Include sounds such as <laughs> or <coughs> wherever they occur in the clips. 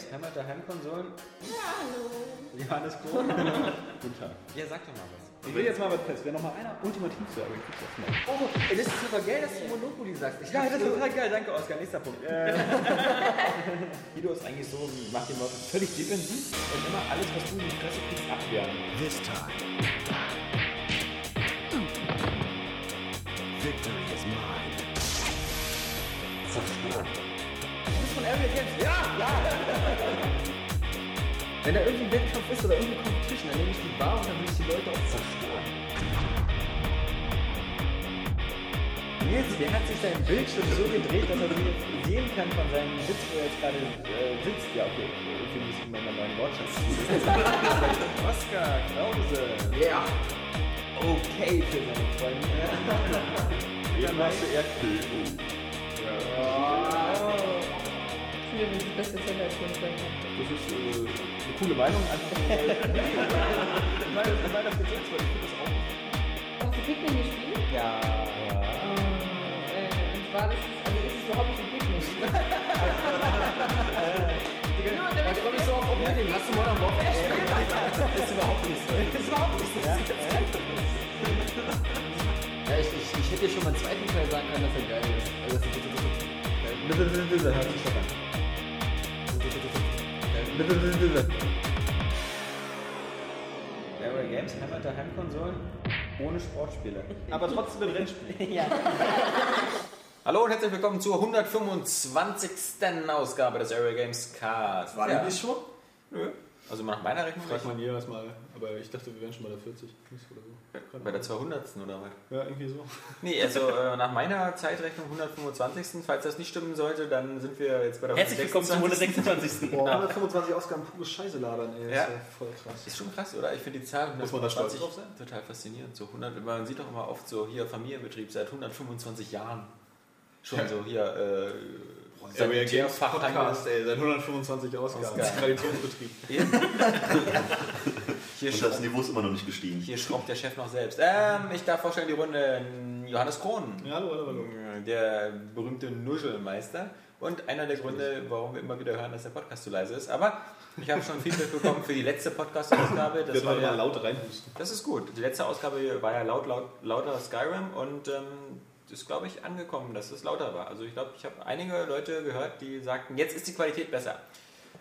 Games, Hammer der Heimkonsolen. Ja, hallo. Johannes Krohn. <laughs> Guten Tag. Ja, sag doch mal was. Ich will jetzt mal was fest. Wer noch mal einer ultimativ aber ich krieg's jetzt mal. Oh, ey, das ist super geil, dass du Monopoly sagst. Ich Ja, das ist total geil. Danke, Oskar. Nächster Punkt. <laughs> Guido ist eigentlich so, macht den Leuten völlig defensiv und immer alles, was du in die Fresse kriegst, abwehren. This time. Ja, ja. Wenn da irgendwie ein Wettkampf ist oder irgendeine Competition, dann nehme ich die Bar und dann will ich die Leute auch zerstören. Nils, der hat sich seinen Bildschirm so gedreht, dass er jetzt sehen kann von seinem Sitz, wo er jetzt gerade äh, sitzt. Ja, okay, ich finde es immer meinen Wortschatz. <laughs> Oskar Krause. Ja. Okay für seine Freunde. Dann machst du Erdbeben. Ich ist die beste Zelle als. Das ist äh, eine coole Meinung. Einfach weil, <laughs> weil, weil das jetzt ist, weil ich finde das auch. Hast du Pikmin gespielt? Ja. Äh, und zwar, das ist, also ist es überhaupt nicht ein. Nur <laughs> damit Da komme ich so auf Oblivion. Hast du Modern Warfare gespielt? <laughs> Das ist überhaupt nicht so. Das ist überhaupt nicht so. Ja, ich, ich, ich hätte dir schon mal einen zweiten Teil sagen können, dass er geil ist. Also, das ist bitte, bitte. Bitte, bitte, bitte, hört sich doch an. Area Games, Hammer der Heimkonsolen ohne Sportspiele. Aber trotzdem ein Rennspiel. <laughs> ja. Hallo und herzlich willkommen zur 125. Ausgabe des Area Games Cast. War ja. die nicht schon? Nö. Also nach meiner Rechnung Fragt man jedes Mal. Aber ich dachte, wir wären schon bei der 40. Nicht oder so. bei der 200. oder was? Ja, irgendwie so. Nee, also <laughs> äh, nach meiner Zeitrechnung 125. Falls das nicht stimmen sollte, dann sind wir jetzt bei der Herzlich willkommen zum 126. Boah, 125 Ausgaben pures Scheiße labern, ey. Ja. Ist ja voll krass. Ist schon krass, oder? Ich finde die Zahl Muss man da stolz 125 drauf sein? total faszinierend. So 100, man sieht doch immer oft so hier Familienbetrieb seit 125 Jahren. Schon Ja. so hier äh, Sanitärfachhandel. Podcast, ey. Seit 125 Ausgaben. Ausgaben. Traditionsbetrieb. <laughs> Hier, Und das schraubt, Niveau ist immer noch nicht gestiegen. hier schraubt der Chef noch selbst. Ähm, ich darf vorstellen die Runde Johannes Krohn. Ja, hallo, hallo, hallo. Der berühmte Nuschelmeister. Und einer der Gründe, warum wir immer wieder hören, dass der Podcast zu leise ist. Aber ich habe schon Feedback bekommen für die letzte Podcast-Ausgabe. Das, Wir war ja, laut reinhusten. das ist gut. Die letzte Ausgabe war ja laut, laut, lauter Skyrim und ähm, ist, glaube ich, angekommen, dass es lauter war. Also ich glaube, ich habe einige Leute gehört, die sagten, jetzt ist die Qualität besser.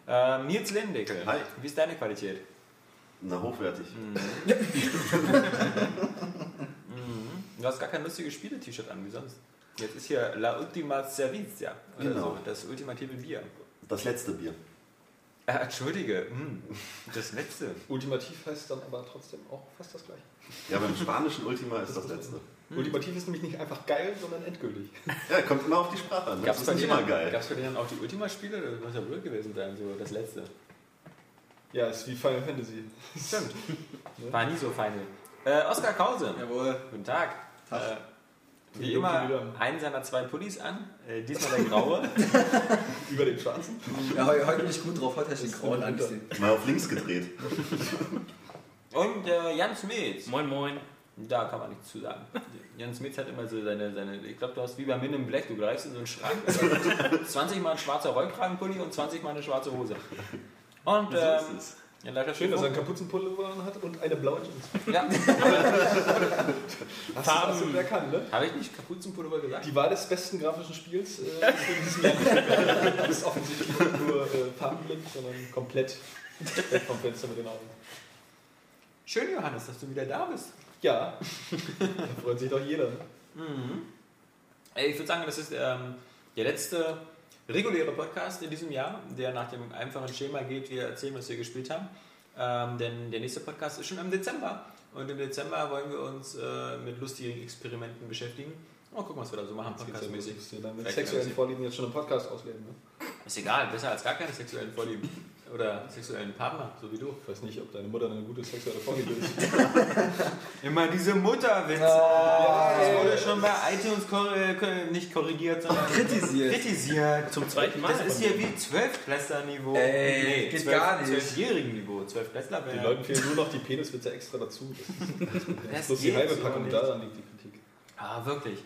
Ähm, Nils Lindeckel, Hi. wie ist deine Qualität? Na, hochwertig. <laughs> Du hast gar kein lustiges Spiele-T-Shirt an, wie sonst. Jetzt ist hier La Ultima Servizia, oder Genau. so, das ultimative Bier. Das letzte Bier. Äh, Entschuldige, hm, das letzte. Ultimativ heißt dann aber trotzdem auch fast das gleiche. Ja, beim spanischen Ultima ist das letzte. Ultimativ ist nämlich nicht einfach geil, sondern endgültig. Ja, kommt immer auf die Sprache an. Gab Das es ist nicht immer Gab geil. es bei denen auch die Ultima-Spiele? Das muss ja wohl gewesen sein, so das letzte. Ja, ist wie Final Fantasy. Stimmt. <laughs> War nie so fein. Äh, Oskar Krause. Jawohl. Guten Tag. Tag. Äh, wie immer einen seiner zwei Pullis an. Äh, diesmal der <laughs> graue. Über den schwarzen. Ja, heute, bin ich gut drauf, heute hast du den grauen angesehen. Mal auf links gedreht. Und äh, Jan Smith. Moin, moin. Da kann man nichts zu sagen. Jan Smith hat immer so seine, seine ich glaube, du hast wie bei Men in Black, du greifst in so einen Schrank, <laughs> 20 mal ein schwarzer Rollkragenpulli und 20 mal eine schwarze Hose. Und So ähm, ist es. ja, leider Schön, dass er einen Kapuzenpullover hat und eine blaue Jeans. Ja, <laughs> Hast du, hast du wer kann, ne? habe ich nicht Kapuzenpullover gesagt? Die Wahl des besten grafischen Spiels äh, in diesem Jahr nicht ist offensichtlich nicht nur äh, farbenblind, sondern komplett weg vom Fenster mit den Augen. Schön, Johannes, dass du wieder da bist. Ja, <laughs> da freut sich doch jeder. Ey, Ich würde sagen, das ist ähm, der letzte reguläre Podcast in diesem Jahr, der nach dem einfachen Schema geht, wir erzählen, was wir gespielt haben. Ähm, denn der nächste Podcast ist schon im Dezember. Und im Dezember wollen wir uns äh, mit lustigen Experimenten beschäftigen. Mal gucken, was wir da so machen, podcastmäßig. Ja, mit sexuellen Vorlieben jetzt schon im Podcast ausleben. Ne? Ist egal, besser als gar keine sexuellen Vorlieben. <laughs> Oder sexuellen Partner, so wie du. Ich weiß nicht, ob deine Mutter eine gute sexuelle Vorliebe ist. <laughs> Immer diese Mutterwitze. das wurde schon bei iTunes kor äh, nicht korrigiert, sondern Kritisiert. kritisiert. Zum zweiten Mal. Das ist hier wie 12-Klässler-Niveau. Ey, geht gar nicht. 12-jährigen Niveau. 12 Klässler Den. Leuten fehlen nur noch die Peniswitze extra dazu. Das ist Das <laughs> bloß die halbe Packung, nicht. daran liegt die Kritik. Ah, wirklich.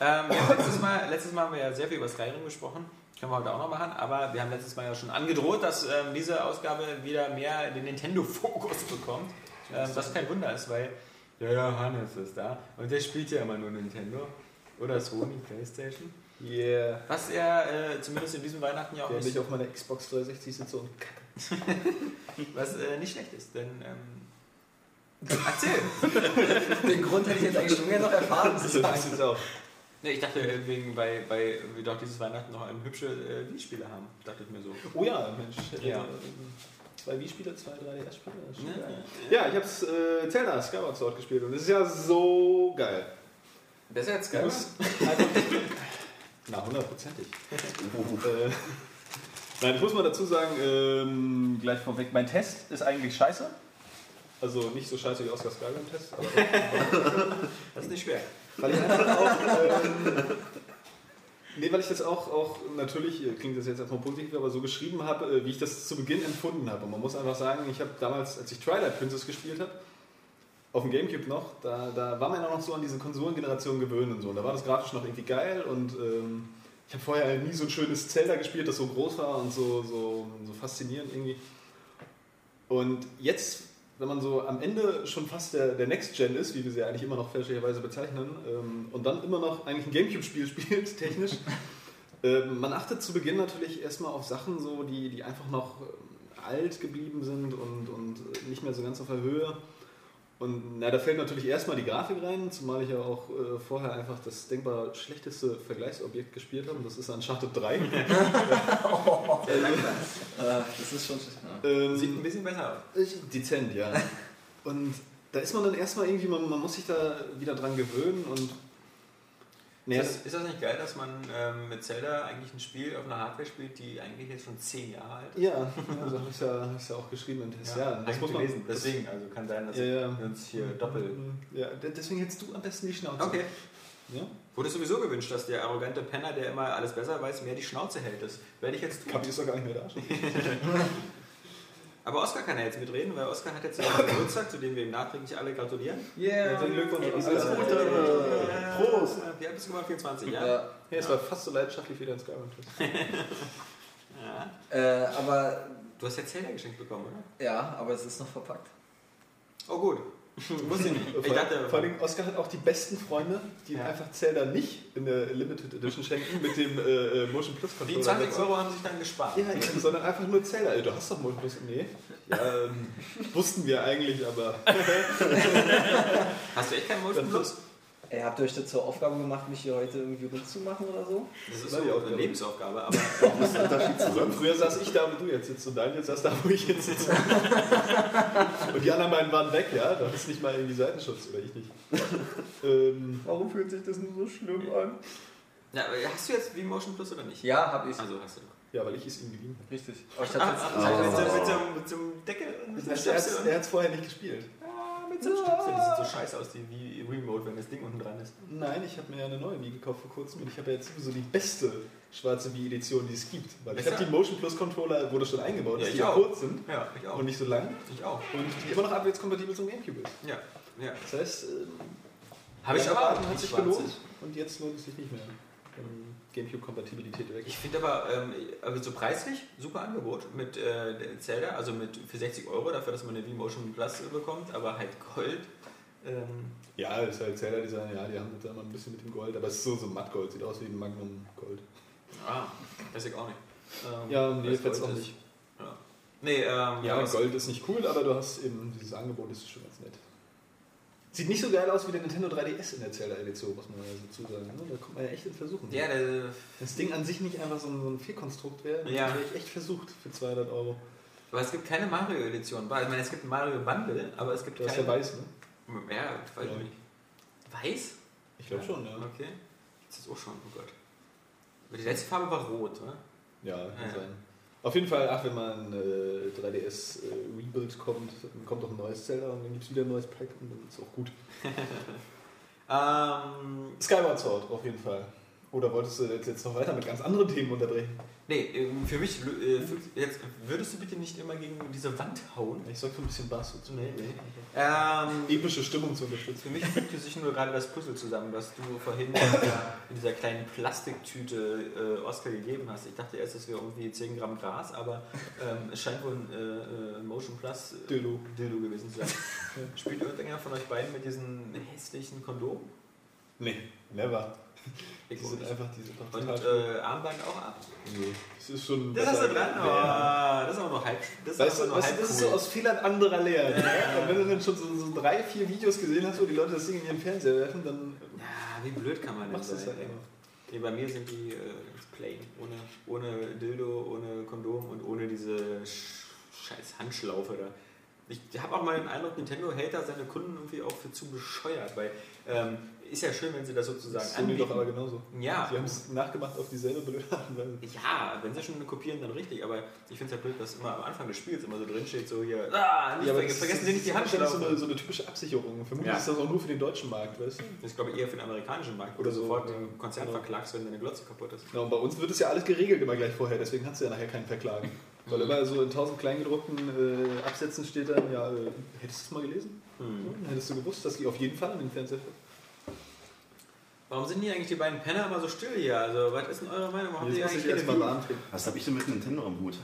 Ähm, ja, letztes, mal, letztes Mal haben wir ja sehr viel über Skyrim gesprochen. Können wir heute auch noch machen, aber wir haben letztes Mal ja schon angedroht, dass ähm, diese Ausgabe wieder mehr den Nintendo-Fokus bekommt. Ähm, was kein Wunder ist, weil ja, ja, Hannes ist da und der spielt ja immer nur Nintendo. Oder Sony, Playstation. Yeah. Was er äh, zumindest in diesem Weihnachten ja auch Während nicht, ich auf meiner Xbox 360 sitze und kacke. <laughs> was, äh, nicht schlecht ist, denn ähm, erzähl! <laughs> Den Grund hätte ich jetzt eigentlich schon gerne noch erfahren. Das ist auch. Nee, ich dachte, wegen, weil, weil wir doch dieses Weihnachten noch ein hübsche äh, Wii-Spiele haben. Dachte ich mir so. Oh ja, Mensch. Ja. Äh, Zwei Wii-Spiele, zwei 3DS-Spiele. das ist schon Ne? geil. Ja, ich hab's äh, Zelda Skyward Sword gespielt und es ist ja so geil. Besser als musst <laughs> einfach- Na, hundertprozentig. äh, nein, ich muss mal dazu sagen, ähm, gleich vorweg, mein Test ist eigentlich scheiße. Also nicht so scheiße wie Oscar Skyrim-Test, aber <laughs> Das ist nicht schwer. Weil ich einfach auch. Ähm, nee, weil ich das auch, auch natürlich, äh, klingt das jetzt erstmal positiv, aber so geschrieben habe, äh, wie ich das zu Beginn empfunden habe. Und man muss einfach sagen, ich habe damals, als ich Twilight Princess gespielt habe, auf dem Gamecube noch, da, da war man ja noch so an diese Konsolengeneration gewöhnt und so. Und da war das grafisch noch irgendwie geil und ähm, ich habe vorher nie so ein schönes Zelda gespielt, das so groß war und so, so, so faszinierend irgendwie. Und jetzt, wenn man so am Ende schon fast der, der Next Gen ist, wie wir sie eigentlich immer noch fälschlicherweise bezeichnen, ähm, und dann immer noch eigentlich ein Gamecube-Spiel <laughs> spielt, technisch, ähm, man achtet zu Beginn natürlich erstmal auf Sachen, so, die, die einfach noch ähm, alt geblieben sind und, und nicht mehr so ganz auf der Höhe. Und na, da fällt natürlich erstmal die Grafik rein, zumal ich ja auch äh, vorher einfach das denkbar schlechteste Vergleichsobjekt gespielt habe. und Das ist Uncharted 3. <laughs> <laughs> Äh, das ist schon. Ähm, Sieht ein bisschen besser aus. Dezent, ja. <laughs> Und da ist man dann erstmal irgendwie, man, man muss sich da wieder dran gewöhnen und. Nee, ist, das, ist das nicht geil, dass man ähm, mit Zelda eigentlich ein Spiel auf einer Hardware spielt, die eigentlich jetzt schon 10 Jahre alt ist? ja, also habe ich ja, ich ja auch geschrieben im Test. Ja, das muss man lesen. Deswegen, also kann sein, dass Ja, ja. wir uns hier doppelt. Ja, de- deswegen hältst du am besten die Schnauze. Okay. Ja? Wurde sowieso gewünscht, dass der arrogante Penner, der immer alles besser weiß, mehr die Schnauze hält. Das werde ich jetzt tun. Kapi ist doch gar nicht mehr da. <laughs> Aber Oskar kann ja jetzt mitreden, weil Oskar hat jetzt seinen <laughs> Geburtstag, zu dem wir ihm nachträglich alle gratulieren. Yeah. Herzlichen Glückwunsch. Alles Alles Gute. Prost. Wie alt bist du geworden? 24, ja? Ja. Ja, es war fast so leidenschaftlich wie dein Skyrim-Test. <laughs> ja. Äh, aber Du hast ja Zelda geschenkt bekommen, oder? ja, aber es ist noch verpackt. Oh gut. <laughs> Wusste ich nicht. Ich dachte, Vor allem, Oscar hat auch die besten Freunde, die Ja. einfach Zelda nicht in der Limited Edition schenken mit dem äh, äh, Motion Plus die Controller. 20 dazu. Euro haben sich dann gespart. Ja, eben, sondern einfach nur Zelda. Du hast doch Motion Plus. Nee. Ja, ähm, wussten wir eigentlich, aber. <laughs> Hast du echt keinen Motion Plus? Ey, habt ihr euch dazu Aufgabe gemacht, mich hier heute irgendwie rumzumachen oder so? Das ist so die eine Aufgabe. Lebensaufgabe, aber <laughs> Was ist der Unterschied zusammen? Früher saß ich da, wo du jetzt sitzt und Daniel saß da, wo ich jetzt sitze. <laughs> und die anderen beiden waren weg, ja. Da ist nicht mal irgendwie Seitenschutz oder ich nicht. ähm, Warum fühlt sich das nur so schlimm an? ja, hast du jetzt wie Motion Plus oder nicht? Ja, hab ich. Also hast du doch. ja, weil ich es ihm geliehen habe. Richtig. Aber ich Ah, hatte ah, jetzt, ah, mit, Oh. so, mit, so, mit einem Deckel und mit einem Er hat es vorher nicht gespielt. So einem Stöpsel. Das sieht so scheiße aus wie Remote, wenn das Ding unten dran ist. Nein, ich habe mir ja eine neue Wii gekauft vor kurzem und ich habe ja jetzt sowieso die beste schwarze Wii-Edition, die es gibt. Weil ich Besser? habe die Motion Plus Controller, wurde schon eingebaut, Ja, dass ich die ja auch. kurz sind Ja, ich auch. und nicht so lang ich auch. und die immer noch abwärtskompatibel zum Gamecube ist. Ja, ja. Das heißt, ähm, Habe ich aber hat die sich gelohnt und jetzt lohnt es sich nicht mehr. Gamecube-Kompatibilität weg. Ich finde aber, ähm, aber so preislich, super Angebot mit äh, Zelda, also mit für 60 Euro dafür, dass man eine V-Motion Plus bekommt, aber halt Gold. Ähm, Ja, ist halt Zelda-Design, ja, die haben jetzt immer ein bisschen mit dem Gold, aber es ist so, so Mattgold, sieht aus wie ein Magnum Gold. ah, weiß ich auch nicht. Ähm, Ja, nee, Gold auch nicht. Ja. Nee, ähm, Ja, was- Gold ist nicht cool, aber du hast eben dieses Angebot, das ist schon ganz nett. Sieht nicht so geil aus wie der Nintendo 3DS in der Zelda-Edition, muss man ja so zusagen. Ne? Da kommt man ja echt in Versuchen. Ja, der, das Ding an sich nicht einfach so ein, so ein Fehlkonstrukt wäre, Ja. wäre ich echt versucht für 200 Euro. aber es gibt keine Mario-Edition. Ich meine, es gibt ein Mario Bundle, aber es gibt Du hast keine. ja weiß, ne? Ja, weiß Ja. ich nicht. Weiß? Ich glaube schon, ja. Okay. Das ist auch schon, oh Gott. Aber die letzte Farbe war rot, ne? Ja, kann Ja. sein. Auf jeden Fall, ach, wenn mal ein äh, 3DS äh, Rebuild kommt, dann kommt auch ein neues Zelda und dann gibt es wieder ein neues Pack und dann ist auch gut. <laughs> Ähm, Skyward Sword auf jeden Fall. Oder wolltest du jetzt, noch weiter mit ganz anderen Themen unterbrechen? Nee, ähm, für mich, äh, jetzt würdest du bitte nicht immer gegen diese Wand hauen? Ich sag so ein bisschen Bass dazu. Nee, nee. Ähm, Epische Stimmung zu unterstützen. Für mich fügte sich nur gerade das Puzzle zusammen, was du vorhin in dieser, in dieser kleinen Plastiktüte äh, Oscar gegeben hast. Ich dachte erst, das wäre irgendwie 10 Gramm Gras, aber ähm, es scheint wohl ein äh, äh, Motion Plus äh, Dildo. Dildo gewesen zu sein. <laughs> Spielt irgendeiner von euch beiden mit diesen hässlichen Kondom? Nee, never. <laughs> Die sind einfach, die sind doch Und äh, Armband auch ab. Nee, das ist schon. Das hast du dran? Oh, das ist aber noch halb. Das ist Weißt aber du, nur weißt du, halb das ist cool. so aus Fehlern anderer lernen. Ja. Und wenn du dann schon so, so drei, vier Videos gesehen hast, wo die Leute das Ding in ihren Fernseher werfen, dann Ja, wie blöd kann man denn machst sein? halt einfach. Nee, bei mir sind die äh, plain. Ohne, ohne Dildo, ohne Kondom und ohne diese sch scheiß Handschlaufe da. Ich habe auch mal den Eindruck, Nintendo hält da seine Kunden irgendwie auch für zu bescheuert, weil ähm, ist ja schön, wenn sie das sozusagen Das Sony doch aber anbieten. genauso. Ja. Sie haben es nachgemacht auf dieselbe blöde Art und Weise. Ja, wenn sie schon kopieren, dann richtig, aber ich finde es ja blöd, dass immer am Anfang des Spiels immer so drin steht, so hier, ah, nicht Ja, vergessen ist- Sie nicht die das ist so eine, so eine typische Absicherung. Vermutlich Ja. ist das auch nur für den deutschen Markt, weißt du? Das ist, glaube ich, eher für den amerikanischen Markt, wo Oder du so, sofort ja. den Konzern Genau. verklagst, wenn deine Glotze kaputt ist. Ja, und bei uns wird es ja alles geregelt immer gleich vorher, deswegen hast du ja nachher keinen Verklagen. <laughs> Mhm. Weil immer so in tausend kleingedruckten äh, Absätzen steht dann, ja, äh, hättest du es mal gelesen? Hm. Hättest du gewusst, dass die auf jeden Fall an den Fernseher? Warum sind hier eigentlich die beiden Penner immer so still hier? Also, was ist denn eure Meinung? Warum haben die Jetzt muss eigentlich ich keine erstmal Views? warm trinken. Was habe ich denn mit Nintendo am Hut?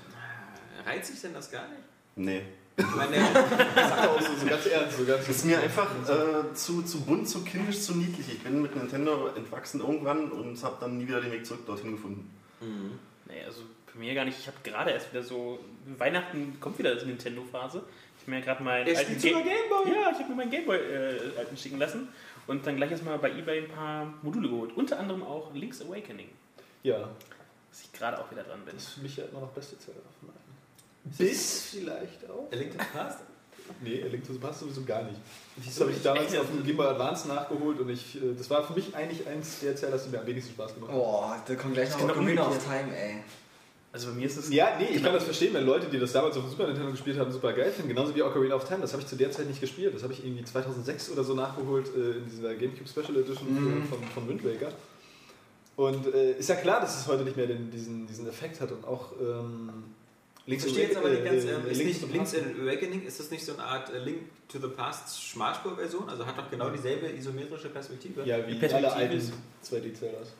Reizt sich denn das gar nicht? Nee. Ich meine, <laughs> Sag auch so, so ganz ernst, so ganz Das ist mir einfach äh, zu, zu bunt, zu kindisch, zu niedlich. Ich bin mit Nintendo entwachsen irgendwann und habe dann nie wieder den Weg zurück dorthin gefunden. Mhm. Nee, also bei mir gar nicht. Ich habe gerade erst wieder so. Weihnachten kommt wieder die Nintendo-Phase. Ich habe mir gerade meinen Er alten spielt sogar Gameboy. Ja, ich habe mir meinen Gameboy äh, alten schicken lassen und dann gleich erstmal bei eBay ein paar Module geholt. Unter anderem auch Link's Awakening, Ja, dass ich gerade auch wieder dran bin. das ist für mich ja immer noch beste Zelda von allen. Bis vielleicht auch? Er linkt fast. Nee, Electros passt sowieso gar nicht. Das habe ich damals auf dem Game Boy Advance nachgeholt und ich, äh, das war für mich eigentlich eins der Zeldas, die mir am wenigsten Spaß gemacht haben. Boah, da kommt gleich noch Genau Ocarina of. Time, ey. Also bei mir ist es. Ja, nee, ich kann das verstehen, wenn Leute, die das damals auf dem Super Nintendo gespielt haben, super geil finden. Genauso wie Ocarina of Time. Das habe ich zu der Zeit nicht gespielt. Das habe ich irgendwie 2006 oder so nachgeholt äh, in dieser GameCube Special Edition Mhm. von, von Wind Waker. Und äh, ist ja klar, dass es heute nicht mehr den, diesen, diesen Effekt hat und auch ähm, Ich Link's verstehe jetzt aber nicht ganz, äh, ähm, ist Link's nicht to the Link's Past. Awakening, ist das nicht so eine Art äh, Link to the Past Schmalspur-Version? Also hat doch genau dieselbe isometrische Perspektive? Ja, wie Perspektive alle alten ist- 2D-Zeldas.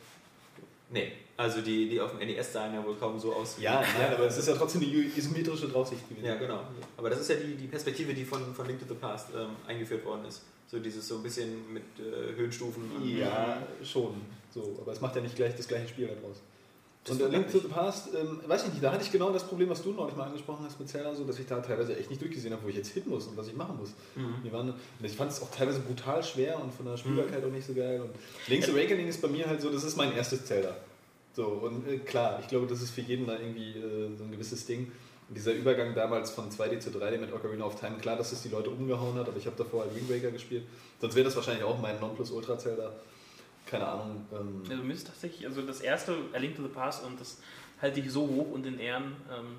Nee, also die, die auf dem NES sahen ja wohl kaum so aus. Ja, nein, aber es ist ja trotzdem die isometrische Draufsicht gewesen. Ja, genau. Aber das ist ja die, die Perspektive, die von, von Link to the Past ähm, eingeführt worden ist. So dieses so ein bisschen mit äh, Höhenstufen. Ja, schon. So, aber es macht ja nicht gleich das gleiche Spiel daraus. Das Und wundert Link to the Past, ähm, weiß ich nicht, da hatte ich genau das Problem, was du neulich mal angesprochen hast mit Zelda, so, dass ich da teilweise echt nicht durchgesehen habe, wo ich jetzt hin muss und was ich machen muss. Mhm. Die waren, ich fand es auch teilweise brutal schwer und von der Spielbarkeit auch nicht so geil. Und Link's Awakening ist bei mir halt so, das ist mein erstes Zelda. So, und äh, klar, ich glaube, das ist für jeden da irgendwie äh, so ein gewisses Ding. Dieser Übergang damals von 2D zu 3D mit Ocarina of Time, klar, dass es die Leute umgehauen hat, aber ich habe davor halt Wind Waker gespielt. Sonst wäre das wahrscheinlich auch mein Nonplusultra-Zelda. Keine Ahnung. Ähm, Also mir tatsächlich, also das erste, A Link to the Past, und das halte ich so hoch und in Ehren. Ähm,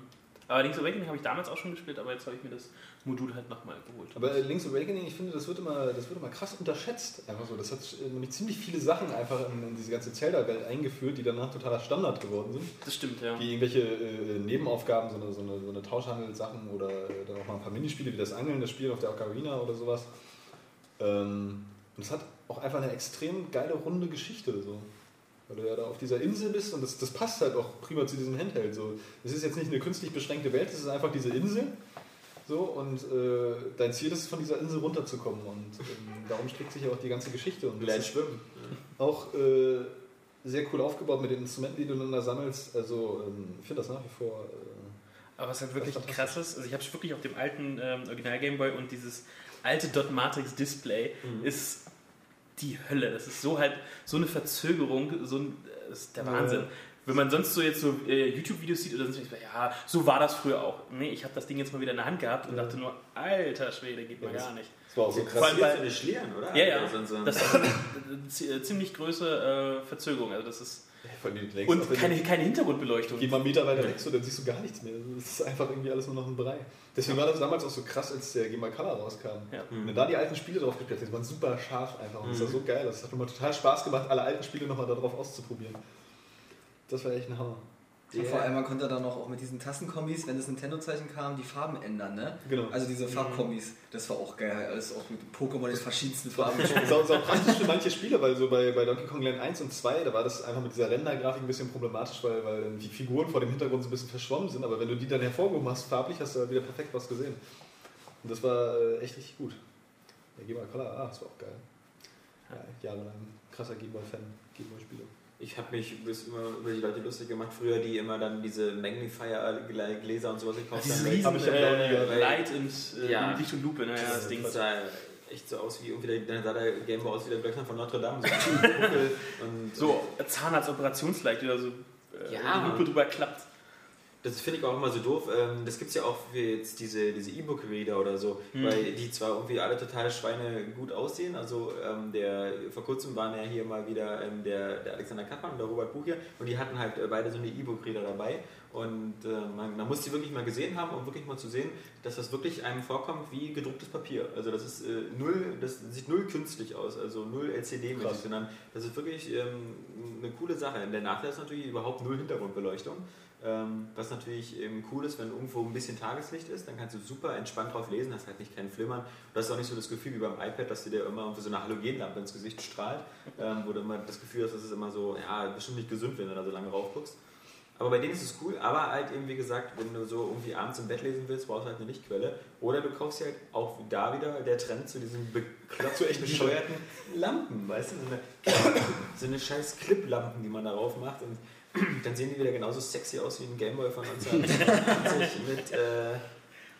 aber Link's Awakening habe ich damals auch schon gespielt, aber jetzt habe ich mir das Modul halt nochmal geholt. Aber äh, Link's Awakening, ich finde, das wird immer, das wird immer krass unterschätzt. Einfach so. Das hat äh, nämlich ziemlich viele Sachen einfach in, in diese ganze Zelda-Welt eingeführt, die danach totaler Standard geworden sind. das stimmt, ja. Wie irgendwelche äh, Nebenaufgaben, so eine, so eine, so eine Tauschhandelssachen oder äh, dann auch mal ein paar Minispiele wie das Angeln, das Spiel auf der Ocarina oder sowas. Ähm, und es hat auch einfach eine extrem geile, runde Geschichte. So. Weil du ja da auf dieser Insel bist und das, das passt halt auch prima zu diesem Handheld. So. Es ist jetzt nicht eine künstlich beschränkte Welt, es ist einfach diese Insel. So, und äh, dein Ziel ist es, von dieser Insel runterzukommen. Und ähm, darum strickt sich ja auch die ganze Geschichte. Und ist schwimmen. auch äh, sehr cool aufgebaut mit den Instrumenten, die du dann da sammelst. Also, ähm, ich finde das nach wie vor. Äh, Aber was halt wirklich Das ist krass ist, also ich habe es wirklich auf dem alten ähm, Original Game Boy und dieses alte Dot Matrix Display Mhm. ist die Hölle. Das ist so halt so eine Verzögerung, so ein, das ist der Ja. Wenn man sonst so jetzt so äh, YouTube-Videos sieht oder so, denkt man, ja, so war das früher auch. Nee, ich habe das Ding jetzt mal wieder in der Hand gehabt und Ja. dachte nur, alter Schwede, geht mal Ja, gar nicht. das war auch so Vor krass. allem bei- eine Schlieren, oder? Ja, ja. Also Das ist eine z- ziemlich große äh, Verzögerung. Also das ist Und keine, keine Hintergrundbeleuchtung. Geh mal einen Meter weiter weg, so, dann siehst du gar nichts mehr. Das ist einfach irgendwie alles nur noch ein Brei. Deswegen war das damals auch so krass, als der Game Boy Color rauskam. Ja. Wenn da die alten Spiele drauf gespielt die waren super scharf einfach. Und das war so geil. Das hat mir total Spaß gemacht, alle alten Spiele nochmal darauf auszuprobieren. Das war echt ein Hammer. Und vor allem, man konnte dann auch, auch mit diesen Tassenkombis, wenn das Nintendo-Zeichen kam, die Farben ändern, ne? Genau. Also diese Farbkombis, das war auch geil. Alles auch mit Pokémon in verschiedensten Farben <laughs> gespielt. Sau, sau praktisch für manche Spiele, weil so bei, bei Donkey Kong Land 1 und 2, da war das einfach mit dieser Rendergrafik ein bisschen problematisch, weil, weil dann die Figuren vor dem Hintergrund so ein bisschen verschwommen sind. Aber wenn du die dann hervorgehoben hast, farblich, hast du halt wieder perfekt was gesehen. Und das war äh, echt richtig gut. Der Game Boy Color, ah, das war auch geil. Ja, jahrelang krasser Game Boy-Fan, Game Boy-Spieler. Ich habe mich bis immer über die Leute lustig gemacht, früher, die immer dann diese Magnifier-Gläser und sowas gekauft haben. riesen hab ich äh. Light und äh, Ja. Licht und Lupe, ne? Ja, das Ding. Das sah echt so aus wie irgendwie der, dann sah der Gameboy aus wie der Glöckner von Notre Dame. <laughs> So, und So, Zahnarztoperationsleicht oder so. Äh, Ja. die Lupe drüber klappt. Das finde ich auch immer so doof. Ähm, Das gibt es ja auch für jetzt diese diese E-Book-Reader oder so, Hm. weil die zwar irgendwie alle total Schweine gut aussehen. Also ähm, der vor kurzem waren ja hier mal wieder ähm, der, der Alexander Kappmann und der Robert Buch hier und die hatten halt äh, beide so eine E-Book-Reader dabei. Und äh, man, man muss die wirklich mal gesehen haben, um wirklich mal zu sehen, dass das wirklich einem vorkommt wie gedrucktes Papier. Also das ist äh, null, das sieht null künstlich aus, also null LCD-mäßig, sondern das ist wirklich ähm, eine coole Sache. Der Nachteil ist natürlich überhaupt null Hintergrundbeleuchtung. Ähm, was natürlich ähm, cool ist, wenn irgendwo ein bisschen Tageslicht ist, dann kannst du super entspannt drauf lesen, hast halt nicht kein Flimmern. Du hast auch nicht so das Gefühl wie beim iPad, dass dir der immer so eine Halogenlampe ins Gesicht strahlt, ähm, wo du immer das Gefühl hast, das ist immer so, ja, bestimmt nicht gesund, wenn du da so lange rauf guckst. Aber bei denen ist es cool, aber halt eben wie gesagt, wenn du so irgendwie abends im Bett lesen willst, brauchst du halt eine Lichtquelle. Oder du kaufst dir halt auch da wieder der Trend zu diesen bekloppt, echt bescheuerten Lampen, weißt du? So eine, so eine scheiß Clip-Lampen, die man darauf macht und <clears throat> dann sehen die wieder genauso sexy aus wie ein Gameboy von 1990 <laughs> mit, äh,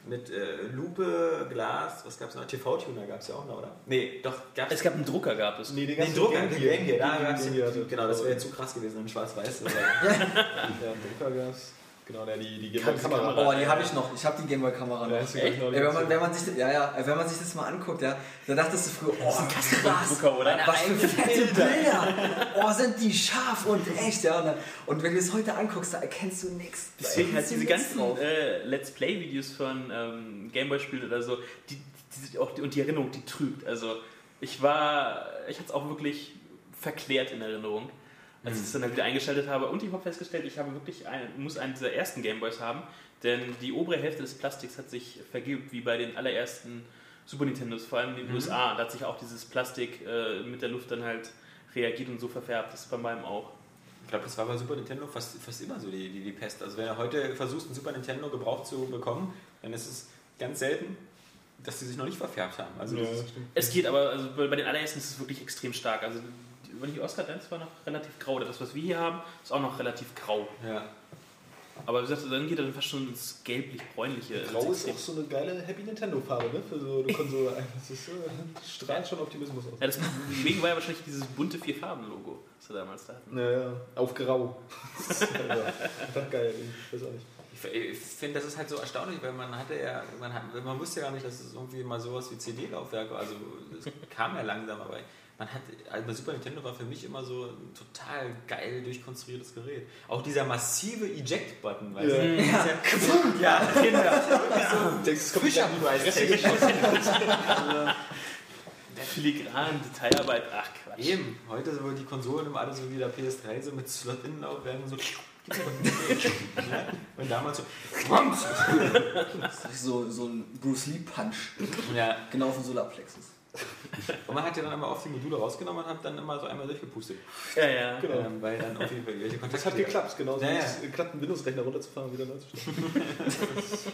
mit äh, Lupe, Glas, was gab es noch? TV-Tuner gab es ja auch noch, oder? Nee, doch, gab Es gab einen Drucker, gab es. Nee, den den Drucker, den Game Gear, da gab's den, genau, das wäre jetzt zu krass gewesen in schwarz-weiß. <laughs> Ja, einen Drucker gab's. Genau, der, die, die Game Boy Ganze Kamera. Kamera. Oh, die habe ich noch. Ich habe die Gameboy-Kamera Ja, noch. gleich noch Ey, wenn, man, wenn, man sich, das- ja, ja, wenn man sich das mal anguckt, ja, da dachtest du früher, oh, krass, Drucker, oder? was für fette Bilder. Oh, sind die scharf und echt. Ja, und, dann- und wenn du es heute anguckst, da erkennst du nichts. Deswegen halt du diese ganzen äh, Let's Play-Videos von ähm, Gameboy-Spielen oder so, die, die auch, und die Erinnerung, die trügt. Also ich war, ich hatte es auch wirklich verklärt in Erinnerung, als ich es dann halt wieder eingeschaltet habe. Und ich habe festgestellt, ich habe wirklich einen, muss einen dieser ersten Gameboys haben, denn die obere Hälfte des Plastiks hat sich vergilbt, wie bei den allerersten Super Nintendos, vor allem in den USA. Da hat sich auch dieses Plastik äh, mit der Luft dann halt reagiert und so verfärbt. Das ist bei meinem auch. Ich glaube, das war bei Super Nintendo fast, fast immer so die, die, die Pest. Also wenn du heute versuchst, ein Super Nintendo gebraucht zu bekommen, dann ist es ganz selten, dass die sich noch nicht verfärbt haben. Also Ja, das ist, das stimmt. Es geht aber, also bei bei den allerersten ist es wirklich extrem stark. Also wenn die Oscar Dance war noch relativ grau. Das, was wir hier haben, ist auch noch relativ grau. ja. Aber wie gesagt, dann geht er dann fast schon ins gelblich-bräunliche. Grau Also ist auch so eine geile Happy Nintendo-Farbe, ne? Für so eine Konsole. <laughs> Das ist, äh, strahlt schon Optimismus aus. ja, das deswegen war ja wahrscheinlich dieses bunte Vier-Farben-Logo, was wir damals da hatten. Naja, auf Grau. Das ist einfach geil, ich weiß auch nicht. Ich, ich finde, das ist halt so erstaunlich, weil man hatte ja, man, hat, man wusste ja gar nicht, dass es irgendwie mal sowas wie CD-Laufwerke, also es kam ja langsam, aber man hat, also Super Nintendo war für mich immer so ein total geil durchkonstruiertes Gerät. Auch dieser massive Eject-Button, weißt Ja. du? Ja, ja <laughs> genau. Das kommt Fischerpreis-technisch. Filigran, Detailarbeit, ach Quatsch. Eben, heute so die Konsolen immer alle so wie der PS3, so mit Slot-Innenlaufwerken so. ja, <laughs> und damals so. Das ist so, so ein Bruce Lee-Punch. Ja, Genau vom Solarplexus. Und man hat ja dann immer oft die Module rausgenommen und hat dann immer so einmal durchgepustet. Ja, ja. Genau. Ähm, weil dann auf jeden Fall welche Kontakte. Das hat geklappt, genau. Ja, ja. Es klappt, einen Windows-Rechner runterzufahren und wieder neu zu starten. <laughs>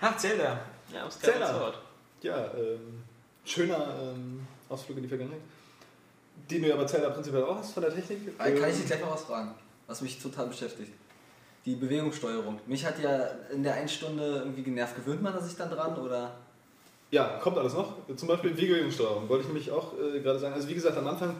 Ach, Zelda. Ja, das Zelda. Ja, ähm, schöner ähm, Ausflug in die Vergangenheit. Den du ja bei Zelda prinzipiell auch hast von der Technik. Äh, Kann ich Ähm, dich gleich noch was fragen, was mich total beschäftigt? Die Bewegungssteuerung. Mich hat ja in der einen Stunde irgendwie genervt. Gewöhnt man sich dann dran oder? Ja, kommt alles noch. Zum Beispiel Bewegungssteuerung, wollte ich nämlich auch äh, gerade sagen. Also wie gesagt, am Anfang,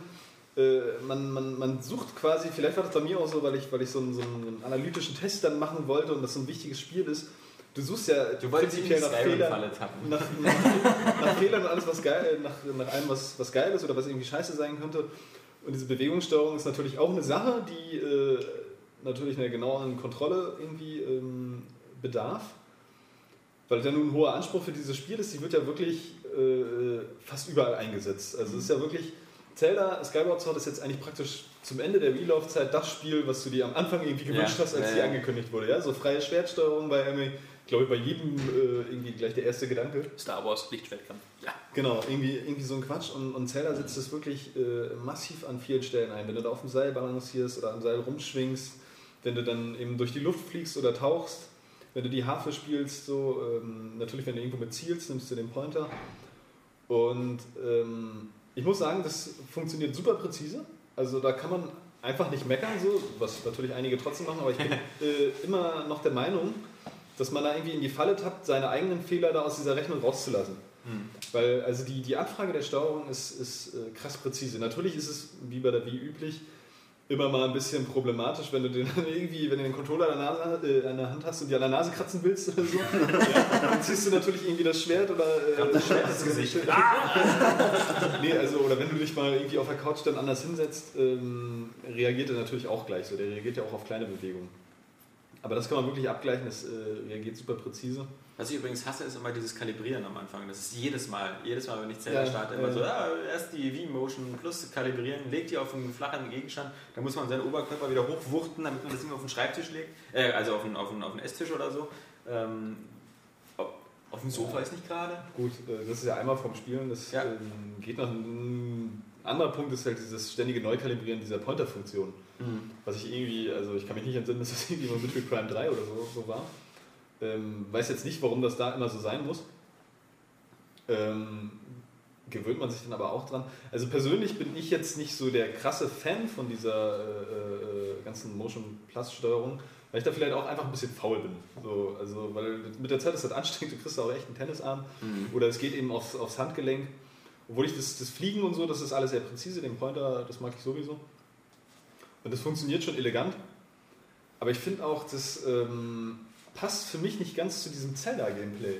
äh, man, man, man sucht quasi, vielleicht war das bei mir auch so, weil ich, weil ich so einen, so einen analytischen Test dann machen wollte und das so ein wichtiges Spiel ist. Du suchst ja Du die nach Fehlern, nach, nach, nach Fehlern und alles, was geil, nach, nach allem, was, was geil ist oder was irgendwie scheiße sein könnte. Und diese Bewegungssteuerung ist natürlich auch eine Sache, die äh, natürlich einer genaueren Kontrolle irgendwie ähm, bedarf. Weil es ja nun ein hoher Anspruch für dieses Spiel ist, die wird ja wirklich äh, fast überall eingesetzt. Also es ist ja wirklich, Zelda Skyward Sword ist jetzt eigentlich praktisch zum Ende der Wii-Laufzeit das Spiel, was du dir am Anfang irgendwie gewünscht Ja, hast, als ja, die ja. angekündigt wurde. Ja? So freie Schwertsteuerung bei irgendwie, glaube ich, bei jedem äh, irgendwie gleich der erste Gedanke. Star Wars Lichtschwertkampf. Ja. Genau, irgendwie, irgendwie so ein Quatsch. Und, und Zelda setzt es wirklich äh, massiv an vielen Stellen ein. Wenn du da auf dem Seil balancierst oder am Seil rumschwingst, wenn du dann eben durch die Luft fliegst oder tauchst, wenn du die Harfe spielst, so, ähm, natürlich, wenn du irgendwo mit zielst, nimmst du den Pointer. Und ähm, ich muss sagen, das funktioniert super präzise. Also da kann man einfach nicht meckern, so, was natürlich einige trotzdem machen, aber ich bin <laughs> äh, immer noch der Meinung, dass man da irgendwie in die Falle tappt, seine eigenen Fehler da aus dieser Rechnung rauszulassen. Weil also die, die Abfrage der Steuerung ist, ist äh, krass präzise. Natürlich ist es, wie bei der Wii üblich, immer mal ein bisschen problematisch, wenn du den irgendwie, wenn du den Controller an der, Nase, äh, an der Hand hast und die an der Nase kratzen willst oder so, ja, dann ziehst du natürlich irgendwie das Schwert oder äh, das Schwert ins Gesicht. <laughs> nee, also, oder wenn du dich mal irgendwie auf der Couch dann anders hinsetzt, ähm, reagiert er natürlich auch gleich so. Der reagiert ja auch auf kleine Bewegungen. Aber das kann man wirklich abgleichen, das äh, reagiert super präzise. Was ich übrigens hasse, ist immer dieses Kalibrieren am Anfang. Das ist jedes Mal, jedes Mal, wenn ich Zelda Ja, starte, immer ja. so, ja, erst die V-Motion plus kalibrieren, legt die auf einen flachen Gegenstand, dann muss man seinen Oberkörper wieder hochwuchten, damit man das Ding auf den Schreibtisch legt, äh, also auf den, auf, den, auf den Esstisch oder so. Ähm, auf, dem Sofa ist nicht gerade. Gut, äh, das ist ja einmal vom Spielen, das ähm, geht noch. Ein anderer Punkt ist halt dieses ständige Neukalibrieren dieser Pointer-Funktion. Was ich irgendwie, also ich kann mich nicht entsinnen, dass das irgendwie mal mit Metroid Prime 3 oder so, so war. Ähm, weiß jetzt nicht, warum das da immer so sein muss. Ähm, gewöhnt man sich dann aber auch dran. Also persönlich bin ich jetzt nicht so der krasse Fan von dieser äh, äh, ganzen Motion Plus Steuerung, weil ich da vielleicht auch einfach ein bisschen faul bin. So, also, weil mit der Zeit ist das anstrengend, du kriegst auch echt einen Tennisarm oder es geht eben aufs, aufs Handgelenk. Obwohl ich das, das Fliegen und so, das ist alles sehr präzise, den Pointer, das mag ich sowieso. Und das funktioniert schon elegant. Aber ich finde auch, das ähm, passt für mich nicht ganz zu diesem Zelda-Gameplay.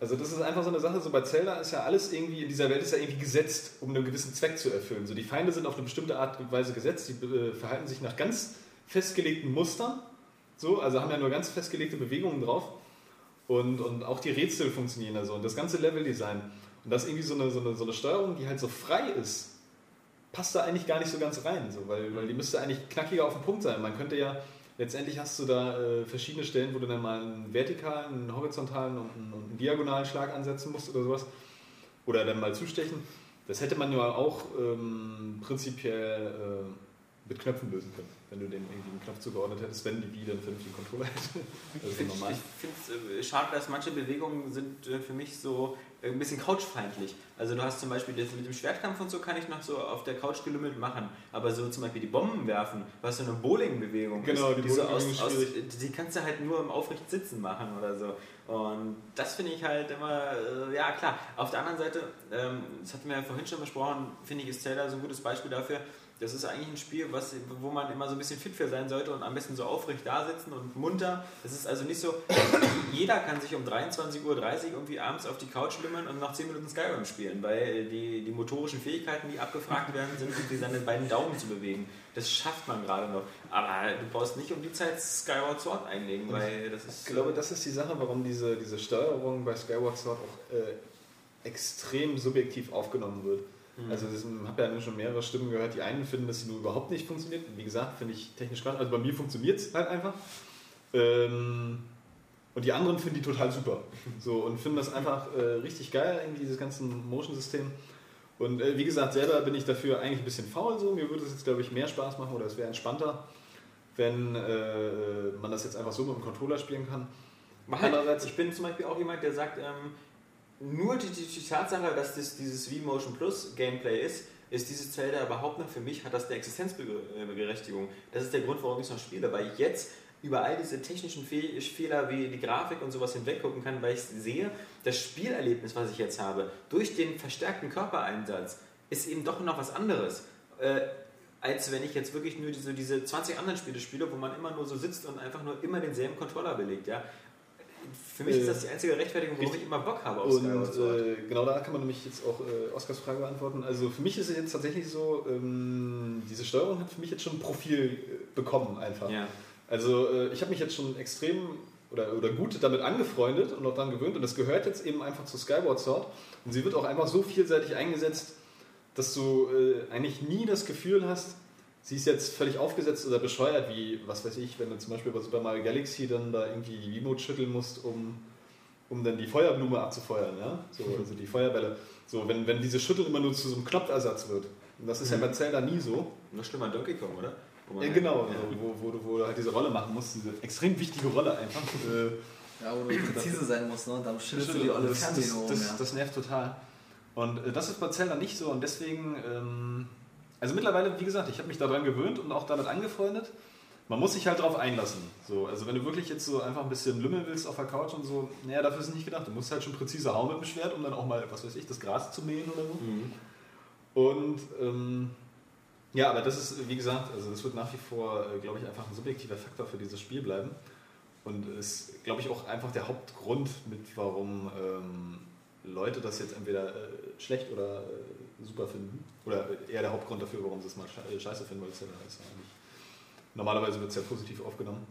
Also das ist einfach so eine Sache, so bei Zelda ist ja alles irgendwie, in dieser Welt ist ja irgendwie gesetzt, um einen gewissen Zweck zu erfüllen. So die Feinde sind auf eine bestimmte Art und Weise gesetzt, die äh, verhalten sich nach ganz festgelegten Mustern, so, also haben ja nur ganz festgelegte Bewegungen drauf. Und, und auch die Rätsel funktionieren da so und das ganze Leveldesign. Und das ist irgendwie so eine, so, eine, so eine Steuerung, die halt so frei ist, passt da eigentlich gar nicht so ganz rein, so, weil, weil die müsste eigentlich knackiger auf den Punkt sein. Man könnte ja, letztendlich hast du da äh, verschiedene Stellen, wo du dann mal einen vertikalen, einen horizontalen und einen, und einen diagonalen Schlag ansetzen musst oder sowas. Oder dann mal zustechen. Das hätte man ja auch ähm, prinzipiell äh, mit Knöpfen lösen können, wenn du dem irgendwie einen Knopf zugeordnet hättest, wenn die Wii dann vernünftigen Controller hätte. Normal. <laughs> Ich finde es äh, schade, dass manche Bewegungen sind äh, für mich so ein bisschen couchfeindlich. Also du hast zum Beispiel das mit dem Schwertkampf und so kann ich noch so auf der Couch gelümmelt machen. Aber so zum Beispiel die Bomben werfen, was so eine Bowling-Bewegung Genau, ist, die so Bowling-Bewegung ist aus, aus, die kannst du halt nur im aufrecht Sitzen machen oder so. Und das finde ich halt immer, äh, ja klar. Auf der anderen Seite, ähm, das hatten wir ja vorhin schon besprochen, finde ich, ist Zelda so ein gutes Beispiel dafür. Das ist eigentlich ein Spiel, was, wo man immer so ein bisschen fit für sein sollte und am besten so aufrecht da sitzen und munter. Es ist also nicht so, <coughs> jeder kann sich um 23.30 Uhr irgendwie abends auf die Couch lümmern und noch 10 Minuten Skyrim spielen, weil die, die motorischen Fähigkeiten, die abgefragt werden, sind irgendwie seine beiden Daumen zu bewegen. Das schafft man gerade noch. Aber du brauchst nicht um die Zeit Skyward Sword einlegen, weil das ist. Ich glaube, das ist die Sache, warum diese, diese Steuerung bei Skyward Sword auch äh, extrem subjektiv aufgenommen wird. Also ich habe ja schon mehrere Stimmen gehört, die einen finden, dass sie nur überhaupt nicht funktioniert. Wie gesagt, finde ich technisch spannend. Also bei mir funktioniert es halt einfach. Ähm, und die anderen finden die total super. So, und finden das einfach äh, richtig geil, irgendwie dieses ganze Motion-System. Und äh, wie gesagt, selber bin ich dafür eigentlich ein bisschen faul so. Mir würde es jetzt, glaube ich, mehr Spaß machen oder es wäre entspannter, wenn äh, man das jetzt einfach so mit dem Controller spielen kann. Halt, Andererseits- ich bin zum Beispiel auch jemand, der sagt, ähm, nur die, die, die Tatsache, dass das dieses V-Motion Plus Gameplay ist, ist dieses Zelda überhaupt noch für mich, hat das eine Existenzberechtigung. Das ist der Grund, warum ich es noch spiele, weil ich jetzt über all diese technischen Fe Fehler wie die Grafik und sowas hinweggucken kann, weil ich sehe, das Spielerlebnis, was ich jetzt habe, durch den verstärkten Körpereinsatz, ist eben doch noch was anderes. Äh, als wenn ich jetzt wirklich nur diese, diese 20 anderen Spiele spiele, wo man immer nur so sitzt und einfach nur immer denselben Controller belegt. Ja? Für mich ist Äh, das die einzige Rechtfertigung, warum ich immer Bock habe auf Und Skyward Sword. äh, genau da kann man nämlich jetzt auch äh, Oskars Frage beantworten. Also für mich ist es jetzt tatsächlich so, ähm, diese Steuerung hat für mich jetzt schon ein Profil äh, bekommen einfach. ja. Also äh, ich habe mich jetzt schon extrem oder, oder gut damit angefreundet und auch daran gewöhnt und das gehört jetzt eben einfach zu Skyward Sword und sie wird auch einfach so vielseitig eingesetzt, dass du äh, eigentlich nie das Gefühl hast, sie ist jetzt völlig aufgesetzt oder bescheuert, wie, was weiß ich, wenn du zum Beispiel bei Super Mario Galaxy dann da irgendwie die Remote schütteln musst, um, um dann die Feuerblume abzufeuern, ja? so, also die Feuerbälle. So, wenn, wenn diese Schütteln immer nur zu so einem Knopfersatz wird. Und das ist ja bei Zelda nie so. Noch schlimmer Donkey Kong, oder? Ja, halt- genau, <laughs> so, wo, wo, du, wo du halt diese Rolle machen musst, diese extrem wichtige Rolle einfach. <laughs> Äh, Ja, wo du präzise sein musst, ne? Und dann schüttelst du die olle das, das, das, ja. das nervt total. Und äh, das ist bei Zelda nicht so und deswegen, ähm, also mittlerweile, wie gesagt, ich habe mich daran gewöhnt und auch damit angefreundet. Man muss sich halt darauf einlassen. So, also wenn du wirklich jetzt so einfach ein bisschen lümmeln willst auf der Couch und so, naja, dafür ist es nicht gedacht. Du musst halt schon präzise hauen mit dem Schwert, um dann auch mal, was weiß ich, das Gras zu mähen oder so. Mhm. Und ähm, ja, aber das ist, wie gesagt, also das wird nach wie vor, äh, glaube ich, einfach ein subjektiver Faktor für dieses Spiel bleiben. Und ist, glaube ich, auch einfach der Hauptgrund, mit warum ähm, Leute das jetzt entweder äh, schlecht oder äh, super finden. Oder eher der Hauptgrund dafür, warum sie es mal äh, scheiße finden, weil es ja, ist. Normalerweise wird es ja positiv aufgenommen.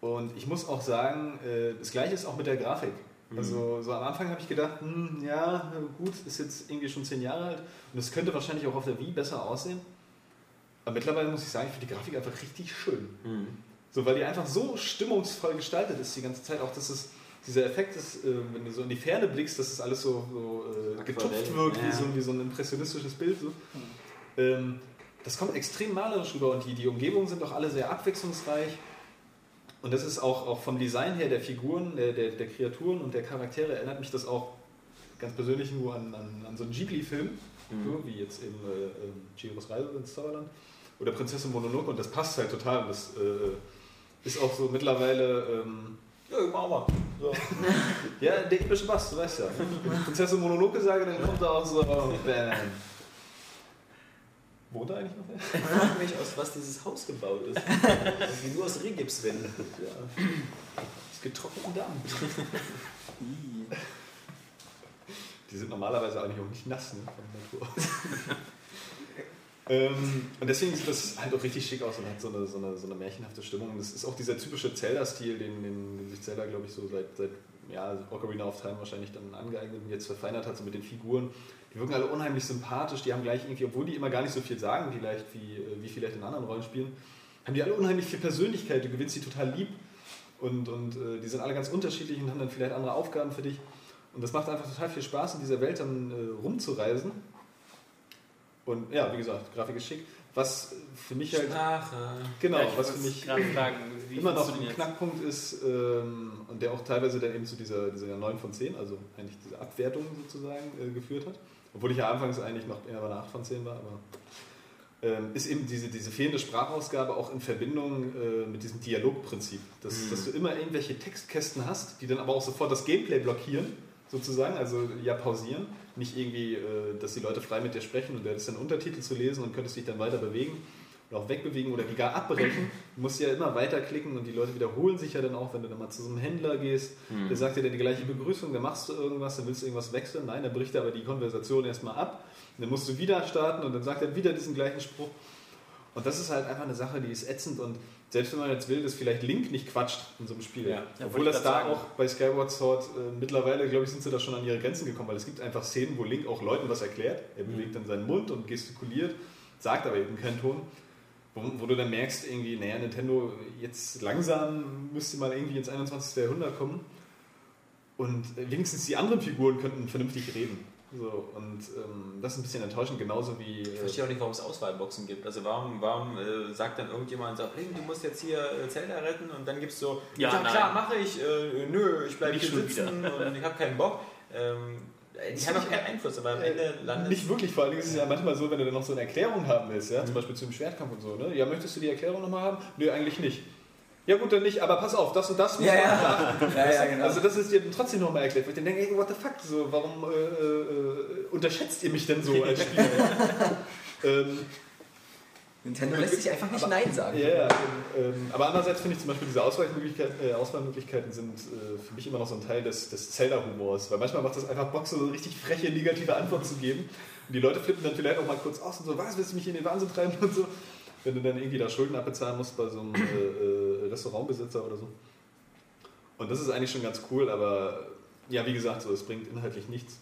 Und ich muss auch sagen, äh, das gleiche ist auch mit der Grafik. Also so am Anfang habe ich gedacht, hm, ja, gut, ist jetzt irgendwie schon zehn Jahre alt und es könnte wahrscheinlich auch auf der Wii besser aussehen. Aber mittlerweile muss ich sagen, ich finde die Grafik einfach richtig schön. Mhm. So, weil die einfach so stimmungsvoll gestaltet ist die ganze Zeit. Auch dass es, dieser Effekt ist, äh, wenn du so in die Ferne blickst, dass es alles so, so äh, getupft wirkt, wie, ja. so, wie so ein impressionistisches Bild. So. Ähm, das kommt extrem malerisch rüber und die, die Umgebungen sind auch alle sehr abwechslungsreich. Und das ist auch, auch vom Design her der Figuren, der, der, der Kreaturen und der Charaktere erinnert mich das auch ganz persönlich nur an, an, an so einen Ghibli-Film, so, wie jetzt eben äh, ähm, Chihiros Reise ins Zauberland oder Prinzessin Mononoke und das passt halt total und das äh, ist auch so mittlerweile ähm, Ja, mach mal. So. <laughs> ja, der epische Bass, du weißt ja. Ich Prinzessin Mononoke sage, dann kommt da auch so Bam. Wohnt da eigentlich noch? Ich frage mich, aus was dieses Haus gebaut ist. Irgendwie nur aus Rehgipswänden. Ja. Das getrockneten Damm. Die sind normalerweise eigentlich auch nicht nass, ne? Von Natur aus. <laughs> ähm, und deswegen sieht das halt auch richtig schick aus und hat so eine, so eine, so eine märchenhafte Stimmung. Das ist auch dieser typische Zelda-Stil, den, den, sich Zelda, glaube ich, so seit, seit ja, Ocarina of Time wahrscheinlich dann angeeignet und jetzt verfeinert hat, so mit den Figuren. Die wirken alle unheimlich sympathisch, die haben gleich irgendwie, obwohl die immer gar nicht so viel sagen, vielleicht wie, äh, wie vielleicht in anderen Rollenspielen, haben die alle unheimlich viel Persönlichkeit, du gewinnst sie total lieb und, und äh, die sind alle ganz unterschiedlich und haben dann vielleicht andere Aufgaben für dich. Und das macht einfach total viel Spaß, in dieser Welt dann äh, rumzureisen. Und ja, wie gesagt, Grafik ist schick. Was für mich halt, Sprache. genau, Ja, was für mich fragen, immer noch ein? Knackpunkt ist ähm, und der auch teilweise dann eben zu dieser, dieser 9 von 10, also eigentlich diese Abwertung sozusagen äh, geführt hat. Obwohl ich ja anfangs eigentlich noch eher bei einer 8 von 10 war, aber ähm, ist eben diese, diese fehlende Sprachausgabe auch in Verbindung äh, mit diesem Dialogprinzip. Dass, Mhm. dass du immer irgendwelche Textkästen hast, die dann aber auch sofort das Gameplay blockieren, sozusagen, also ja pausieren. Nicht irgendwie, äh, dass die Leute frei mit dir sprechen und du hättest dann Untertitel zu lesen und könntest dich dann weiter bewegen oder auch wegbewegen oder die gar abbrechen. Du musst ja immer weiterklicken und die Leute wiederholen sich ja dann auch, wenn du dann mal zu so einem Händler gehst, Mhm. der sagt dir dann die gleiche Begrüßung, dann machst du irgendwas, dann willst du irgendwas wechseln, nein, dann bricht er aber die Konversation erstmal ab, dann musst du wieder starten und dann sagt er wieder diesen gleichen Spruch. Und das ist halt einfach eine Sache, die ist ätzend und selbst wenn man jetzt will, dass vielleicht Link nicht quatscht in so einem Spiel. Ja. Ja, Obwohl das da sagen. auch bei Skyward Sword äh, mittlerweile, glaube ich, sind sie da schon an ihre Grenzen gekommen, weil es gibt einfach Szenen, wo Link auch Leuten was erklärt. Er bewegt dann seinen Mund und gestikuliert, sagt aber eben keinen Ton. Wo, wo du dann merkst, irgendwie, naja, Nintendo, jetzt langsam müsste mal irgendwie ins 21. Jahrhundert kommen. Und äh, wenigstens die anderen Figuren könnten vernünftig reden. So, und ähm, das ist ein bisschen enttäuschend, genauso wie. Ich Äh, verstehe auch nicht, warum es Auswahlboxen gibt. Also warum, warum äh, sagt dann irgendjemand, sagt, hey, du musst jetzt hier äh, Zelda retten und dann gibt's so, Ja, ja, klar, mache ich, äh, nö, ich bleibe hier sitzen und ich habe keinen Bock. Ähm, die haben auch keinen Einfluss, aber am Ende landet Nicht wirklich, vor allem ist es ja manchmal so, wenn du dann noch so eine Erklärung haben willst, ja, zum Beispiel zum Schwertkampf und so, ne? Ja, möchtest du die Erklärung nochmal haben? Nö, eigentlich nicht. Ja gut, dann nicht, aber pass auf, das und das muss Ja, man ja. Ja, ja, genau. Also das ist dir trotzdem nochmal erklärt, wo ich dann denke, ey, what the fuck, so, warum äh, äh, unterschätzt ihr mich denn so als Spieler? <laughs> ähm, Nintendo lässt sich einfach nicht Aber- Nein sagen. Ja, ja. Ähm, aber andererseits finde ich zum Beispiel diese Auswahlmöglichkeiten, äh, Auswahlmöglichkeiten sind äh, für mich immer noch so ein Teil des, des Zelda-Humors. Weil manchmal macht das einfach Bock, so eine richtig freche, negative Antwort zu geben. Und die Leute flippen dann vielleicht auch mal kurz aus und so, was, willst du mich in den Wahnsinn treiben und so. Wenn du dann irgendwie da Schulden abbezahlen musst bei so einem äh, äh, Restaurantbesitzer oder so. Und das ist eigentlich schon ganz cool, aber ja, wie gesagt, so, es bringt inhaltlich nichts.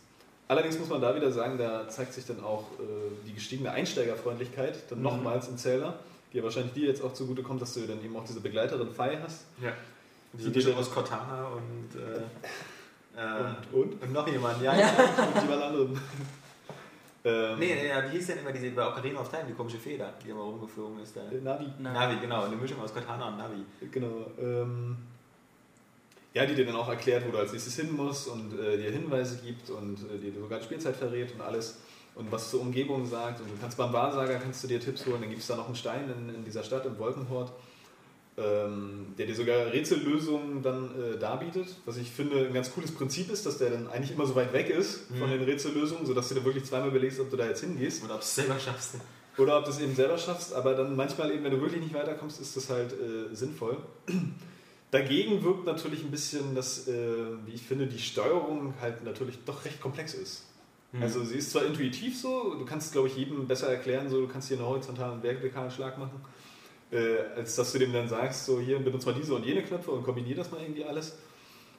Allerdings muss man da wieder sagen, da zeigt sich dann auch äh, die gestiegene Einsteigerfreundlichkeit, dann Mhm. nochmals in Zelda, die ja wahrscheinlich dir jetzt auch zugute kommt, dass du dann eben auch diese Begleiterin Fei hast. Ja. Die Mischung dann- aus Cortana und, äh, <laughs> äh, Und, und? und noch jemand, ja. ja. Und jemand anderen. Ähm, Nee, nee, ja, wie hieß denn immer diese bei Ocarina of Time, die komische Feder, die immer rumgeflogen ist? Da. äh, Navi. Navi, genau, eine Mischung aus Cortana und Navi. Genau. Ähm, ja, die dir dann auch erklärt, wo du als nächstes hin musst und äh, dir Hinweise gibt und äh, dir sogar die Spielzeit verrät und alles und was zur Umgebung sagt. Und du kannst beim Wahrsager kannst du dir Tipps holen, dann gibt es da noch einen Stein in, in dieser Stadt, im Wolkenhort, ähm, der dir sogar Rätsellösungen dann äh, darbietet. Was ich finde ein ganz cooles Prinzip ist, dass der dann eigentlich immer so weit weg ist von Mhm. den Rätsellösungen, sodass du dir wirklich zweimal überlegst, ob du da jetzt hingehst. Oder ob du es selber schaffst. Oder ob du es eben selber schaffst, aber dann manchmal eben, wenn du wirklich nicht weiterkommst, ist das halt äh, sinnvoll. <clears throat> Dagegen wirkt natürlich ein bisschen, dass, äh, wie ich finde, die Steuerung halt natürlich doch recht komplex ist. Mhm. Also sie ist zwar intuitiv so, du kannst glaube ich jedem besser erklären, so du kannst hier einen horizontalen und vertikalen Schlag machen, äh, als dass du dem dann sagst, so hier benutzt mal diese und jene Knöpfe und kombinier das mal irgendwie alles.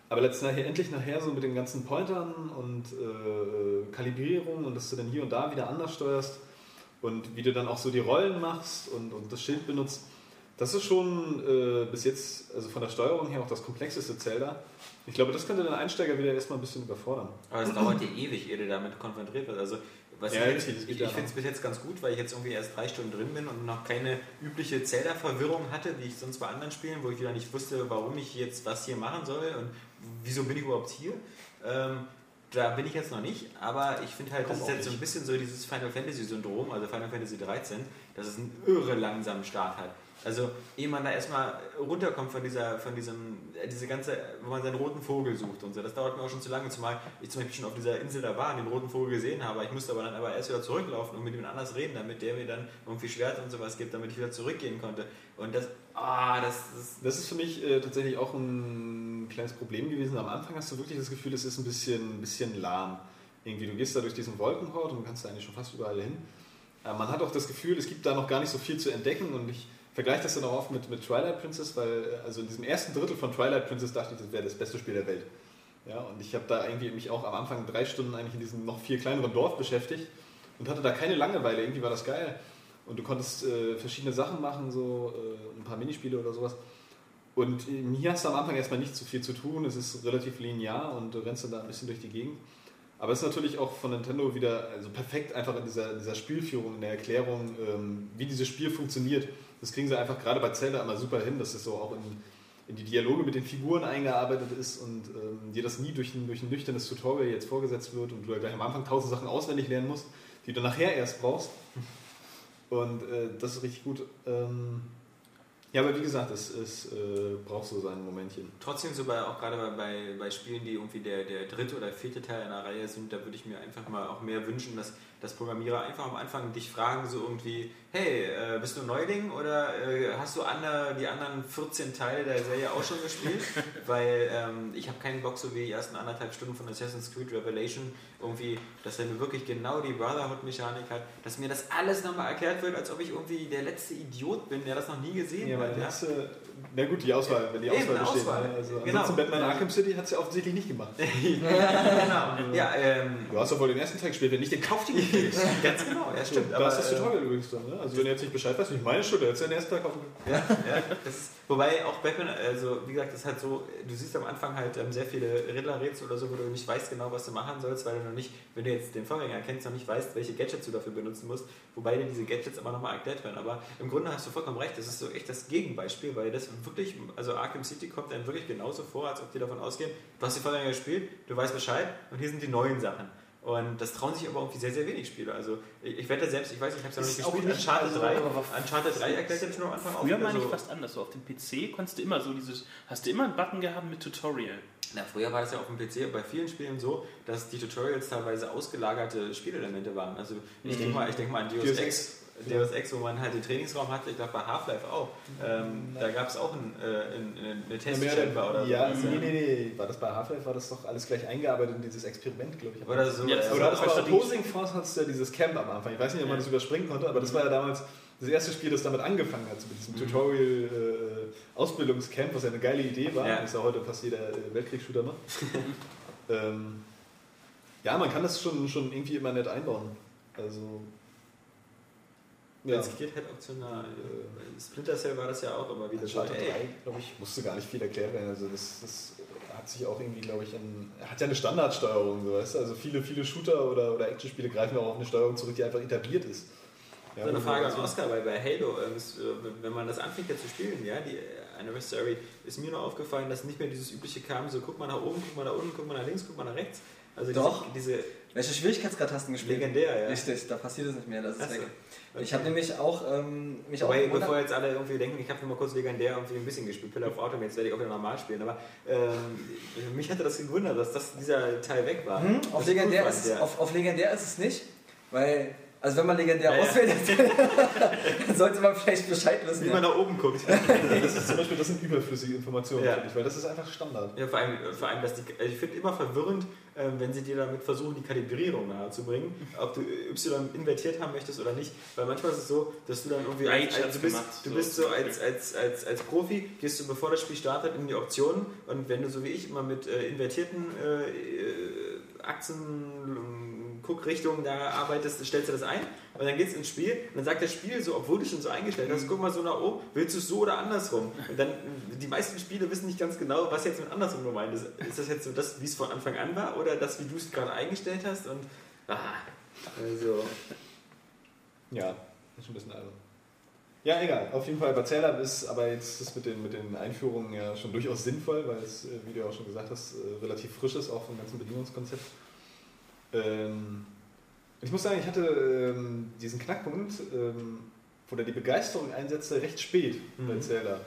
Aber letztendlich endlich nachher so mit den ganzen Pointern und äh, Kalibrierung und dass du dann hier und da wieder anders steuerst und wie du dann auch so die Rollen machst und, und das Schild benutzt, das ist schon äh, bis jetzt, also von der Steuerung her auch das komplexeste Zelda. Ich glaube, das könnte den Einsteiger wieder erstmal ein bisschen überfordern. Aber es dauert ja ewig, ehe du damit konfrontiert wirst. Also, was Ja, ich ich, ich finde es bis jetzt ganz gut, weil ich jetzt irgendwie erst drei Stunden drin bin und noch keine übliche Zelda-Verwirrung hatte, wie ich sonst bei anderen Spielen, wo ich wieder nicht wusste, warum ich jetzt was hier machen soll und wieso bin ich überhaupt hier. Ähm, da bin ich jetzt noch nicht, aber ich finde halt, Komm das ist jetzt so ein nicht. bisschen so dieses Final Fantasy-Syndrom, also Final Fantasy 13, dass es einen irre langsamen Start hat. Also, ehe man da erstmal runterkommt von dieser, von diesem, äh, diese ganze, wo man seinen roten Vogel sucht und so, das dauert mir auch schon zu lange, zumal ich zum Beispiel schon auf dieser Insel da war und den roten Vogel gesehen habe. Ich musste aber dann aber erst wieder zurücklaufen und mit jemand anders reden, damit der mir dann irgendwie Schwert und sowas gibt, damit ich wieder zurückgehen konnte. Und das, ah, das ist. Das ist für mich äh, tatsächlich auch ein kleines Problem gewesen. Am Anfang hast du wirklich das Gefühl, es ist ein bisschen, ein bisschen lahm. Irgendwie, du gehst da durch diesen Wolkenhort und kannst da eigentlich schon fast überall hin. Äh, man hat auch das Gefühl, es gibt da noch gar nicht so viel zu entdecken und ich vergleiche das dann auch oft mit, mit Twilight Princess, weil äh, also in diesem ersten Drittel von Twilight Princess dachte ich, das wäre das beste Spiel der Welt. Ja, und ich habe da irgendwie mich auch am Anfang drei Stunden eigentlich in diesem noch viel kleineren Dorf beschäftigt und hatte da keine Langeweile. Irgendwie war das geil. Und du konntest äh, verschiedene Sachen machen, so äh, ein paar Minispiele oder sowas. Und hier hast du am Anfang erstmal nicht so viel zu tun. Es ist relativ linear und du rennst dann da ein bisschen durch die Gegend. Aber es ist natürlich auch von Nintendo wieder also perfekt einfach in dieser, dieser Spielführung, in der Erklärung, ähm, wie dieses Spiel funktioniert. Das kriegen sie einfach gerade bei Zelda immer super hin, dass es so auch in, in die Dialoge mit den Figuren eingearbeitet ist und ähm, dir das nie durch ein, durch ein nüchternes Tutorial jetzt vorgesetzt wird und du ja gleich am Anfang tausend Sachen auswendig lernen musst, die du nachher erst brauchst. Und äh, das ist richtig gut. Ähm, ja, aber wie gesagt, es, es äh, braucht so sein Momentchen. Trotzdem so bei, auch gerade bei, bei, Spielen, die irgendwie der, der dritte oder vierte Teil einer Reihe sind, da würde ich mir einfach mal auch mehr wünschen, dass, dass Programmierer einfach am Anfang dich fragen, so irgendwie, hey, äh, bist du ein Neuling oder äh, hast du andere, die anderen 14 Teile der Serie auch schon gespielt? <laughs> Weil ähm, ich habe keinen Bock, so wie die ersten anderthalb Stunden von Assassin's Creed Revelation, irgendwie, dass er mir wirklich genau die Brotherhood-Mechanik hat, dass mir das alles nochmal erklärt wird, als ob ich irgendwie der letzte Idiot bin, der das noch nie gesehen Ja, hat. Ja? äh, na gut, die Auswahl, wenn die Auswahl besteht. Auswahl. ne? Also, Genau. ansonsten Batman Arkham City hat es ja offensichtlich nicht gemacht. <laughs> genau. Ja, ähm, Du hast doch wohl den ersten Teil gespielt, wenn nicht, den kauf dir nicht. <laughs> ganz genau, ja stimmt. da ist das äh, Tutorial übrigens drin. Ne? Also wenn du jetzt nicht Bescheid weißt, nicht meine Schuld, jetzt den ersten Tag kaufen. Ja, ja, ist, wobei auch Batman, also wie gesagt, das ist halt so, du siehst am Anfang halt ähm, sehr viele Riddler-Rätsel oder so, wo du nicht weißt genau, was du machen sollst, weil du noch nicht, wenn du jetzt den Vorgänger kennst, noch nicht weißt, welche Gadgets du dafür benutzen musst, wobei dir diese Gadgets aber nochmal erklärt werden. Aber im Grunde hast du vollkommen recht, das ist so echt das Gegenbeispiel, weil das wirklich, also Arkham City kommt einem wirklich genauso vor, als ob die davon ausgehen, du hast die Vorgänger gespielt, du weißt Bescheid und hier sind die neuen Sachen. Und das trauen sich aber irgendwie sehr, sehr wenig Spieler. Also ich, ich wette selbst, ich weiß, ich habe es noch nicht gespielt, nicht- Uncharted also, 3, aber Uncharted 3 erklärt ja schon am Anfang Früher meine ich so- fast anders. So auf dem PC konntest du immer so dieses, hast du immer einen Button gehabt mit Tutorial. Na, früher war das ja auf dem PC bei vielen Spielen so, dass die Tutorials teilweise ausgelagerte Spielelemente waren. Also ich denke mal, ich denk mal an Deus, Deus Ex. Deus Ex, wo man halt den Trainingsraum hatte, ich glaube bei Half-Life auch. Ähm, da gab es auch ein, äh, ein, eine Ja, Testchamber oder ja, so. nee, nee, nee. War das bei Half-Life, war das doch alles gleich eingearbeitet in dieses Experiment, glaube ich. Oder so. Ja, das. Oder das war Strategie. Opposing Force hattest du ja dieses Camp am Anfang. Ich weiß nicht, ob man Ja. das überspringen konnte, aber das war ja damals das erste Spiel, das damit angefangen hat, so mit diesem Tutorial-Ausbildungscamp, was ja eine geile Idee war. Ja. Das ist ja heute fast jeder äh, Weltkriegsshooter macht. <laughs> ähm, ja, man kann das schon, schon irgendwie immer nett einbauen. Also. Ja. Es geht halt optional. Äh, Splinter Cell war das ja auch immer wieder so. Uncharted Ey, 3, glaube ich, musste gar nicht viel erklärt werden. Also das, das hat sich auch irgendwie, glaube ich, an, hat ja eine Standardsteuerung, so weißt du? Also viele, viele Shooter oder, oder Actionspiele greifen ja auch auf eine Steuerung zurück, die einfach etabliert ist. Ja, So eine Frage an Oscar, weil bei Halo, ähm, äh, wenn man das anfängt ja zu spielen, ja, die äh, Anniversary, ist mir nur aufgefallen, dass nicht mehr dieses übliche kam, so guck mal nach oben, guck mal nach unten, guck mal nach links, guck mal nach rechts. Also Doch. diese, diese Welche Schwierigkeitsgrad hast du gespielt? legendär, ja. Richtig, da passiert es nicht mehr, das ist Ach so. weg. Okay. Ich habe nämlich auch ähm, mich Wobei, auch gewundert- bevor jetzt alle irgendwie denken, ich habe nur mal kurz legendär irgendwie ein bisschen gespielt, Pillar of Autumn, jetzt werde ich auch wieder normal spielen, aber ähm, <laughs> mich hatte das gewundert, dass das, dieser Teil weg war. Hm, auf, legendär ist es, ja. auf, auf legendär ist es nicht, weil, also wenn man legendär Ja, ja. auswählt, dann <laughs> sollte man vielleicht Bescheid wissen. Wie man nach oben guckt. <laughs> Das ist zum Beispiel, das sind überflüssige Informationen, Ja. finde ich, weil das ist einfach Standard. Ja, vor allem, vor allem dass die, also ich finde immer verwirrend, ähm, wenn sie dir damit versuchen, die Kalibrierung nahezubringen, ob du Y invertiert haben möchtest oder nicht. Weil manchmal ist es so, dass du dann irgendwie als, als, du bist, gemacht, du so. bist so als, als, als, als Profi, gehst du bevor das Spiel startet in die Optionen und wenn du so wie ich immer mit äh, invertierten äh, äh, Achsen, ähm, Guckrichtungen da arbeitest, stellst du das ein und dann geht's ins Spiel und dann sagt das Spiel so, obwohl du schon so eingestellt hast, guck mal so nach oben, willst du es so oder andersrum? Und dann, die meisten Spiele wissen nicht ganz genau, was jetzt mit andersrum gemeint ist. Ist das jetzt so das, wie es von Anfang an war oder das, wie du es gerade eingestellt hast? Und, ah, also, Ja, ist schon ein bisschen albern. Ja, egal. Auf jeden Fall, bei Zellab ist aber jetzt das mit den, mit den Einführungen ja schon durchaus sinnvoll, weil es, äh, wie du auch schon gesagt hast, äh, relativ frisch ist, auch vom ganzen Bedienungskonzept. Ähm, ich muss sagen, ich hatte ähm, diesen Knackpunkt, ähm, wo da die Begeisterung einsetzte, recht spät bei Mhm. Zelda.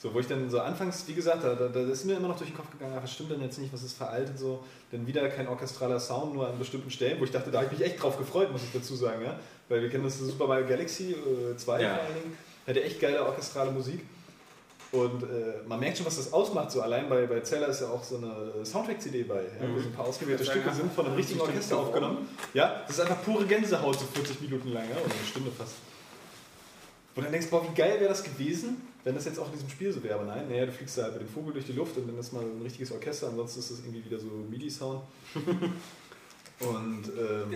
So, wo ich dann so anfangs, wie gesagt, da, da, da ist mir immer noch durch den Kopf gegangen, was stimmt denn jetzt nicht, was ist veraltet so, denn wieder kein orchestraler Sound, nur an bestimmten Stellen, wo ich dachte, da habe ich mich echt drauf gefreut, muss ich dazu sagen, ja, weil wir kennen das Super Mario Galaxy äh, 2 Ja. vor allen Dingen, hat ja echt geile orchestrale Musik und äh, man merkt schon, was das ausmacht, so allein bei, bei Zelda ist ja auch so eine Soundtrack-CD bei, ja, wo Mhm. so ein paar ausgewählte Stücke sagen, sind von einem richtigen Orchester aufgenommen, ja, das ist einfach pure Gänsehaut, so 40 Minuten lang, ja, oder eine Stunde fast. Wo du dann denkst, boah, wie geil wäre das gewesen, wenn das jetzt auch in diesem Spiel so wäre. Aber nein, naja, du fliegst da halt mit dem Vogel durch die Luft und dann ist mal ein richtiges Orchester, ansonsten ist das irgendwie wieder so MIDI-Sound. <laughs> und, ähm,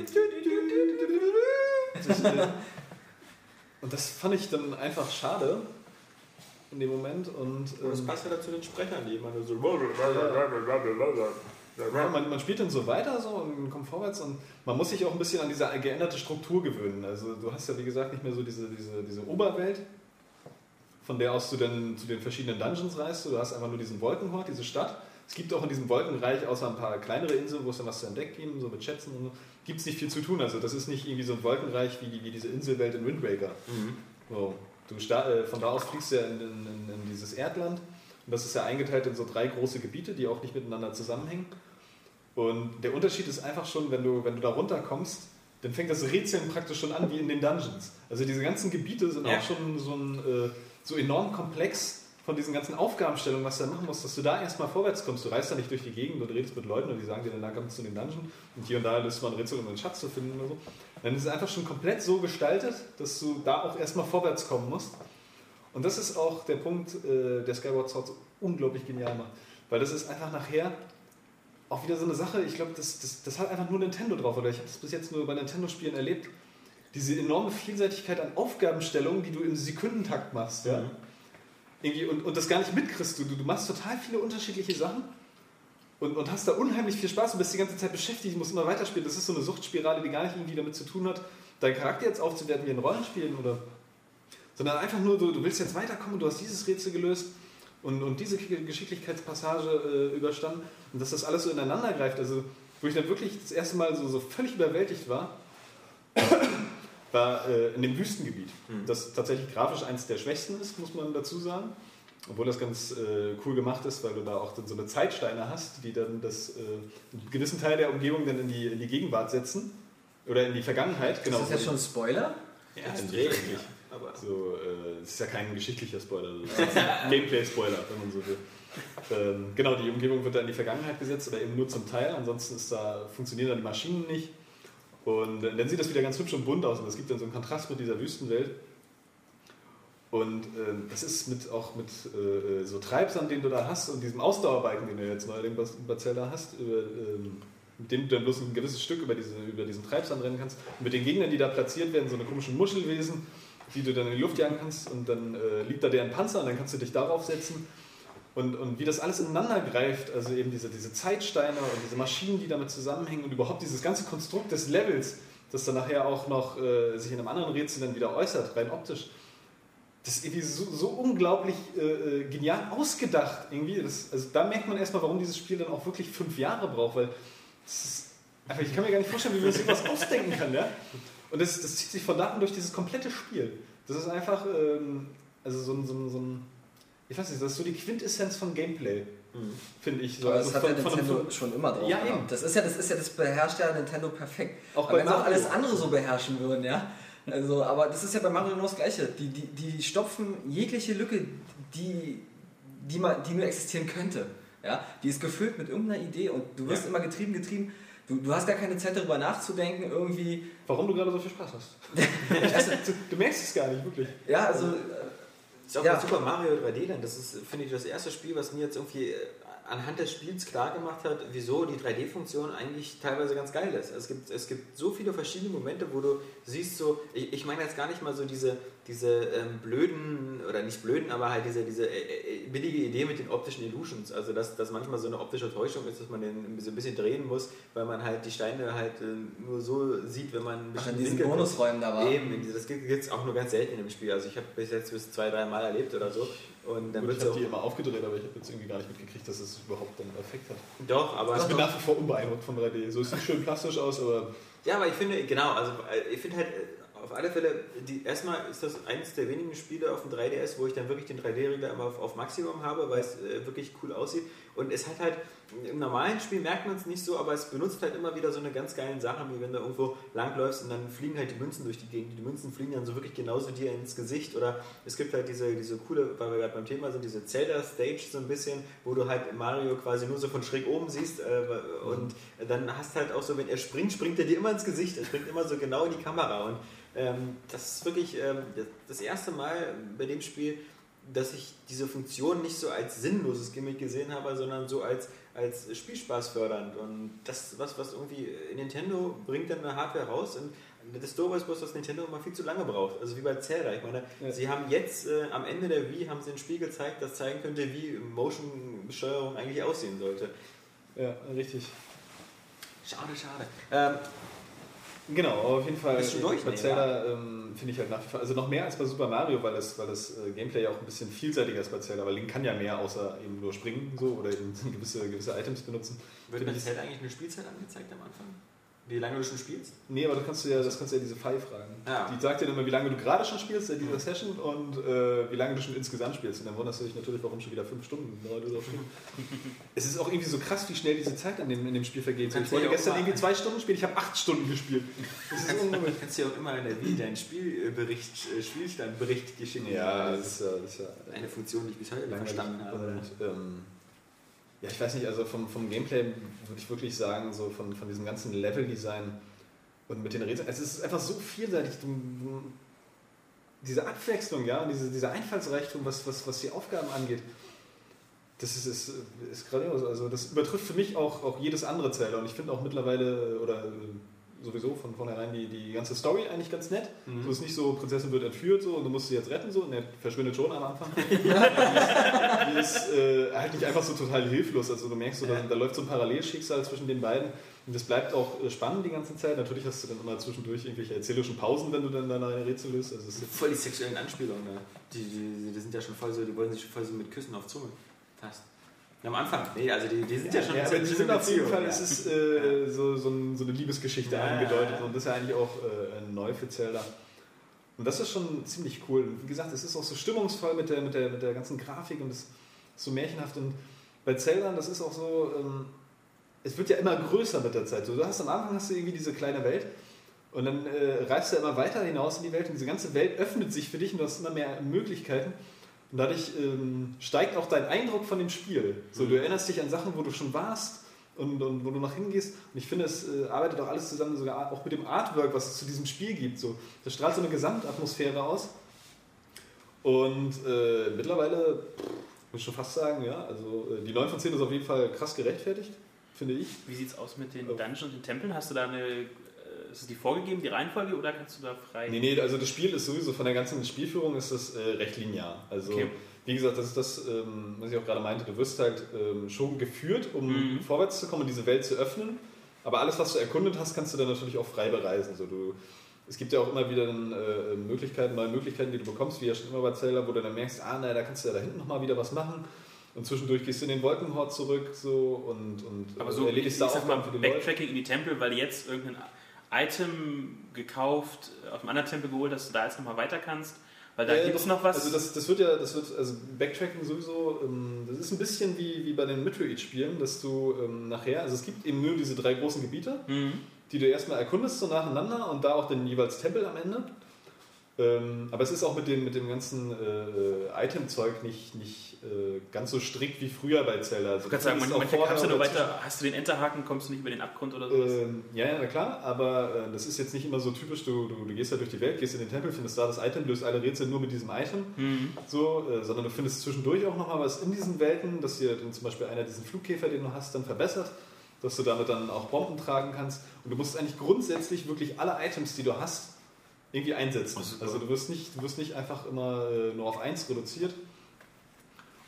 äh, und das fand ich dann einfach schade in dem Moment. Und, und das ähm, passt ja dazu den Sprechern, die immer nur so. Ja, man, man spielt dann so weiter so und kommt vorwärts und man muss sich auch ein bisschen an diese geänderte Struktur gewöhnen. Also du hast ja wie gesagt nicht mehr so diese, diese, diese Oberwelt, von der aus du dann zu den verschiedenen Dungeons reist. Du hast einfach nur diesen Wolkenhort, diese Stadt. Es gibt auch in diesem Wolkenreich außer ein paar kleinere Inseln, wo es dann was zu entdecken gibt, so mit Schätzen und so, gibt es nicht viel zu tun. Also das ist nicht irgendwie so ein Wolkenreich wie, wie diese Inselwelt in Wind Waker. Mhm. So, du äh, von da aus fliegst du ja in, in, in, in dieses Erdland und das ist ja eingeteilt in so drei große Gebiete, die auch nicht miteinander zusammenhängen. Und der Unterschied ist einfach schon, wenn du, wenn du da runterkommst, dann fängt das Rätseln praktisch schon an wie in den Dungeons. Also diese ganzen Gebiete sind Ja. auch schon so, ein, äh, so enorm komplex von diesen ganzen Aufgabenstellungen, was du da machen musst, dass du da erstmal vorwärts kommst. Du reist da nicht durch die Gegend und redest mit Leuten und die sagen dir, dann kommst du in den Dungeon und hier und da löst man ein Rätsel, um einen Schatz zu finden oder so. Dann ist es einfach schon komplett so gestaltet, dass du da auch erstmal vorwärts kommen musst. Und das ist auch der Punkt, äh, der Skyward Sword unglaublich genial macht. Weil das ist einfach nachher auch wieder so eine Sache, ich glaube, das, das, das hat einfach nur Nintendo drauf, oder ich habe das bis jetzt nur bei Nintendo-Spielen erlebt. Diese enorme Vielseitigkeit an Aufgabenstellungen, die du im Sekundentakt machst. Ja? Mhm. Irgendwie, und, und das gar nicht mitkriegst. Du, du machst total viele unterschiedliche Sachen und, und hast da unheimlich viel Spaß und bist die ganze Zeit beschäftigt, musst immer weiterspielen. Das ist so eine Suchtspirale, die gar nicht irgendwie damit zu tun hat, deinen Charakter jetzt aufzuwerten wie in Rollenspielen oder. Sondern einfach nur, du, du willst jetzt weiterkommen, du hast dieses Rätsel gelöst und, und diese Geschicklichkeitspassage äh, überstanden und dass das alles so ineinander greift. Also, wo ich dann wirklich das erste Mal so, so völlig überwältigt war, war äh, in dem Wüstengebiet. Mhm. Das tatsächlich grafisch eins der schwächsten ist, muss man dazu sagen. Obwohl das ganz äh, cool gemacht ist, weil du da auch dann so eine Zeitsteine hast, die dann das, äh, einen gewissen Teil der Umgebung dann in die, in die Gegenwart setzen. Oder in die Vergangenheit, genau. Ist das jetzt schon ein Spoiler? Ja, ein das Dreh ist eigentlich. Aber So, äh, es ist ja kein geschichtlicher Spoiler, das ist ein <laughs> Gameplay-Spoiler, wenn man so will. Ähm, genau, die Umgebung wird da in die Vergangenheit gesetzt, aber eben nur zum Teil, ansonsten ist da, funktionieren da die Maschinen nicht. Und äh, dann sieht das wieder ganz hübsch und bunt aus und es gibt dann so einen Kontrast mit dieser Wüstenwelt. Und ähm, das ist mit, auch mit äh, so Treibsand, den du da hast und diesem Ausdauerbalken, den du jetzt neuerdings bei Zelda hast, über, ähm, mit dem du dann bloß ein gewisses Stück über, diese, über diesen Treibsand rennen kannst. Und mit den Gegnern, die da platziert werden, so eine komischen Muschelwesen, die du dann in die Luft jagen kannst und dann äh, liegt da deren Panzer und dann kannst du dich darauf setzen. Und, und wie das alles ineinander greift, also eben diese, diese Zeitsteine und diese Maschinen, die damit zusammenhängen und überhaupt dieses ganze Konstrukt des Levels, das dann nachher auch noch äh, sich in einem anderen Rätsel dann wieder äußert, rein optisch. Das ist irgendwie so, so unglaublich äh, äh, genial ausgedacht. Irgendwie. Das, also da merkt man erstmal, warum dieses Spiel dann auch wirklich fünf Jahre braucht, weil ist einfach, ich kann mir gar nicht vorstellen, wie man sich was <laughs> ausdenken kann. Ja? Und das, das zieht sich von da an durch dieses komplette Spiel. Das ist einfach ähm, also so ein, so, ein, so ein, ich weiß nicht, das ist so die Quintessenz von Gameplay, finde ich. So, Aber also das hat ja von- von- Nintendo von- schon immer drauf. Ja, gehabt. eben. Das ist ja das, ist ja, das beherrscht ja Nintendo perfekt. Auch Aber wenn sie auch alles andere so beherrschen würden, ja. Also, aber das ist ja bei Mario genau das Gleiche. Die, die, die stopfen jegliche Lücke, die, die, man, die nur existieren könnte. Ja? Die ist gefüllt mit irgendeiner Idee und du wirst Ja. immer getrieben, getrieben. Du, du hast gar keine Zeit darüber nachzudenken, irgendwie. Warum du gerade so viel Spaß hast. <laughs> du, du merkst es gar nicht, wirklich. Ja, also. Ist auch Ja. bei Super Mario 3D Land, das ist, finde ich, das erste Spiel, was mir jetzt irgendwie äh, anhand des Spiels klar gemacht hat, wieso die 3D-Funktion eigentlich teilweise ganz geil ist. Es gibt, es gibt so viele verschiedene Momente, wo du siehst so, ich, ich meine jetzt gar nicht mal so diese, diese ähm, blöden, oder nicht blöden, aber halt diese, diese äh, äh, billige Idee mit den optischen Illusions. Also dass, dass manchmal so eine optische Täuschung ist, dass man den so ein bisschen drehen muss, weil man halt die Steine halt äh, nur so sieht, wenn man Ach, in diesen Winkel- Bonusräumen da war. Eben, das gibt es auch nur ganz selten in dem Spiel. Also ich habe bis jetzt bis zwei, drei Mal erlebt oder so. Und dann Gut, ich habe die immer aufgedreht, aber ich habe jetzt irgendwie gar nicht mitgekriegt, dass es überhaupt einen Effekt hat. Doch, aber. Ich bin nach wie vor unbeeindruckt von 3D. So es sieht schön plastisch aus, aber Ja, aber ich finde, genau, also äh, ich finde halt äh, auf alle Fälle, die, erstmal ist das eines der wenigen Spiele auf dem 3DS, wo ich dann wirklich den 3D-Regler immer auf, auf Maximum habe, weil es äh, wirklich cool aussieht. Und es hat halt, im normalen Spiel merkt man es nicht so, aber es benutzt halt immer wieder so eine ganz geilen Sache, wie wenn du irgendwo langläufst und dann fliegen halt die Münzen durch die Gegend. Die Münzen fliegen dann so wirklich genauso dir ins Gesicht. Oder es gibt halt diese, diese coole, weil wir gerade beim Thema sind, diese Zelda-Stage so ein bisschen, wo du halt Mario quasi nur so von schräg oben siehst. Äh, und dann hast halt auch so, wenn er springt, springt er dir immer ins Gesicht. Er springt immer so genau in die Kamera. Und das ist wirklich ähm, das- das erste Mal bei dem Spiel, dass ich diese Funktion nicht so als sinnloses Gimmick gesehen habe, sondern so als, als Spielspaß fördernd. Und das, was, was irgendwie Nintendo bringt dann eine Hardware raus und das Doofe ist bloß, dass Nintendo immer viel zu lange braucht. Also wie bei Zelda. Ich meine, Ja. sie haben jetzt äh, am Ende der Wii haben sie ein Spiel gezeigt, das zeigen könnte, wie Motion-Steuerung eigentlich aussehen sollte. ja, richtig. Schade, schade. Ähm, Genau, auf jeden Fall Bist du durch? bei Zelda ähm, finde ich halt nach wie vor, also noch mehr als bei Super Mario, weil das, weil das äh, Gameplay ja auch ein bisschen vielseitiger ist bei Zelda, weil Link kann ja mehr außer eben nur springen so oder eben <laughs> gewisse, gewisse Items benutzen. wird bei Zelda eigentlich eine Spielzeit angezeigt am Anfang? Wie lange du schon spielst? Nee, aber das kannst du ja, das kannst du ja diese Five fragen. Ja. Die sagt dir dann immer, wie lange du gerade schon spielst in dieser Session und äh, wie lange du schon insgesamt spielst. Und dann wunderst du dich natürlich, warum schon wieder fünf Stunden Leute drauf stehen. es ist auch irgendwie so krass, wie schnell diese Zeit in dem, in dem Spiel vergeht. Ich wollte gestern irgendwie zwei Stunden spielen, ich habe acht Stunden gespielt. Das ist <laughs> unmöglich. Du kannst ja auch immer in der Wii deinen Spielbericht, äh, Spielstandbericht geschickt Ja, das ist ja, das ist ja eine Funktion, die ich bis heute verstanden habe. Und, ähm, ja, ich weiß nicht, also vom, vom Gameplay würde ich wirklich sagen, so von, von diesem ganzen Level-Design und mit den Rätseln, es ist einfach so vielseitig. Diese Abwechslung, ja, diese, dieser Einfallsreichtum, was, was, was die Aufgaben angeht, das ist, ist, ist grandios. Also das übertrifft für mich auch, auch jedes andere Zelda. Und ich finde auch mittlerweile, oder äh, sowieso von vornherein die, die ganze Story eigentlich ganz nett. Mhm. So ist nicht so, Prinzessin wird entführt so und du musst sie jetzt retten so. Ne, verschwindet schon am Anfang. <laughs> die ist äh, halt nicht einfach so total hilflos. Also du merkst so, da, da läuft so ein Parallelschicksal zwischen den beiden. Und das bleibt auch äh, spannend die ganze Zeit. Natürlich hast du dann immer zwischendurch irgendwelche erzählerischen Pausen, wenn du dann deine Rätsel löst. Also ist Voll die sexuellen Anspielungen. Ne? Die, die, die sind ja schon voll so, die wollen sich schon voll so mit Küssen auf Zunge tasten. Am Anfang, nee, also die, die sind ja, schon Ja, aber die so sind auf jeden Fall, ja. es ist äh, so, so, ein, so eine Liebesgeschichte Ja, angedeutet ja, ja. und das ist ja eigentlich auch äh, neu für Zelda. Und das ist schon ziemlich cool. Und wie gesagt, es ist auch so stimmungsvoll mit der, mit der, mit der ganzen Grafik und es ist so märchenhaft. Und bei Zelda, das ist auch so, ähm, es wird ja immer größer mit der Zeit. So, du hast am Anfang hast du irgendwie diese kleine Welt Und dann äh, reist du immer weiter hinaus in die Welt und diese ganze Welt öffnet sich für dich und du hast immer mehr Möglichkeiten. Und dadurch ähm, steigt auch dein Eindruck von dem Spiel. So, du erinnerst dich an Sachen, wo du schon warst und, und wo du noch hingehst. Und ich finde, es äh, arbeitet auch alles zusammen, sogar auch mit dem Artwork, was es zu diesem Spiel gibt. So, das strahlt so eine Gesamtatmosphäre aus. Und äh, mittlerweile, muss ich schon fast sagen, ja, also äh, die 9 von 10 ist auf jeden Fall krass gerechtfertigt, finde ich. Wie sieht's aus mit den Oh. Dungeons und den Tempeln? Hast du da eine. Ist es die vorgegeben, die Reihenfolge, oder kannst du da frei. Nee, nee, also das Spiel ist sowieso von der ganzen Spielführung ist das äh, recht linear. Also Okay. wie gesagt, das ist das, ähm, was ich auch gerade meinte, du wirst halt ähm, schon geführt, um Mhm. vorwärts zu kommen und diese Welt zu öffnen. Aber alles, was du erkundet hast, kannst du dann natürlich auch frei bereisen. So, du, es gibt ja auch immer wieder dann, äh, Möglichkeiten, neue Möglichkeiten, die du bekommst, wie ja schon immer bei Zelda, wo du dann merkst, ah, na, da kannst du ja da hinten nochmal wieder was machen. Und zwischendurch gehst du in den Wolkenhort zurück so und, und Aber äh, so, erledigst da sag mal, die Leute. Backtracking in die Tempel, weil jetzt irgendein Item gekauft, auf einem anderen Tempel geholt, dass du da jetzt nochmal weiter kannst. Weil da Ja, gibt es noch was. Also das, das wird ja, das wird, also Backtracking sowieso, ähm, das ist ein bisschen wie, wie bei den Metroid-Spielen, dass du ähm, nachher, also es gibt eben nur diese drei großen Gebiete, mhm. die du erstmal erkundest so nacheinander und da auch den jeweils Tempel am Ende. Ähm, aber es ist auch mit dem, mit dem ganzen äh, Item-Zeug nicht, nicht äh, ganz so strikt wie früher bei Zelda. Also Du kannst sagen, findest manchmal kannst du nur weiter, hast du den Enterhaken, kommst du nicht über den Abgrund oder sowas. ähm, ja, ja, na klar, aber äh, das ist jetzt nicht immer so typisch, du, du, du gehst ja durch die Welt, gehst in den Tempel, findest da das Item, löst alle Rätsel nur mit diesem Item, Mhm. so, äh, sondern du findest zwischendurch auch nochmal was in diesen Welten, dass dir dann zum Beispiel einer diesen Flugkäfer, den du hast, dann verbessert, dass du damit dann auch Bomben tragen kannst und du musst eigentlich grundsätzlich wirklich alle Items, die du hast, irgendwie einsetzen. Oh, also du wirst nicht, du wirst nicht einfach immer äh, nur auf eins reduziert.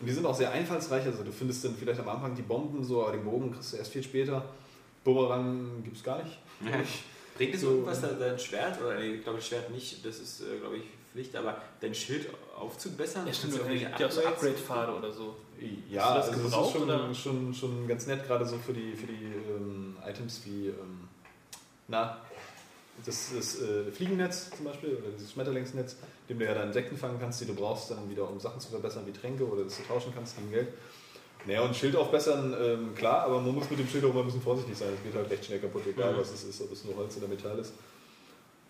Und die sind auch sehr einfallsreich, also du findest dann vielleicht am Anfang die Bomben so, aber den Bogen kriegst du erst viel später. Bumerang gibt es gar nicht. Bringt es So, irgendwas, dein dein Schwert, oder nee, ich glaube das Schwert nicht, das ist, äh, glaube ich, Pflicht, aber dein Schild aufzubessern? Ja, stimmt, ja auch so? Upgrade-Pfade oder so. Ja, das also das ist schon, oder? schon, schon ganz nett, gerade so für die, für die ähm, Items wie ähm, na, das, das äh, Fliegennetz zum Beispiel oder dieses Schmetterlingsnetz, dem du ja dann Insekten fangen kannst, die du brauchst, dann wieder um Sachen zu verbessern wie Tränke oder dass du tauschen kannst gegen Geld. Naja, und Schild aufbessern, ähm, klar, aber man muss mit dem Schild auch immer ein bisschen vorsichtig sein. Es geht halt recht schnell kaputt, egal Mhm. was es ist, ob es nur Holz oder Metall ist.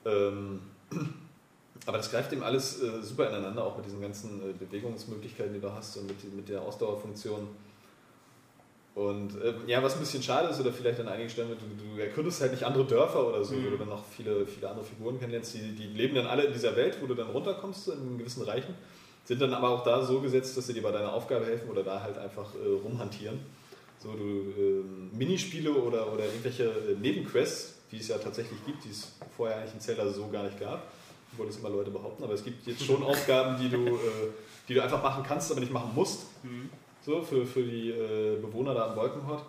Ähm, <clears throat> aber das greift eben alles äh, super ineinander, auch mit diesen ganzen äh, Bewegungsmöglichkeiten, die du hast und mit, mit der Ausdauerfunktion. Und ähm, ja, was ein bisschen schade ist, oder vielleicht an einigen Stellen, du, du erkundest halt nicht andere Dörfer oder so, Mhm. wo du dann noch viele, viele andere Figuren kennenlernst, die, die leben dann alle in dieser Welt, wo du dann runterkommst in gewissen Reichen, sind dann aber auch da so gesetzt, dass sie dir bei deiner Aufgabe helfen oder da halt einfach äh, rumhantieren. So, du ähm, Minispiele oder, oder irgendwelche äh, Nebenquests, die es ja tatsächlich gibt, die es vorher eigentlich in Zelda so gar nicht gab, obwohl das immer Leute behaupten, aber es gibt jetzt schon <laughs> Aufgaben, die du, äh, die du einfach machen kannst, aber nicht machen musst. Mhm. So, für, für die äh, Bewohner da am Wolkenhort.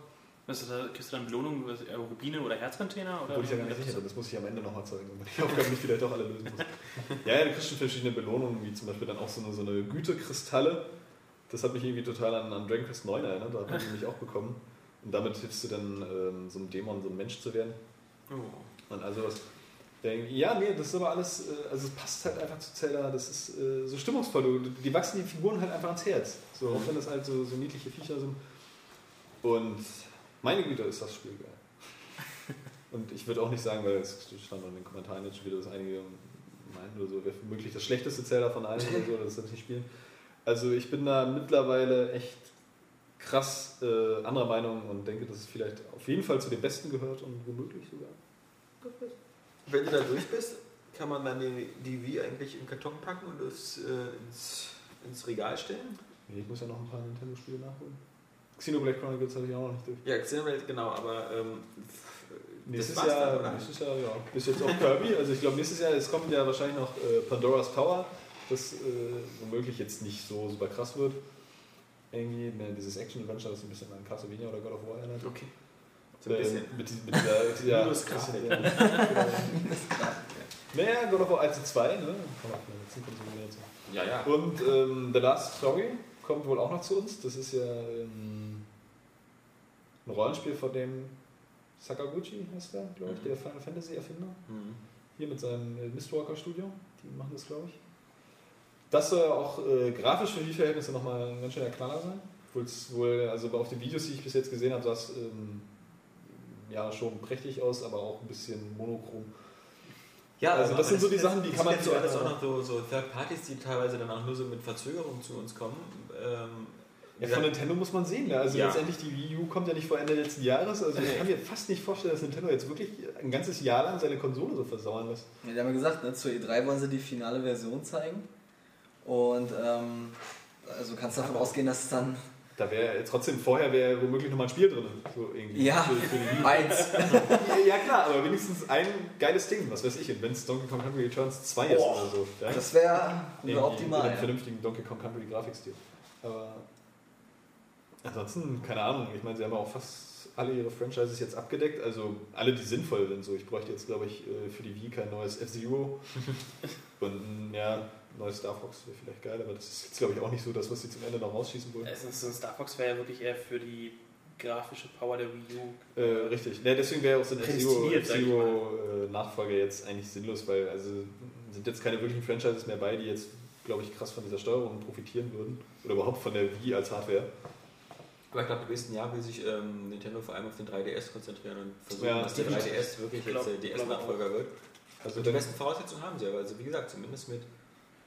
Was ist da, kriegst du dann Belohnung, was, äh, Rubine oder Herzcontainer? Oder Obwohl ich ja gar nicht sicher bin, das muss ich am Ende nochmal zeigen, wenn die Aufgaben nicht vielleicht doch alle lösen muss. <laughs> Ja, ja, du kriegst schon verschiedene Belohnungen, wie zum Beispiel dann auch so eine, so eine Gütekristalle. Das hat mich irgendwie total an, an Dragon Quest 9 erinnert, da habe ich nämlich auch bekommen. Und damit hilfst du dann ähm, so einem Dämon, so ein Mensch zu werden. Oh. Und also was. Ja, nee, das ist aber alles, äh, also es passt halt einfach zu Zelda, das ist äh, so stimmungsvoll. Die wachsen die Figuren halt einfach ans Herz. So, auch wenn das halt so, so niedliche Viecher sind. Und meine Güte, ist das Spiel geil. <laughs> Und ich würde auch nicht sagen, weil es stand in den Kommentaren jetzt schon wieder, dass einige meinen oder so, wäre womöglich das schlechteste Zelda von allen oder so, das nicht spielen. Also ich bin da mittlerweile echt krass äh, anderer Meinung und denke, dass es vielleicht auf jeden Fall zu den Besten gehört und womöglich sogar. Wenn du da durch bist, kann man dann die, die Wii eigentlich in den Karton packen und es äh, ins, ins Regal stellen? Nee, ich muss ja noch ein paar Nintendo-Spiele nachholen. Xenoblade Chronicles habe ich auch noch nicht durch. Ja, Xenoblade, genau, aber ähm, Nächstes Jahr, dann, nächstes Jahr, ja. Bis jetzt auch Kirby. Also ich glaube, nächstes Jahr, es kommt ja wahrscheinlich noch äh, Pandora's Tower, das äh, womöglich jetzt nicht so super krass wird. Irgendwie ne, dieses Action-Adventure, das ein bisschen an Castlevania oder God of War erinnert. Okay. So ein Ähm, bisschen. mit, die- mit dieser, mit dieser Minus Grafik. bisschen, ja. Naja, God of War 1 und 2, ne? Jetzt. Ja, ja. Und ähm, The Last Story kommt wohl auch noch zu uns. Das ist ja ähm, ein Rollenspiel von dem Sakaguchi, heißt der, glaube ich, Mhm. der Final Fantasy Erfinder. Mhm. Hier mit seinem äh, Mistwalker Studio. Die machen das, glaube ich. Das soll auch äh, grafisch für die Verhältnisse nochmal ein ganz schöner Knaller sein. Wohl, also auf den Videos, die ich bis jetzt gesehen habe, sah es ähm, ja schon prächtig aus, aber auch ein bisschen monochrom. Ja, Also das sind so die Sachen, die kann man so alles vielleicht auch noch so, so Third Parties, die teilweise dann auch nur so mit Verzögerung zu uns kommen. Ähm, Ja, von Nintendo muss man sehen. Ne? Also Ja. letztendlich, die Wii U kommt ja nicht vor Ende letzten Jahres. Also ich kann mir fast nicht vorstellen, dass Nintendo jetzt wirklich ein ganzes Jahr lang seine Konsole so versauern lässt. Ja, die haben ja gesagt, ne, zur E3 wollen sie die finale Version zeigen. Und ähm, also kannst davon ausgehen, dass es dann. Da wäre trotzdem vorher wäre womöglich nochmal ein Spiel drin. So irgendwie. Ja, Für, für eins. <laughs> Ja, klar, aber wenigstens ein geiles Ding, was weiß ich, wenn es Donkey Kong Country Returns 2 ist Boah, oder so. Ja? Das wäre In optimal. einem Ja. vernünftigen Donkey Kong Country Grafikstil. Aber ansonsten, keine Ahnung, ich meine, sie haben auch fast alle ihre Franchises jetzt abgedeckt, also alle, die sinnvoll sind. So, ich bräuchte jetzt, glaube ich, äh, für die Wii kein neues F-Zero <laughs> und ein ja, neues Star Fox wäre vielleicht geil, aber das ist jetzt, glaube ich, auch nicht so das, was sie zum Ende noch rausschießen wollen. Erstens, so ein Star Fox wäre ja wirklich eher für die grafische Power der Wii U. Äh, richtig. Ja, deswegen wäre auch so ein F-Zero, äh, jetzt eigentlich sinnlos, weil also sind jetzt keine wirklichen Franchises mehr bei, die jetzt, glaube ich, krass von dieser Steuerung profitieren würden. Oder überhaupt von der Wii als Hardware. Aber ich glaube, im nächsten Jahr will sich ähm, Nintendo vor allem auf den 3DS konzentrieren und versuchen, Ja, dass der definitiv. 3DS wirklich Ich glaub- jetzt der glaub auch. DS-Nachfolger wird. Also Und die besten Voraussetzungen haben sie aber. Also wie gesagt, zumindest mit,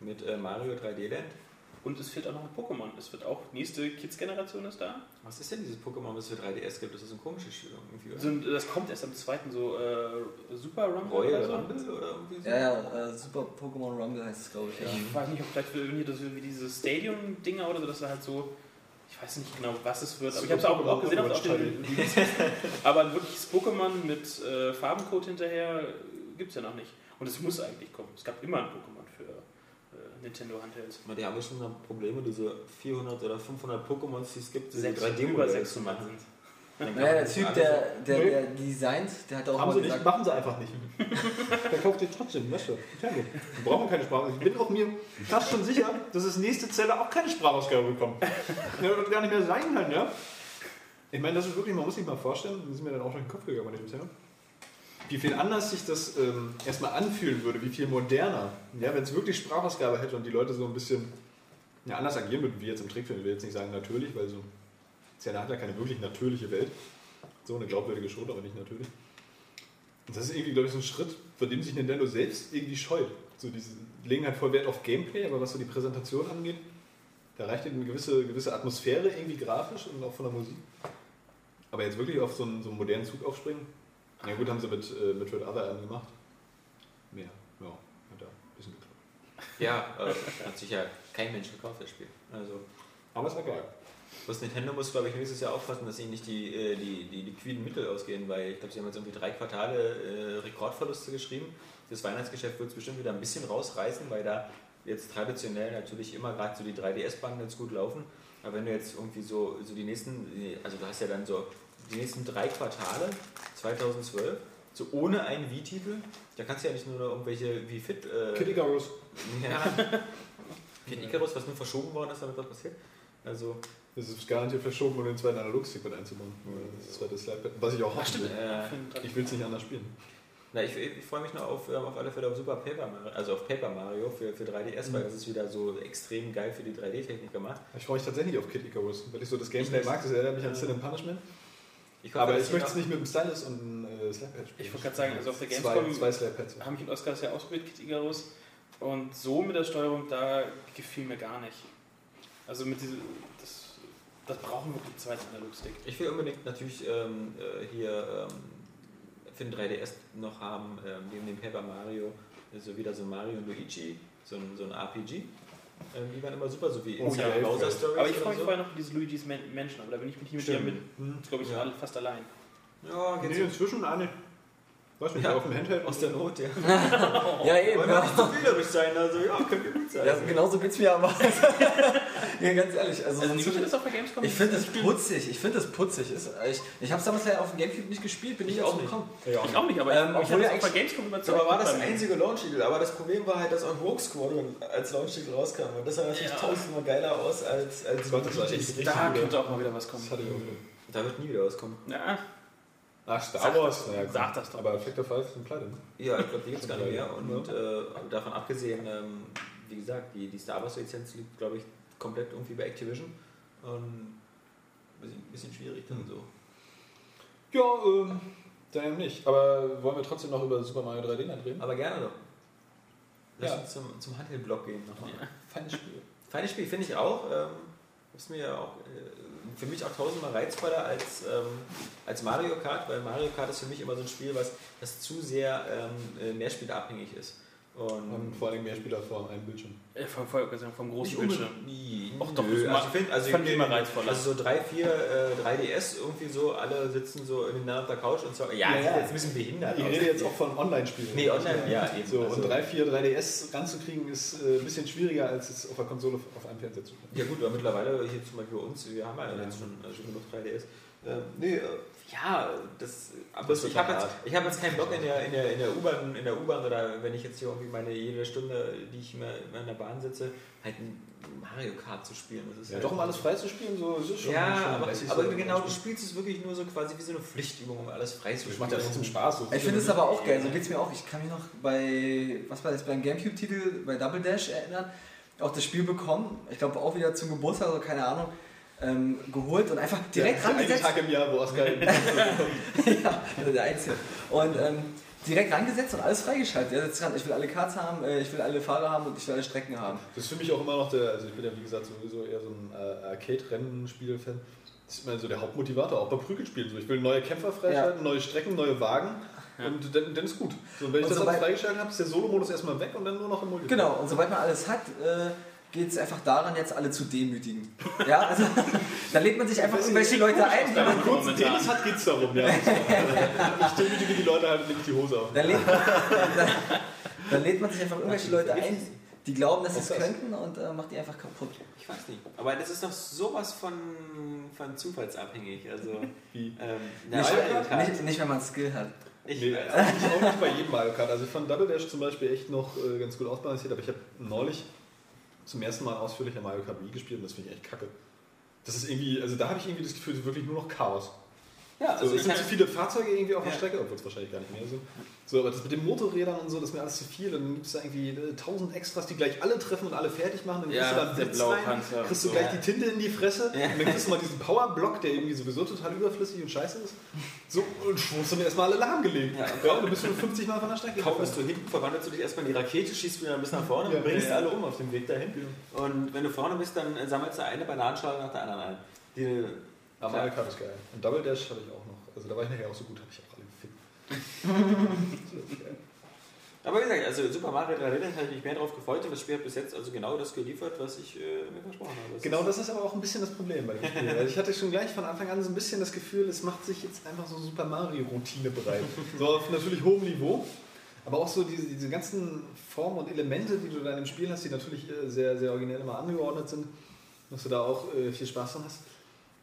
mit äh, Mario 3D Land. Und es fehlt auch noch ein Pokémon. Es wird auch, nächste Kids-Generation ist da. Was ist denn dieses Pokémon, was es für 3DS gibt? Das ist ein komisches Spiel irgendwie. So, das kommt erst am zweiten, so äh, Super Rumble Royal oder so. Rumble oder irgendwie so? Ja, ja, äh, Super Pokémon Rumble heißt es, glaube ich. Ja. Ich weiß nicht, ob vielleicht irgendwie das wie diese Stadium-Dinger oder so, das war halt so. Ich weiß nicht genau, was es wird, aber ich habe es auch, auch gesehen den Videos. <laughs> Aber ein wirkliches Pokémon mit äh, Farbencode hinterher gibt es ja noch nicht. Und es muss eigentlich kommen. Es gab immer ein Pokémon Nintendo Handhelds. Die haben schon Probleme, diese 400 oder 500 Pokémons, die es gibt, diese Sechs- 3D über Modelle 600 zu machen. sind. Naja, der Typ, der, der, der designt, der hat auch haben sie nicht, gesagt, machen sie einfach nicht. <laughs> Verkauft ihr trotzdem, weißt du? Nintendo. Wir brauchen keine Sprache. Ich bin auch mir fast schon sicher, dass das nächste Zelle auch keine Sprachausgabe bekommt. <laughs> Ja, das gar nicht mehr sein kann, ja? Ich meine, das ist wirklich, man muss sich mal vorstellen, das ist mir dann auch durch den Kopf gegangen bei dem Thema, wie viel anders sich das ähm, erstmal anfühlen würde, wie viel moderner. Ja, wenn es wirklich Sprachausgabe hätte und die Leute so ein bisschen ja, anders agieren würden, wie jetzt im Trickfilm. Ich will jetzt nicht sagen natürlich, weil so Zelda hat ja keine wirklich natürliche Welt. So eine glaubwürdige schon, aber nicht natürlich. Und das ist irgendwie, glaube ich, so ein Schritt, vor dem sich Nintendo selbst irgendwie scheut. So diese legen halt voll Wert auf Gameplay, aber was so die Präsentation angeht, da reicht eine gewisse, gewisse Atmosphäre irgendwie grafisch und auch von der Musik. Aber jetzt wirklich auf so einen, so einen modernen Zug aufspringen, ja gut, haben sie mit, äh, mit Red Other Adam gemacht. Mehr, ja, hat da ein bisschen geklappt. Ja, äh, hat sich ja kein Mensch gekauft, das Spiel. Also, Aber es war geil. was Nintendo muss, glaube ich, nächstes Jahr aufpassen, dass ihnen nicht die, äh, die, die liquiden Mittel ausgehen, weil ich glaube, sie haben jetzt irgendwie drei Quartale äh, Rekordverluste geschrieben. Das Weihnachtsgeschäft wird es bestimmt wieder ein bisschen rausreißen, weil da jetzt traditionell natürlich immer gerade so die 3DS-Banken jetzt gut laufen. Aber wenn du jetzt irgendwie so, so die nächsten, also du hast ja dann so die nächsten drei Quartale 2012, so ohne einen Wii-Titel, da kannst du ja nicht nur irgendwelche wie fit. Äh, Kid Icarus. <laughs> ja. Kid Icarus, was nur verschoben worden ist, damit was passiert. Also, Das ist garantiert verschoben, um den zweiten Analogstick mit einzubauen. Das zweite Slide Was ich auch hoffen will. äh, Ich will es nicht anders spielen. na, ich, ich freue mich noch auf, ähm, auf alle Fälle auf Super Paper Mario, also auf Paper Mario für, für 3DS, weil das ist wieder so extrem geil für die 3D-Technik gemacht. Ich freue mich tatsächlich auf Kid Icarus, weil ich so das Gameplay mag. Das erinnert mich an Sin and Punishment. Ich hoffe, Aber ich möchte es nicht mit dem Stylus und einem äh, Slapepad spielen. Ich wollte gerade sagen, also auf der Zwei, Gamescom zwei Slapepads. haben mich und Oskar das ja ausprobiert, Kid Icarus. Und so mit der Steuerung, da gefiel mir gar nicht. Also mit diesem, das, das brauchen wir die zweiten Analogstick. Ich will unbedingt natürlich ähm, äh, hier ähm, für den 3DS noch haben, ähm, neben dem Paper Mario, so wieder so Mario und Luigi, so ein, so ein RPG. Ähm, die waren immer super, so wie Oh, Inside ja, Bowser. Stories. Aber ich freue mich so. vorher noch auf diese Luigi's Man Menschen, aber da bin ich mit hier mit dir mit, Hm. glaube ich, Ja. alle fast allein. Ja, Nee, inzwischen auch nicht. Weiß nicht, Ja. auf dem Handheld. aus der Not, ja. <laughs> ja eben, Wollen wir nicht ja. zu wählerisch sein, also ja, könnte gut sein. ja genauso geht's mir aber. <laughs> ja, ganz ehrlich, also, Also nicht würde- das auf der Gamescom? ich finde das putzig, ich finde das putzig. Ist, ich ich habe es damals ja auf dem Gamecube nicht gespielt, bin Ich ich auch nicht. gekommen. Ja, Ich auch nicht, aber Ähm, ich, habe ja das auf der Gamescom überzeugt. Aber war das einzige Launch-Titel, aber das Problem war halt, dass auch Rogue Squadron als Launch-Titel rauskam und das sah natürlich Ja. tausendmal geiler aus als, als Gott, das war echt Da könnte auch mal wieder was kommen. Da wird nie wieder rauskommen. Ja, Ach, Star Sag Wars. das- naja, komm. sag das doch. Aber Factor 5 sind pleite. ne? Ja, ich glaube, die gibt es gar nicht mehr. Und äh, davon abgesehen, ähm, wie gesagt, die, die Star Wars-Lizenz liegt, glaube ich, komplett irgendwie bei Activision. Und ein bisschen, bisschen schwierig dann so. Ja, ähm, Dann eben nicht. Aber wollen wir trotzdem noch über Super Mario 3D Land reden? Aber gerne doch. Lass Ja. uns zum, zum Handheld-Block gehen nochmal. Feines Spiel. Feines Spiel finde ich auch. Ähm, ist mir ja auch äh, für mich auch tausendmal reizvoller als, ähm, als Mario Kart, weil Mario Kart ist für mich immer so ein Spiel, was, das zu sehr ähm, äh, mehrspielerabhängig ist. Und Und vor allem mehr Spieler vor einem Bildschirm. Äh, vom, vom, vom großen nicht Bildschirm. Ach doch, Nö, also ich finde, also immer reizvoller. Also so drei, vier äh, 3DS irgendwie so, alle sitzen so ineinander auf der Couch und so. Ja, Ja, ja. jetzt ein bisschen behindert Ich aus. rede jetzt auch von Online-Spielen. Nee, online, ja, <laughs> eben. So, Also- und 3, 4, 3DS ranzukriegen ist äh, ein bisschen schwieriger, als es auf der Konsole auf einem Fernseher zu spielen. Ja gut, aber mittlerweile hier zum Beispiel bei uns, wir haben ja jetzt schon also genug 3DS. Ähm, nee, äh, ja, das, aber Das ich habe jetzt, ich hab jetzt keinen Bock in der, in der, in der U-Bahn in der U-Bahn oder wenn ich jetzt hier irgendwie meine jede Stunde, die ich immer in der Bahn sitze, halt ein Mario Kart zu spielen. Das ist Ja, halt doch um alles frei zu spielen, so ist es schon. ja, schon aber, aber so genau, du Spiel. spielst es wirklich nur so quasi wie so eine Pflichtübung, um alles frei zu Das spielen. macht ja trotzdem Spaß. So. Ich finde es aber auch geil, so geht es mir auch. Ich kann mich noch bei, was war das, beim Gamecube-Titel, bei Double Dash erinnern, auch das Spiel bekommen, ich glaube auch wieder zum Geburtstag oder keine Ahnung, ähm, geholt und einfach direkt <laughs> eine rangesetzt. Tag im Jahr, wo Oscar <laughs> ja, also der Einzige. Und ähm, direkt rangesetzt und alles freigeschaltet. Der sitzt dran, ich will alle Cards haben, äh, ich will alle Fahrer haben und ich will alle Strecken haben. Das ist für mich auch immer noch der, also ich bin ja wie gesagt sowieso eher so ein äh, Arcade-Rennen-Spiel-Fan. Das ist immer so der Hauptmotivator, auch bei Prügelspielen. So, ich will neue Kämpfer freischalten, neue Strecken, neue Wagen und dann, dann ist gut. So, und wenn ich Und das alles freigeschaltet habe, ist der Solo-Modus erstmal weg und dann nur noch im Multiplayer. Genau, und sobald man alles hat, äh, geht es einfach daran, jetzt alle zu demütigen. Ja, also <laughs> dann lädt man sich einfach irgendwelche Leute ein. Wenn man Ja, kurz momentan. Tennis hat, geht's darum, ja. <laughs> ich demütige die Leute halt und leg die Hose auf. Dann lädt, dann, dann lädt man sich einfach irgendwelche Leute ein, die glauben, dass sie es könnten und äh, macht die einfach kaputt. Ich weiß nicht. Aber das ist doch sowas von, von zufallsabhängig. Also, <laughs> Wie? ähm, Nicht, Kart, nicht, nicht, wenn man Skill hat. ich Nee, weiß. auch nicht, auch nicht bei jedem Mario Kart. Also ich fand Double Dash zum Beispiel echt noch äh, ganz gut ausbalanciert, aber ich habe neulich zum ersten Mal ausführlicher Mario Kart Wii gespielt und das finde ich echt kacke. Das ist irgendwie, also da habe ich irgendwie das Gefühl, es ist wirklich nur noch Chaos. Ja, So, also es ich sind zu viele Fahrzeuge irgendwie auf der Ja. Strecke, obwohl es wahrscheinlich gar nicht mehr sind. So, aber das mit den Motorrädern und so, das ist mir alles zu viel. Und dann gibt es da irgendwie äh, tausend Extras, die gleich alle treffen und alle fertig machen. Dann kriegst Ja, du da Blitz blaue rein, kriegst du und gleich so. die Tinte in die Fresse Ja. und dann kriegst du mal diesen Powerblock, der irgendwie sowieso total überflüssig und scheiße ist. So, und schwurst dann erstmal alle lahmgelegt. Ja. Ja, und du bist schon 50 Mal von der Strecke kaum bist du hinten, verwandelst du dich erstmal in die Rakete, schießt wieder bis nach vorne Ja. und bringst Ja. alle um auf dem Weg dahin. Und wenn du vorne bist, dann sammelst du eine Bananenschale nach der anderen ein. Die, Aber Mario Kart ist geil. Und Double Dash hatte ich auch noch. Also da war ich nachher auch so gut, habe ich auch alle gefickt. <laughs> aber wie gesagt, also Super Mario 3D Land habe ich mich mehr darauf gefreut und das Spiel hat bis jetzt also genau das geliefert, was ich äh, mir versprochen habe. Es Genau ist- das ist aber auch ein bisschen das Problem bei dem Spiel. Weil ich hatte schon gleich von Anfang an so ein bisschen das Gefühl, es macht sich jetzt einfach so Super Mario-Routine bereit. So auf natürlich hohem Niveau. Aber auch so diese, diese ganzen Formen und Elemente, die du da dem Spiel hast, die natürlich äh, sehr, sehr originell immer angeordnet sind, dass du da auch äh, viel Spaß dran hast,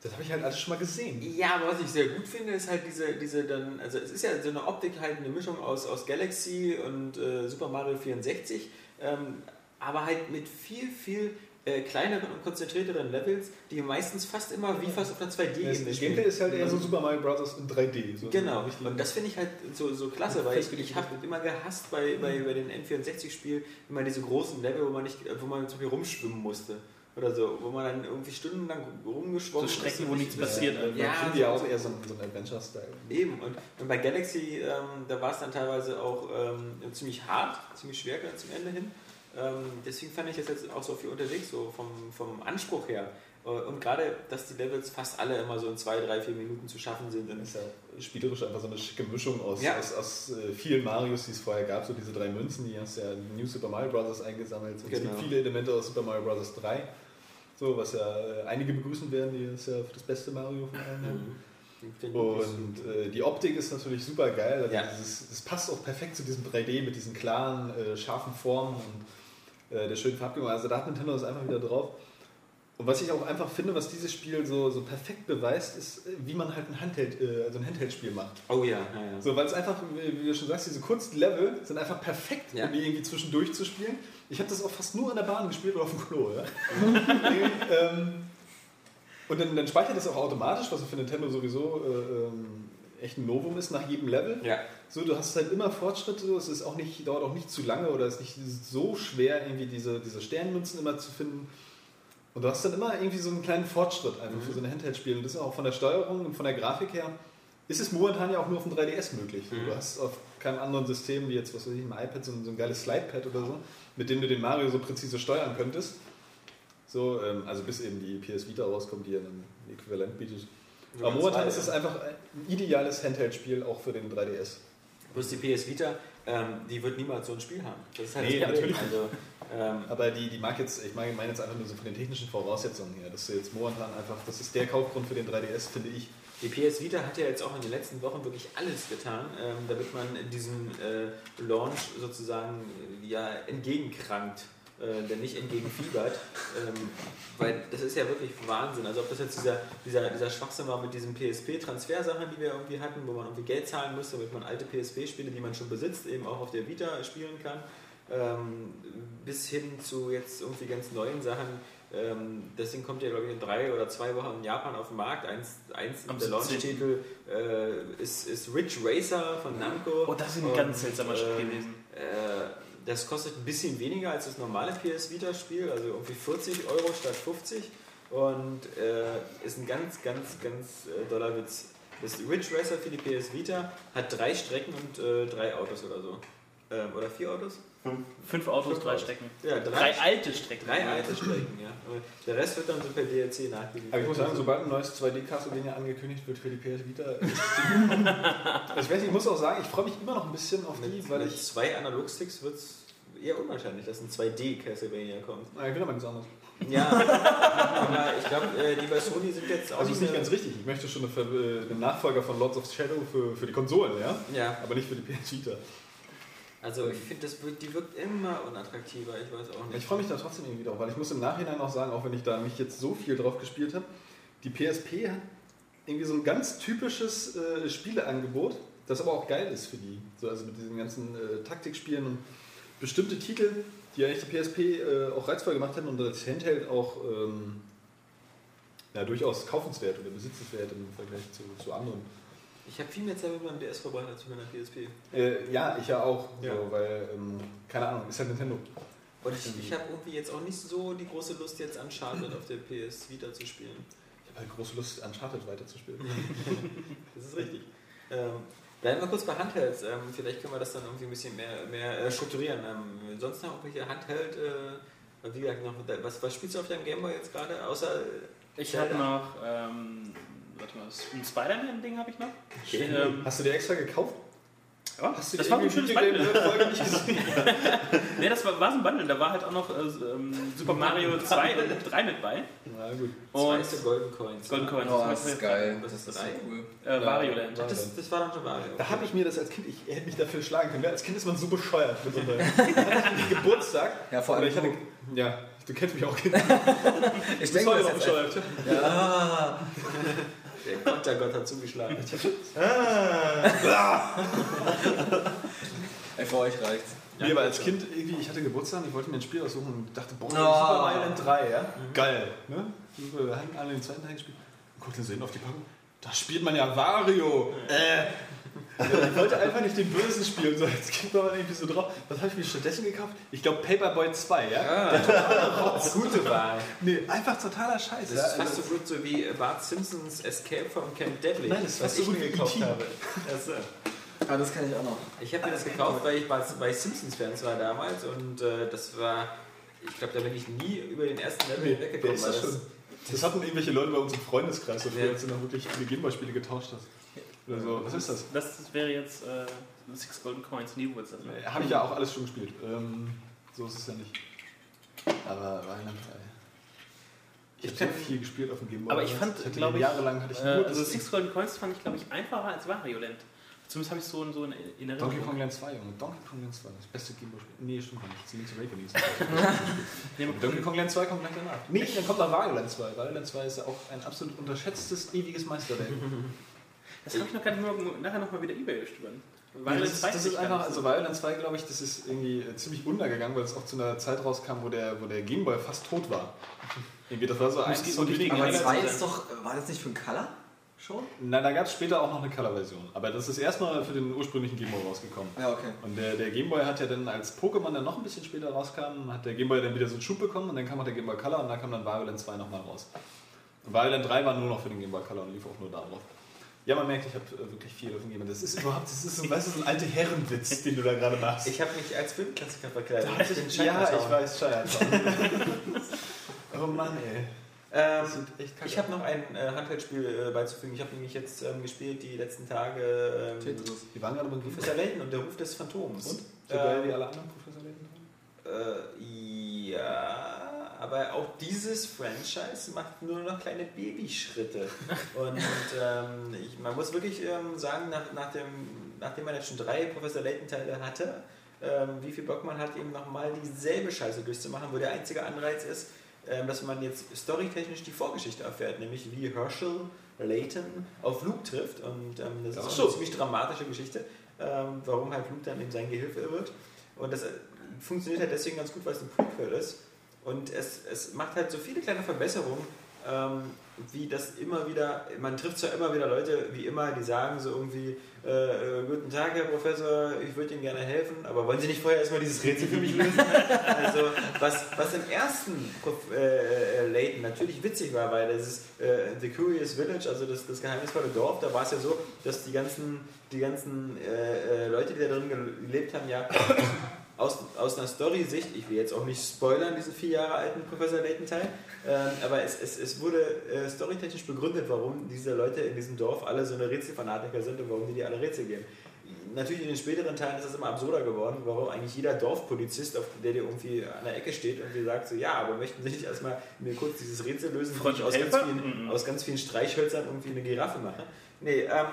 das habe ich halt alles schon mal gesehen. Ja, aber was ich sehr gut finde, ist halt diese, diese dann, also es ist ja so eine Optik halt eine Mischung aus, aus Galaxy und äh, Super Mario 64, ähm, aber halt mit viel, viel äh, kleineren und konzentrierteren Levels, die meistens fast immer wie fast auf einer Das 2D-Ebene das Gameplay ist halt eher so Und- Super Mario Bros. in 3D. So Genau, und das finde ich halt so, so klasse, weil ich, ich habe immer gehasst bei, bei, bei den N64-Spielen immer diese großen Level, wo man nicht, wo man zum Beispiel rumschwimmen musste. Oder so, wo man dann irgendwie stundenlang rumgeschwommen So ist Strecken, und wo nicht- nichts passiert. Ja, Ja, ja, finde ja auch eher so ein, so ein Adventure-Style. Eben, und, und bei Galaxy, ähm, da war es dann teilweise auch ähm, ziemlich hart, ziemlich schwer zum Ende hin. Ähm, deswegen fand ich das jetzt auch so viel unterwegs, so vom, vom Anspruch her. Äh, Und gerade, dass die Levels fast alle immer so in zwei, drei, vier Minuten zu schaffen sind. Das ist ja spielerisch einfach so eine schicke Mischung aus, Ja. aus, aus äh, vielen Marios, die es vorher gab. So diese drei Münzen, die hast du ja in New Super Mario Bros. eingesammelt. Und Es Genau. gibt viele Elemente aus Super Mario Bros. 3. So, was ja äh, einige begrüßen werden, die es ja das beste Mario von allen. Mhm. Und äh, die Optik ist natürlich super geil. Also Ja. dieses, das passt auch perfekt zu diesem 3D mit diesen klaren, äh, scharfen Formen und äh, der schönen Farbgebung. Also da hat Nintendo das einfach wieder drauf. Und was ich auch einfach finde, was dieses Spiel so, so perfekt beweist, ist, äh, wie man halt ein Handheld, äh, also ein Handheld-Spiel macht. Oh ja, ja, ja. So, weil es einfach, wie du schon sagst, diese kurzen Level sind einfach perfekt, um die irgendwie zwischendurch zu spielen. Ich habe das auch fast nur an der Bahn gespielt oder auf dem Klo. Ja? <laughs> ähm, und dann, dann speichert das auch automatisch, was für Nintendo sowieso äh, ähm, echt ein Novum ist, nach jedem Level. ja. So, du hast halt immer Fortschritte, es ist auch nicht, dauert auch nicht zu lange oder ist nicht so schwer, irgendwie diese, diese Sternmünzen immer zu finden. Und du hast dann immer irgendwie so einen kleinen Fortschritt einfach für so ein Handheld-Spiel. Und das ist auch von der Steuerung und von der Grafik her ist es momentan ja auch nur auf dem 3DS möglich. Mhm. Du hast auf keinem anderen System, wie jetzt, was weiß ich, ein iPad, so ein, so ein geiles Slidepad oder so, mit dem du den Mario so präzise steuern könntest. So, ähm, also bis eben die PS Vita rauskommt, die ja ein Äquivalent bietet. Aber momentan ist es einfach ein ideales Handheld-Spiel auch für den 3DS. Bloß die PS Vita, ähm, die wird niemals so ein Spiel haben. Das ist halt Nee, natürlich Also, ähm, Aber die, die mag jetzt, ich meine meine jetzt einfach nur so von den technischen Voraussetzungen her, dass du jetzt momentan einfach, das ist der Kaufgrund für den 3DS, finde ich. Die PS Vita hat ja jetzt auch in den letzten Wochen wirklich alles getan, ähm, damit man diesem äh, Launch sozusagen äh, ja entgegenkrankt, äh, der nicht entgegenfiebert. <laughs> ähm, weil das ist ja wirklich Wahnsinn. Also ob das jetzt dieser, dieser, dieser Schwachsinn war mit diesen PSP-Transfersachen, die wir irgendwie hatten, wo man irgendwie Geld zahlen musste, damit man alte PSP-Spiele, die man schon besitzt, eben auch auf der Vita spielen kann. Ähm, bis hin zu jetzt irgendwie ganz neuen Sachen. Ähm, Ding kommt ja, glaube ich, in drei oder zwei Wochen in Japan auf den Markt. Eins, eins der 17.. Launch-Titel äh, ist, ist Ridge Racer von Namco. Oh, das ist ein Und, ganz seltsamer Schritt ähm, gewesen. Äh, das kostet ein bisschen weniger als das normale PS Vita-Spiel, also irgendwie 40 Euro statt 50. Und äh, ist ein ganz, ganz, ganz äh, doller Witz. Das Ridge Racer für die PS Vita hat drei Strecken und äh, drei Autos oder so. Ähm, oder vier Autos? Fünf Autos, Fünf drei Autos. Strecken. Ja, Drei alte Strecken. Drei alte Strecken, ja. Aber Der Rest wird dann so per DLC nachgeliefert. Aber ich muss sagen, sobald ein neues 2D-Castlevania angekündigt wird für die PS Vita, <laughs> ich weiß ich muss auch sagen, ich freue mich immer noch ein bisschen auf die, mit, weil mit ich, zwei Analogsticks wird es eher unwahrscheinlich, dass ein 2D Castlevania kommt. na, ich will aber nichts anderes. Ja, <laughs> aber ich glaube, äh, die bei Sony sind jetzt auch Also ist nicht ganz richtig, ich möchte schon äh, einen Nachfolger von Lords of Shadow für, für die Konsolen, ja, Ja, aber nicht für die PS Vita. Also ich finde, die wirkt immer unattraktiver, ich weiß auch nicht. Ich freue mich da trotzdem irgendwie drauf, weil ich muss im Nachhinein auch sagen, auch wenn ich da nicht jetzt so viel drauf gespielt habe, die PSP hat irgendwie so ein ganz typisches äh, Spieleangebot, das aber auch geil ist für die. So, also mit diesen ganzen äh, Taktikspielen und bestimmte Titel, die echt die PSP äh, auch reizvoll gemacht hätten und das Handheld auch ähm, ja, durchaus kaufenswert oder besitzenswert im Vergleich zu, zu anderen. Ich habe viel mehr Zeit mit meinem DS verbracht als mit meiner PSP. Äh, ja, ich ja auch, Ja. So, weil, ähm, keine Ahnung, ist halt Nintendo. Und ich, ich habe irgendwie jetzt auch nicht so die große Lust, jetzt Uncharted auf der PS Vita zu spielen. Ich habe halt große Lust, Uncharted weiterzuspielen. <laughs> Das ist richtig. Ähm, bleiben wir kurz bei Handhelds. Ähm, vielleicht können wir das dann irgendwie ein bisschen mehr, mehr äh, strukturieren. Ähm, sonst noch irgendwelche Handheld, äh, wie gesagt, noch, was, was spielst du auf deinem Gameboy jetzt gerade? Außer Ich habe noch, ähm, warte mal, ein Spider-Man-Ding habe ich noch. Okay. Ähm, Hast du dir extra gekauft? ja, Hast du das war ein schönes Bundle. Folge nicht gesehen? <laughs> <laughs> Nee, das war, war so ein Bundle. Da war halt auch noch äh, ähm, Super Mario 2 und 3 mit bei. Na gut. zwei Und so Golden Coins. Golden Coins. Oh, das ist geil. Das ist Das ist so cool. Äh, Wario Land. Das, das war dann schon Mario. Da habe ich mir das als Kind, ich hätte mich dafür schlagen können. Als Kind ist man so bescheuert für so einen <laughs> Geburtstag. Ja, vor allem hatte, ja, du kennst mich auch. Kind. Ich denke, war das ist bescheuert. ja. Der Kontergott hat zugeschlagen. <laughs> Ey, für euch reicht's. Nee, aber als Kind irgendwie, ich hatte Geburtstag und ich wollte mir ein Spiel aussuchen und dachte, boah, Oh. Super Mario Land 3, ja? Geil. Ne? Wir haben alle den zweiten Teil gespielt. Und guckte so hin auf die Packung. Da spielt man ja Wario. Äh. Ich wollte einfach nicht den Bösen spielen, so Kind war man irgendwie so drauf. Was habe ich mir stattdessen gekauft? Ich glaube Paperboy 2, ja? Ah, gute Wahl. Nee, einfach totaler Scheiß. Das ja? ist fast Also- so gut so wie Bart Simpsons Escape from Camp Deadly. Nein, das ist was fast so ich gut mir wie gekauft habe. Also, Ah, das kann ich auch noch. ich habe mir das gekauft, weil ich bei, Simpsons-Fans war damals und äh, das war, ich glaube, da bin ich nie über den ersten Level Nee, weggekommen. wer ist weil das das? Das hatten irgendwelche Leute bei uns im Freundeskreis, so früher, Ja. als du noch wirklich viele Gameboy-Spiele getauscht hast. Oder so. Was ist das? Das wäre jetzt äh, Six Golden Coins New Woods. Also. Habe ich ja auch alles schon gespielt. Ähm, so ist es ja nicht. Aber Rheinland, ey. Ich Ich habe viel gespielt auf dem Gameboy. Aber ich fand, glaube ich, jahrelang hatte ich Äh, nur also Six Golden Coins fand ich, glaube ich, einfacher als Wario Land. Zumindest habe ich so, so in Erinnerung. Donkey Kong Land 2, Junge. Donkey Kong Land 2, das beste Gameboy-Spiel. Nee, stimmt gar nicht. Das ist Link's Awakening. Aber Donkey Kong Land 2 kommt gleich danach. Nee, dann kommt noch Wario Land 2. Wario Land 2 ist ja auch ein absolut unterschätztes, ewiges Meisterwerk. <laughs> Das habe ich noch gar nicht mal, nachher nochmal wieder Ebay gestöbern. Ja, Wario das, ist, 2 das ist ich einfach, also Land 2, glaube ich, das ist irgendwie äh, ziemlich untergegangen, weil es auch zu einer Zeit rauskam, wo der, wo der Gameboy fast tot war. Irgendwie, das war so eins den Dinge- Aber Ja, 2 ja. ist doch. War das nicht für ein Color? Schon? Nein, da gab es später auch noch eine Color-Version. Aber das ist erstmal für den ursprünglichen Gameboy rausgekommen. Ja, okay. Und der, der Gameboy hat ja dann, als Pokémon dann noch ein bisschen später rauskam, hat der Gameboy dann wieder so einen Schub bekommen und dann kam auch der Gameboy Color und da kam dann Land 2 nochmal raus. Und Wario Land 3 war nur noch für den Gameboy Color und lief auch nur darauf. Ja, man merkt, ich habe äh, wirklich viel davon gegeben. Das ist überhaupt, das ist so, weißt du, so ein alter Herrenwitz, den du da gerade machst. Ich habe mich als Filmklassiker verkleidet. Da ich, bin ja, ich weiß, Chinatown. <laughs> oh Mann, ey. Ähm, ich habe noch ein äh, Handheldspiel äh, beizufügen. Ich habe nämlich jetzt ähm, gespielt die letzten Tage ähm. Wir waren gerade beim Professor Layton und der Ruf des Phantoms. Und? So geil Ähm, wie alle anderen Professor Layton? Äh, ja, aber auch dieses Franchise macht nur noch kleine Babyschritte. <laughs> Und ähm, ich, man muss wirklich ähm, sagen, nach, nach dem, nachdem man jetzt schon drei Professor Layton-Teile hatte, ähm, wie viel Bock man hat, eben nochmal dieselbe Scheiße durchzumachen, wo der einzige Anreiz ist, ähm, dass man jetzt storytechnisch die Vorgeschichte erfährt, nämlich wie Herschel Layton auf Luke trifft. Und ähm, das ist so. eine ziemlich dramatische Geschichte, ähm, warum halt Luke dann in sein Gehilfe wird. Und das äh, funktioniert halt deswegen ganz gut, weil es ein Prequel ist. Und es, es macht halt so viele kleine Verbesserungen, ähm, wie das immer wieder, man trifft zwar immer wieder Leute, wie immer, die sagen so irgendwie, äh, äh, guten Tag, Herr Professor, ich würde Ihnen gerne helfen, aber wollen Sie nicht vorher erstmal dieses Rätsel für mich lösen? <laughs> also, was, was im ersten äh, äh, Layton natürlich witzig war, weil das ist äh, The Curious Village, also das, das geheimnisvolle Dorf, da war es ja so, dass die ganzen, die ganzen äh, äh, Leute, die da drin gelebt haben, ja aus, aus einer Story-Sicht, ich will jetzt auch nicht spoilern, diesen vier Jahre alten Professor Layton-Teil, ähm, aber es, es, es wurde äh, storytechnisch begründet, warum diese Leute in diesem Dorf alle so eine Rätselfanatiker sind und warum die die alle Rätsel gehen. Natürlich in den späteren Teilen ist das immer absurder geworden, warum eigentlich jeder Dorfpolizist, auf der dir irgendwie an der Ecke steht und dir sagt so, ja, aber möchten Sie nicht erstmal mir kurz dieses Rätsel lösen, wie ich aus ganz, vielen, Mhm. aus ganz vielen Streichhölzern irgendwie eine Giraffe mache? Nee, ähm,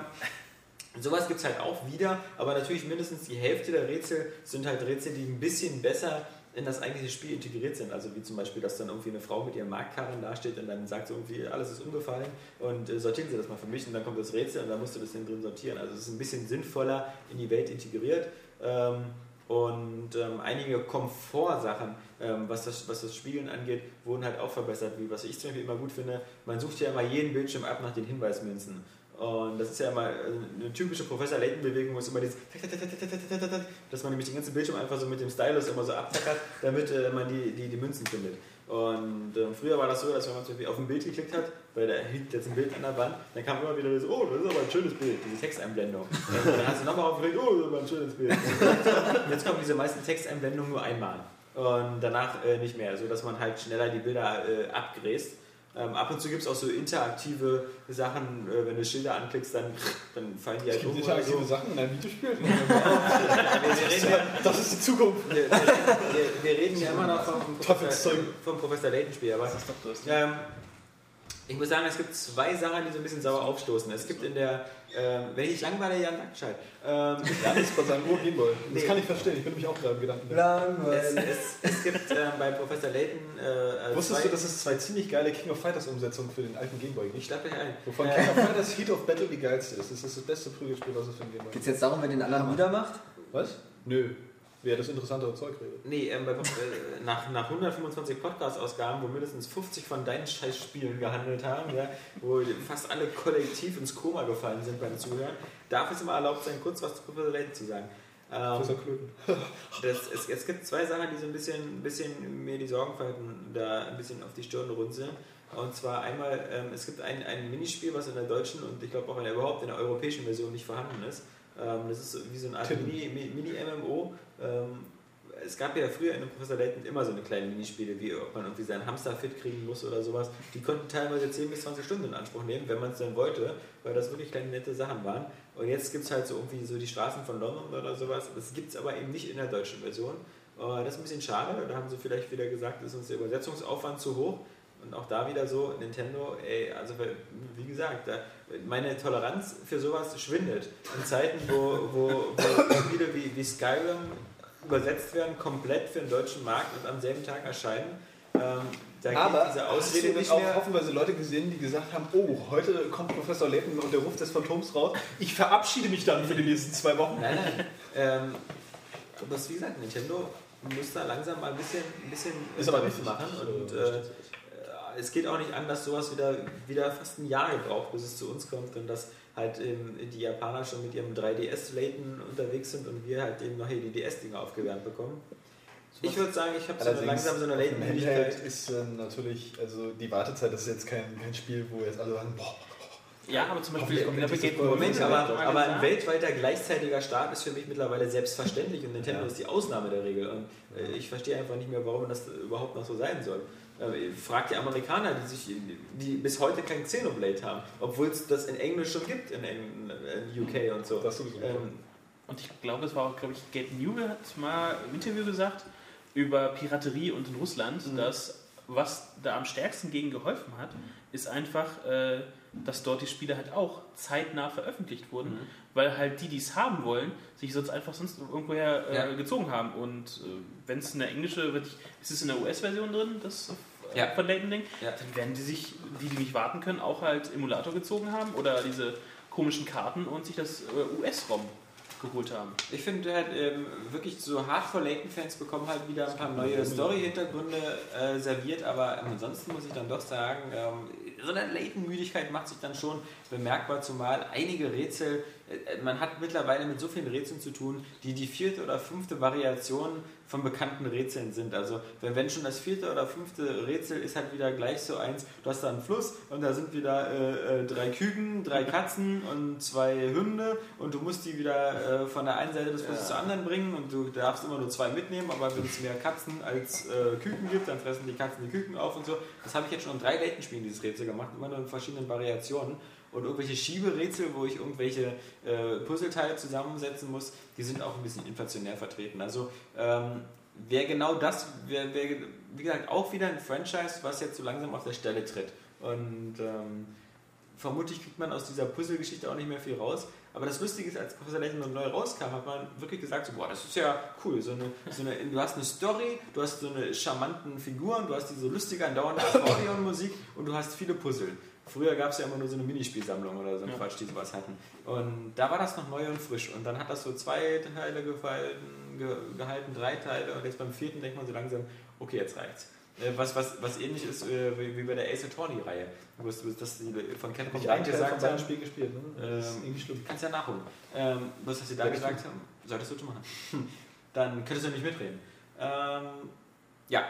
Sowas gibt es halt auch wieder, aber natürlich mindestens die Hälfte der Rätsel sind halt Rätsel, die ein bisschen besser in das eigentliche Spiel integriert sind. Also wie zum Beispiel, dass dann irgendwie eine Frau mit ihrem Marktkarren dasteht und dann sagt so irgendwie, alles ist umgefallen und äh, sortieren Sie das mal für mich und dann kommt das Rätsel und dann musst du das drin sortieren. Also es ist ein bisschen sinnvoller in die Welt integriert. Ähm, und ähm, einige Komfortsachen, ähm, was, das, was das Spielen angeht, wurden halt auch verbessert. Wie was ich zum Beispiel immer gut finde, man sucht ja immer jeden Bildschirm ab nach den Hinweismünzen. Und das ist ja immer äh, eine typische Professor Layton-Bewegung, wo es immer dieses, dass man nämlich den ganzen Bildschirm einfach so mit dem Stylus immer so abtackert, damit äh, man die, die, die Münzen findet. Und ähm, früher war das so, dass wenn man zum Beispiel auf ein Bild geklickt hat, weil da hängt jetzt ein Bild an der Wand, dann kam immer wieder das, oh, das ist aber ein schönes Bild, diese Texteinblendung. <laughs> Und dann hast du nochmal aufgeregt, oh, das ist aber ein schönes Bild. Und jetzt kommen diese meisten Texteinblendungen nur einmal. Und danach äh, nicht mehr, so dass man halt schneller die Bilder äh, abgräst. Ähm, ab und zu gibt es auch so interaktive Sachen, äh, wenn du Schilder anklickst, dann, dann fallen die halt um interaktive so. Sachen in einem Videospiel? <laughs> Wir, wir, reden ja, Das ist die Zukunft. wir, wir, wir reden ja immer noch vom, <laughs> Professor, vom Professor Layton-Spiel, aber ähm, ich muss sagen, es gibt zwei Sachen, die so ein bisschen sauer aufstoßen. Es gibt in der, ähm, wenn ich nicht langweile, ja, sag Bescheid. Ähm, Ja, das ist bei seinem Gameboy. Das Nee. kann ich verstehen. Ich bin nämlich auch gerade im Gedanken. es, Langweilig. es, es gibt ähm, bei Professor Layton äh, äh, Wusstest zwei, du, dass es zwei ziemlich geile King of Fighters Umsetzungen für den alten Gameboy ich gibt? schlag dich ein. Wovon Äh, King of Fighters Heat of Battle die geilste ist. Das ist das beste Prügelspiel, was es für den Gameboy Geht gibt. es jetzt darum, wer den anderen niedermacht? Was? Nö. Wer das interessantere Zeug redet. Nee, ähm, bei, äh, nach, nach 125 Podcast-Ausgaben, wo mindestens 50 von deinen Scheißspielen gehandelt haben, ja, wo fast alle kollektiv ins Koma gefallen sind beim Zuhören, darf es immer erlaubt sein, kurz was zu Professor Layton zu sagen. Ähm, <laughs> das, es, es gibt zwei Sachen, die so ein bisschen, bisschen mir die Sorgenfalten da ein bisschen auf die Stirn runzeln. Und zwar einmal, ähm, es gibt ein, ein Minispiel, was in der deutschen und ich glaube auch in der, überhaupt in der europäischen Version nicht vorhanden ist. Ähm, das ist wie so eine Art Titten. Mini- Mi- Mini-MMO. Ähm, es gab ja früher in dem Professor Layton immer so eine kleine Minispiele, wie ob man irgendwie seinen Hamster fit kriegen muss oder sowas. Die konnten teilweise 10 bis 20 Stunden in Anspruch nehmen, wenn man es dann wollte, weil das wirklich kleine nette Sachen waren. Und jetzt gibt es halt so irgendwie so die Straßen von London oder sowas. Das gibt es aber eben nicht in der deutschen Version. Äh, Das ist ein bisschen schade. Da haben sie vielleicht wieder gesagt, ist uns der Übersetzungsaufwand zu hoch. Und auch da wieder so, Nintendo, ey, also wie gesagt, meine Toleranz für sowas schwindet. In Zeiten, wo, wo, wo Spiele wie, wie Skyrim übersetzt werden, komplett für den deutschen Markt und am selben Tag erscheinen, ähm, da Aber diese hast Ausrede du nicht auch mehr. hoffenweise Leute gesehen, die gesagt haben, oh, heute kommt Professor Layton und der Ruf des Phantoms raus. Ich verabschiede mich dann für die nächsten zwei Wochen. Nein, nein. Ähm, aber wie gesagt, Nintendo muss da langsam mal ein bisschen, ein bisschen Ist aber richtig. machen. Und Äh, äh, äh, es geht auch nicht an, dass sowas wieder, wieder fast ein Jahr gebraucht, bis es zu uns kommt und dass halt ähm, die Japaner schon mit ihrem 3DS-Laten unterwegs sind und wir halt eben noch hier die DS-Dinger aufgewärmt bekommen. Ich würde sagen, ich habe so eine, langsam so eine. Handheld ist äh, natürlich, also die Wartezeit das ist jetzt kein, kein Spiel, wo jetzt alle sagen, boah, Ja, aber zum Beispiel, das Moment, Ja, aber, aber ein weltweiter gleichzeitiger Start ist für mich mittlerweile selbstverständlich und Nintendo Ja. ist die Ausnahme der Regel. Und äh, ich verstehe einfach nicht mehr, warum das überhaupt noch so sein soll. Fragt die Amerikaner, die, sich, die bis heute kein Xenoblade haben, obwohl es das in Englisch schon gibt, in, Eng- in UK und so. Das sowieso. Ähm, Und ich glaube, es war auch, glaube ich, Gabe Newell hat mal im Interview gesagt über Piraterie und in Russland, Mhm. dass was da am stärksten gegen geholfen hat, ist einfach, äh, dass dort die Spiele halt auch zeitnah veröffentlicht wurden, Mhm. weil halt die, die es haben wollen, sich sonst einfach sonst irgendwoher äh, Ja. gezogen haben. Und äh, wenn es eine englische, wird- ist es in der US-Version drin, das Ja. von Layton Link, Ja. dann werden die sich, die, die nicht warten können, auch halt Emulator gezogen haben oder diese komischen Karten und sich das äh, US-ROM geholt haben. Ich finde halt ähm, wirklich so Hardcore-Layton-Fans bekommen halt wieder ein paar neue Story-Hintergründe äh, serviert, aber ansonsten muss ich dann doch sagen, ähm, so eine Layton-Müdigkeit macht sich dann schon bemerkbar, zumal einige Rätsel, äh, man hat mittlerweile mit so vielen Rätseln zu tun, die die vierte oder fünfte Variation von bekannten Rätseln sind. Also wenn, wenn schon das vierte oder fünfte Rätsel ist halt wieder gleich so eins, du hast da einen Fluss und da sind wieder äh, äh, drei Küken, drei <laughs> Katzen und zwei Hunde und du musst die wieder äh, von der einen Seite des Flusses zur anderen bringen und du darfst immer nur zwei mitnehmen, aber wenn es mehr Katzen als äh, Küken gibt, dann fressen die Katzen die Küken auf und so. Das habe ich jetzt schon in drei Layton-Spielen, dieses Rätsel gemacht, immer nur in verschiedenen Variationen. Und irgendwelche Schieberätsel, wo ich irgendwelche äh, Puzzleteile zusammensetzen muss, die sind auch ein bisschen inflationär vertreten. Also ähm, wäre genau das, wäre, wär, wie gesagt, auch wieder ein Franchise, was jetzt so langsam auf der Stelle tritt. Und ähm, vermutlich kriegt man aus dieser Puzzle-Geschichte auch nicht mehr viel raus. Aber das Lustige ist, als Professor Layton neu rauskam, hat man wirklich gesagt, so, boah, das ist ja cool. So eine, so eine, du hast eine Story, du hast so eine charmanten Figuren, du hast diese lustige, andauernde <laughs> Akkordeonmusik und du hast viele Puzzle. Früher gab es ja immer nur so eine Minispielsammlung oder so ein Ja. Quatsch, die sowas hatten. Und da war das noch neu und frisch. Und dann hat das so zwei Teile gehalten, ge, gehalten drei Teile. Und jetzt beim vierten denkt man so langsam, okay, jetzt reicht's. Äh, Was, was, was ähnlich ist äh, wie bei der Ace Attorney-Reihe. Wo es- dass die von Capcom Ich von gesagt haben, Spiel gespielt. Ne? Das ist Ähm, irgendwie schlimm. kannst ja nachholen. Ähm, was, was sie da gesagt haben, solltest du tun machen. <laughs> Dann könntest du nicht mitreden. Ähm, ja,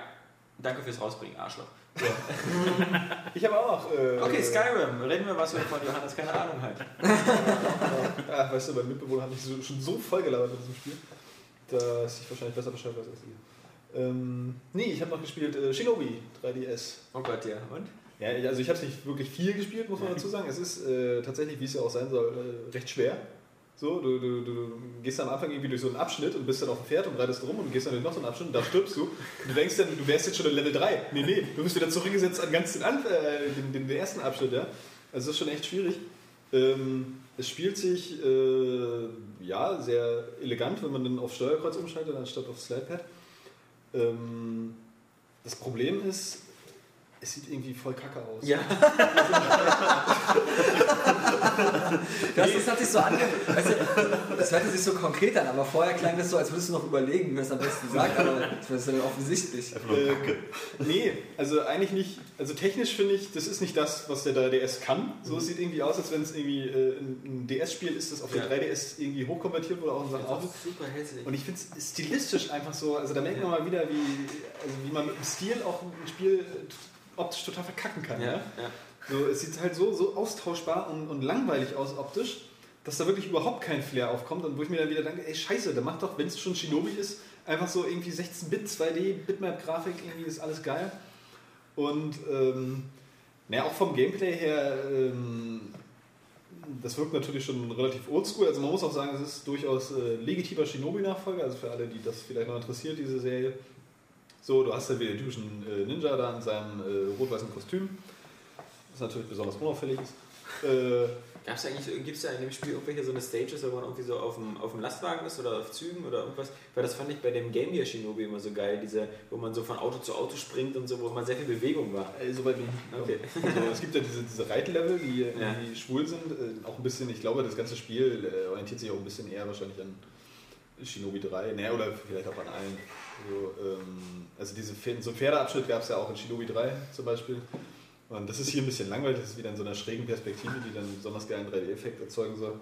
danke fürs Rausbringen, Arschloch. <laughs> Ich habe auch. Äh, Okay, Skyrim. Reden wir was, wovon Johannes keine Ahnung hat. <laughs> Ach, weißt du, mein Mitbewohner hat mich so, schon so voll gelabert mit diesem Spiel, dass ich wahrscheinlich besser Bescheid weiß als ihr. Ähm, nee, ich habe noch gespielt äh, Shinobi 3DS. Oh Gott, ja. Und? Ja, also ich habe es nicht wirklich viel gespielt, muss man dazu sagen. Es ist äh, tatsächlich, wie es ja auch sein soll, äh, recht schwer. So, du, du, du gehst am Anfang irgendwie durch so einen Abschnitt und bist dann auf dem Pferd und reitest rum und gehst dann durch noch so einen Abschnitt und da stirbst du. Und du denkst dann, du wärst jetzt schon in Level 3. Nee, nee, du bist wieder zurückgesetzt an ganz den, Anf äh, den, den, den ersten Abschnitt, ja. Also das ist schon echt schwierig. Ähm, es spielt sich äh, ja sehr elegant, wenn man dann auf Steuerkreuz umschaltet, anstatt auf Slidepad. Ähm, das Problem ist, es sieht irgendwie voll kacke aus. Ja. <laughs> Das, das hat sich so ange... Du, das hörte sich so konkret an, aber vorher klang das so, als würdest du noch überlegen, wer es am besten sagt, aber das ist dann offensichtlich. Äh, nee, also eigentlich nicht. Also technisch finde ich, das ist nicht das, was der 3DS kann. So es sieht irgendwie aus, als wenn es irgendwie äh, ein, DS-Spiel ist, das auf Ja. den 3DS irgendwie hochkonvertiert wurde, auch in Sachen Autos. super hässlich. Und ich finde es stilistisch einfach so, also da merkt man mal wieder, wie, also wie man mit dem Stil auch ein Spiel äh, optisch total verkacken kann. ja, Ja? ja. So, es sieht halt so, so austauschbar und, und langweilig aus optisch, dass da wirklich überhaupt kein Flair aufkommt und wo ich mir dann wieder denke, ey scheiße, da macht doch, wenn es schon Shinobi ist, einfach so irgendwie 16-Bit, 2D, Bitmap-Grafik, irgendwie ist alles geil. Und ähm, naja, auch vom Gameplay her, ähm, das wirkt natürlich schon relativ oldschool. Also man muss auch sagen, es ist durchaus äh, legitimer Shinobi-Nachfolger, also für alle, die das vielleicht noch interessiert, diese Serie. So, du hast ja wieder den typischen äh, Ninja da in seinem äh, rot-weißen Kostüm, was natürlich besonders unauffällig ist. Äh, Gab's eigentlich, gibt es da in dem Spiel irgendwelche so eine Stages, wo man irgendwie so auf dem, auf dem Lastwagen ist oder auf Zügen oder irgendwas? Weil das fand ich bei dem Game Gear Shinobi immer so geil, diese, wo man so von Auto zu Auto springt und so, wo immer sehr viel Bewegung war. äh, so weit bin ich Okay. Also, es gibt ja diese, diese Reitlevel, die Ja. schwul sind. Äh, auch ein bisschen, ich glaube, das ganze Spiel äh, orientiert sich auch ein bisschen eher wahrscheinlich an Shinobi 3, naja, oder vielleicht auch an allen. So, ähm, also diese, so einen Pferdeabschnitt gab es ja auch in Shinobi 3 zum Beispiel. Und das ist hier ein bisschen langweilig, das ist wieder in so einer schrägen Perspektive, die dann besonders geilen 3D-Effekt erzeugen soll.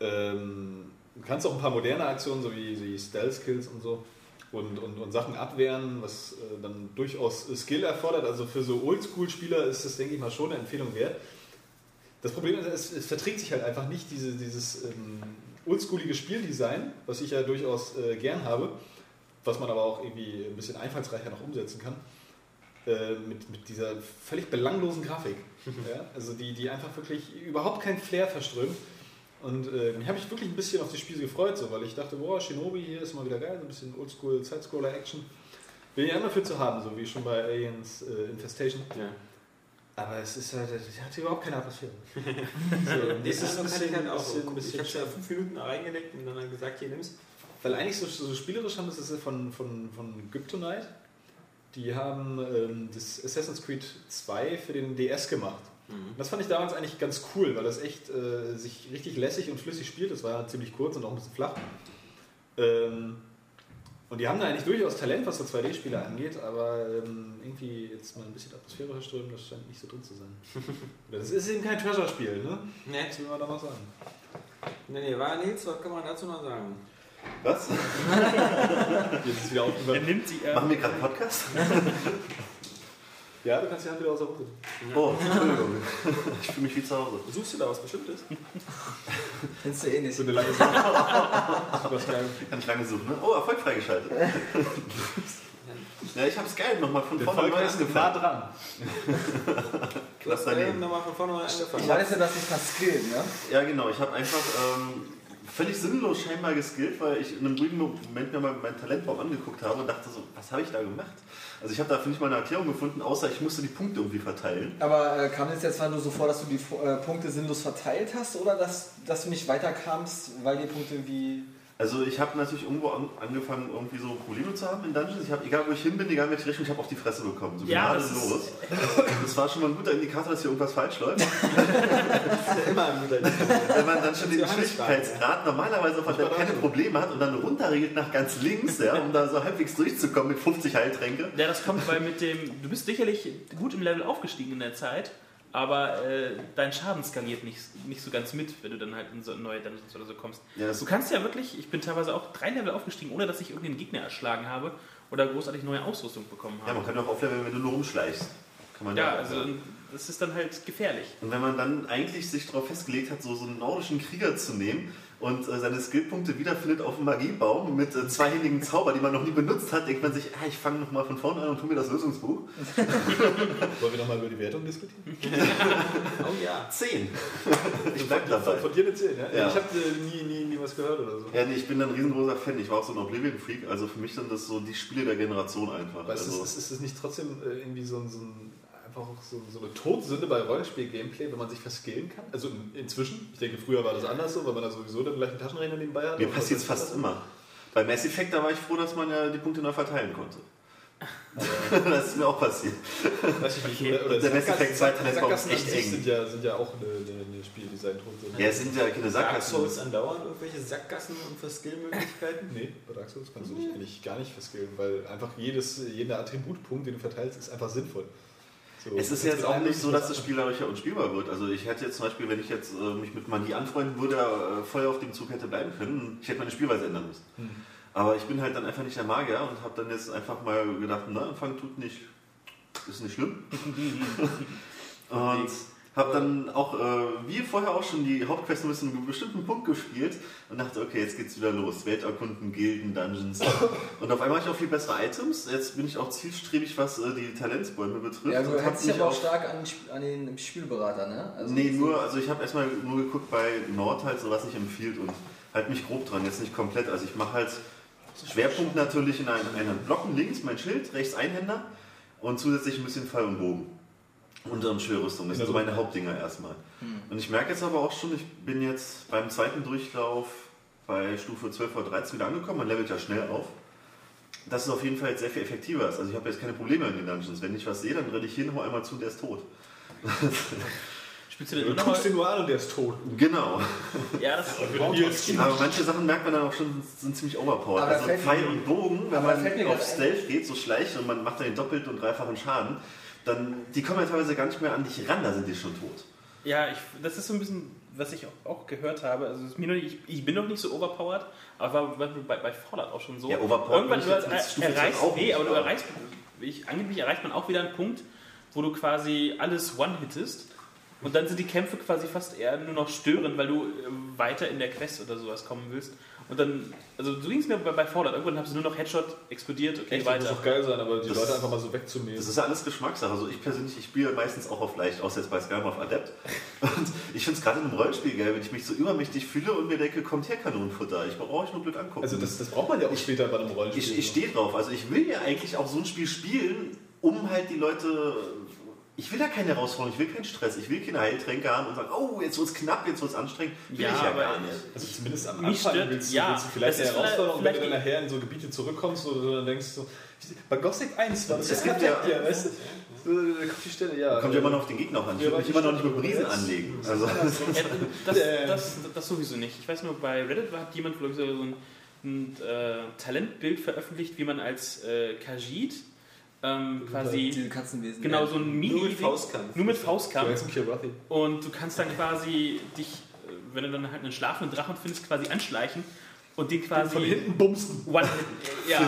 Ähm, du kannst auch ein paar moderne Aktionen, so wie, wie Stealth-Kills und so, und, und, und Sachen abwehren, was äh, dann durchaus Skill erfordert. Also für so Oldschool-Spieler ist das, denke ich mal, schon eine Empfehlung wert. Das Problem ist, es, es verträgt sich halt einfach nicht diese, dieses ähm, oldschoolige Spieldesign, was ich ja durchaus äh, gern habe, was man aber auch irgendwie ein bisschen einfallsreicher noch umsetzen kann, äh, mit, mit dieser völlig belanglosen Grafik. <laughs> ja? Also die, die einfach wirklich überhaupt keinen Flair verströmt. Und äh, mich habe ich wirklich ein bisschen auf die Spiele gefreut, so, weil ich dachte, boah, Shinobi hier ist mal wieder geil, so ein bisschen Oldschool Sidescroller-Action. Bin ja immer für zu haben, so wie schon bei Aliens äh, Infestation. Ja. Aber es ist halt, es hat überhaupt keine Atmosphäre. <laughs> so, Nee, das ist ein bisschen, halt auch. bisschen, bisschen ich hab's ja fünf Minuten reingelegt und dann gesagt, hier nimm's. Weil eigentlich so, so spielerisch haben das ist von, von, von Gyptonite. Die haben ähm, das Assassin's Creed 2 für den DS gemacht. Und Das fand ich damals eigentlich ganz cool, weil das echt äh, sich richtig lässig und flüssig spielt. Das war ja ziemlich kurz und auch ein bisschen flach. Ähm, und die haben da eigentlich durchaus Talent, was so 2D-Spiele angeht, aber ähm, irgendwie jetzt mal ein bisschen Atmosphäre verströmen, das scheint nicht so drin zu sein. <laughs> Das ist eben kein Treasure-Spiel, ne? Nee, Das will man da mal sagen. nee, nee, war Nils, was kann man dazu noch sagen? Was? <laughs> Jetzt ist es wieder Er aufgehört. nimmt sie. Äh, Machen wir gerade einen Podcast? Ja, du kannst die Hand wieder aus der Hose. Oh, Entschuldigung. Ich fühle mich wie zu Hause. Suchst du da was Bestimmtes? Findest du eh nicht. So eine lange geil. Kann ich lange suchen, ne? Oh, Erfolg freigeschaltet. Ja, ich habe Skype nochmal von Der vorne neu ist nah angefangen. dran. Du hast daneben. nochmal von vorne Ich angefangen. weiß ja, dass ich kann skillen, ne? Ja, genau. Ich habe einfach ähm, völlig sinnlos scheinbar geskillt, weil ich in einem ruhigen Moment mir mal meinen Talentbaum angeguckt habe und dachte so, was habe ich da gemacht? Also ich habe dafür nicht mal eine Erklärung gefunden, außer ich musste die Punkte irgendwie verteilen. Aber äh, kam es jetzt mal nur so vor, dass du die äh, Punkte sinnlos verteilt hast oder dass, dass du nicht weiterkamst, weil die Punkte wie. Also ich habe natürlich irgendwo an, angefangen, irgendwie so Probleme zu haben in Dungeons. Ich habe, egal wo ich hin bin, egal in welche Richtung, ich habe auf die Fresse bekommen. So Ja, das gnadenlos. Das war schon mal ein guter Indikator, dass hier irgendwas falsch läuft. <laughs> immer ein guter Wenn man dann schon den Schwierigkeitsgrad normalerweise auf der keine Probleme hat und dann runterregelt nach ganz links, ja, um da so halbwegs durchzukommen mit 50 Heiltränke. Ja, das kommt, weil mit dem. Du bist sicherlich gut im Level aufgestiegen in der Zeit, aber äh, dein Schaden skaliert nicht, nicht so ganz mit, wenn du dann halt in so neue Dungeons oder so kommst. Ja, Du kannst ja wirklich, ich bin teilweise auch drei Level aufgestiegen, ohne dass ich irgendeinen Gegner erschlagen habe oder großartig neue Ausrüstung bekommen Ja, habe. man kann ja auch aufleveln, wenn du nur rumschleichst. Kann man Ja, auch, also das ist dann halt gefährlich. Und wenn man dann eigentlich sich darauf festgelegt hat, so, so einen nordischen Krieger zu nehmen und äh, seine Skillpunkte wiederfindet auf dem Magiebaum mit äh, zweihändigen Zauber, die man noch nie benutzt hat, denkt man sich, ah, ich fange nochmal von vorne an und tu mir das Lösungsbuch. <laughs> Wollen wir nochmal über die Wertung diskutieren? <laughs> Oh ja. Zehn. ich bleib dabei. Von, von dir eine 10, ja? Ja. Ich habe äh, nie, nie, nie was gehört oder so. Ja, nee, ich bin ein riesengroßer Fan. Ich war auch so ein Oblivion-Freak. Also für mich sind das so die Spiele der Generation einfach. Ist, also, es, ist, ist es nicht trotzdem äh, irgendwie so, ein, so ein einfach auch so, so eine Todsünde bei Rollenspiel-Gameplay, wenn man sich verskillen kann? Also in, inzwischen, ich denke, früher war das anders so, weil man da sowieso dann gleich einen Taschenrechner nebenbei hat. mir passiert es fast immer. Bei Mass Effect, da war ich froh, dass man ja die Punkte neu verteilen konnte. <laughs> das ist mir auch passiert. Weiß ich nicht. Oder, oder Der Mass Effect 2 Talentbaum ist echt eng. sind ja, sind ja auch eine, eine, eine Spieldesign-Todsünde. Ja, es sind ja keine Dark Sackgassen. Souls andauernd irgendwelche Sackgassen und Verskill-Möglichkeiten? Nee, bei Dark Souls kannst du dich eigentlich gar nicht verskillen, weil einfach jedes, jeder Attributpunkt, den du verteilst, ist einfach sinnvoll. So, Es ist jetzt auch nicht so, dass das Spiel dadurch ja unspielbar wird. Also ich hätte jetzt zum Beispiel, wenn ich jetzt äh, mich mit Magie anfreunden würde, äh, voll auf dem Zug hätte bleiben können, ich hätte meine Spielweise ändern müssen. Hm. Aber ich bin halt dann einfach nicht der Magier und habe dann jetzt einfach mal gedacht, na, Anfang tut nicht, ist nicht schlimm. <laughs> und habe dann auch, äh, wie vorher auch schon, die Hauptquest nur bis zu einem bestimmten Punkt gespielt und dachte, okay, jetzt geht's wieder los. Welt erkunden, Gilden, Dungeons. <laughs> und auf einmal habe ich auch viel bessere Items. Jetzt bin ich auch zielstrebig, was äh, die Talentsbäume betrifft. Ja, du mich aber auch stark an, an den Spielberater, ne? Also nee, nur, also ich habe erstmal nur geguckt bei Nord halt, so was sich empfiehlt und halt mich grob dran, jetzt nicht komplett. Also ich mache halt Schwerpunkt natürlich in einen, einen Blocken links, mein Schild, rechts Einhänder und zusätzlich ein bisschen Pfeil und Bogen. Und dann Schwerrüstung. Das sind so meine Hauptdinger erstmal. Und ich merke jetzt aber auch schon, ich bin jetzt beim zweiten Durchlauf bei Stufe 12 oder 13 wieder angekommen, man levelt ja schnell auf. Dass es auf jeden Fall jetzt sehr viel effektiver ist. Also ich habe jetzt keine Probleme in den Dungeons. Wenn ich was sehe, dann renne ich hin, hau einmal zu und der ist tot. <laughs> Spielst du Du denn guckst den nur an und der ist tot. Genau. Ja, das Aber manche Sachen merkt man dann auch schon, sind ziemlich overpowered. Aber also Pfeil und Bogen, wenn man auf Stealth geht, so schleicht und man macht dann den doppelten und dreifachen Schaden, dann die kommen ja teilweise gar nicht mehr an dich ran, da sind die schon tot. Ja, ich, das ist so ein bisschen, was ich auch, gehört habe. Also mir noch ich, ich bin noch nicht so overpowered, aber war bei, bei Fallout auch schon so. Ja, overpowered Irgendwann bin ich du er- erreichst, 12 auch nee, aber du erreichst, ich, angeblich erreicht man auch wieder einen Punkt, wo du quasi alles one-hittest Und dann sind die Kämpfe quasi fast eher nur noch störend, weil du äh, weiter in der Quest oder sowas kommen willst. Und dann, also so ging es mir bei, bei Fallout. Irgendwann haben sie nur noch Headshot explodiert, okay, Echt, das muss weiter. doch geil sein, aber die Das- Leute einfach mal so wegzunehmen. Das ist ja alles Geschmackssache. Also ich persönlich, ich spiele meistens auch auf leicht, außer jetzt bei Skyrim auf Adept. Und ich finde es gerade in einem Rollenspiel geil, wenn ich mich so übermächtig fühle und mir denke, kommt her Kanonenfutter. Ich brauche euch nur blöd angucken. also das, das braucht man ja auch später bei einem Rollenspiel. ich ich stehe drauf. Also ich will ja eigentlich auch so ein Spiel spielen, um halt die Leute... Ich will ja keine Herausforderung, ich will keinen Stress, ich will keine Heiltränke haben und sagen, oh, jetzt wird es knapp, jetzt wird es anstrengend. Will Ja, ich ja aber gar nicht. Also zumindest am Anfang stört- willst, du, ja, willst du vielleicht das eine Herausforderung, wenn du dann vielleicht- nachher in so Gebiete zurückkommst oder so, dann denkst du so, bei Gothic 1 war das Es ja gibt ja- ja, weißt du, da kommt die Stelle, ja. Kommt ja immer noch auf den Gegner auch an. Ich will mich immer noch nicht mit Riesen anlegen. Also, das, Äh. das, das sowieso nicht. Ich weiß nur, bei Reddit hat jemand glaub ich, so ein, ein äh, Talentbild veröffentlicht, wie man als äh, Khajiit ähm, quasi Diese Katzenwesen. genau so ein Mini Nur mit Faustkampf. nur mit Faustkampf und du kannst dann quasi dich, äh, wenn du dann halt einen schlafenden Drachen findest, quasi anschleichen und den quasi Von hinten bumsen. One, ja,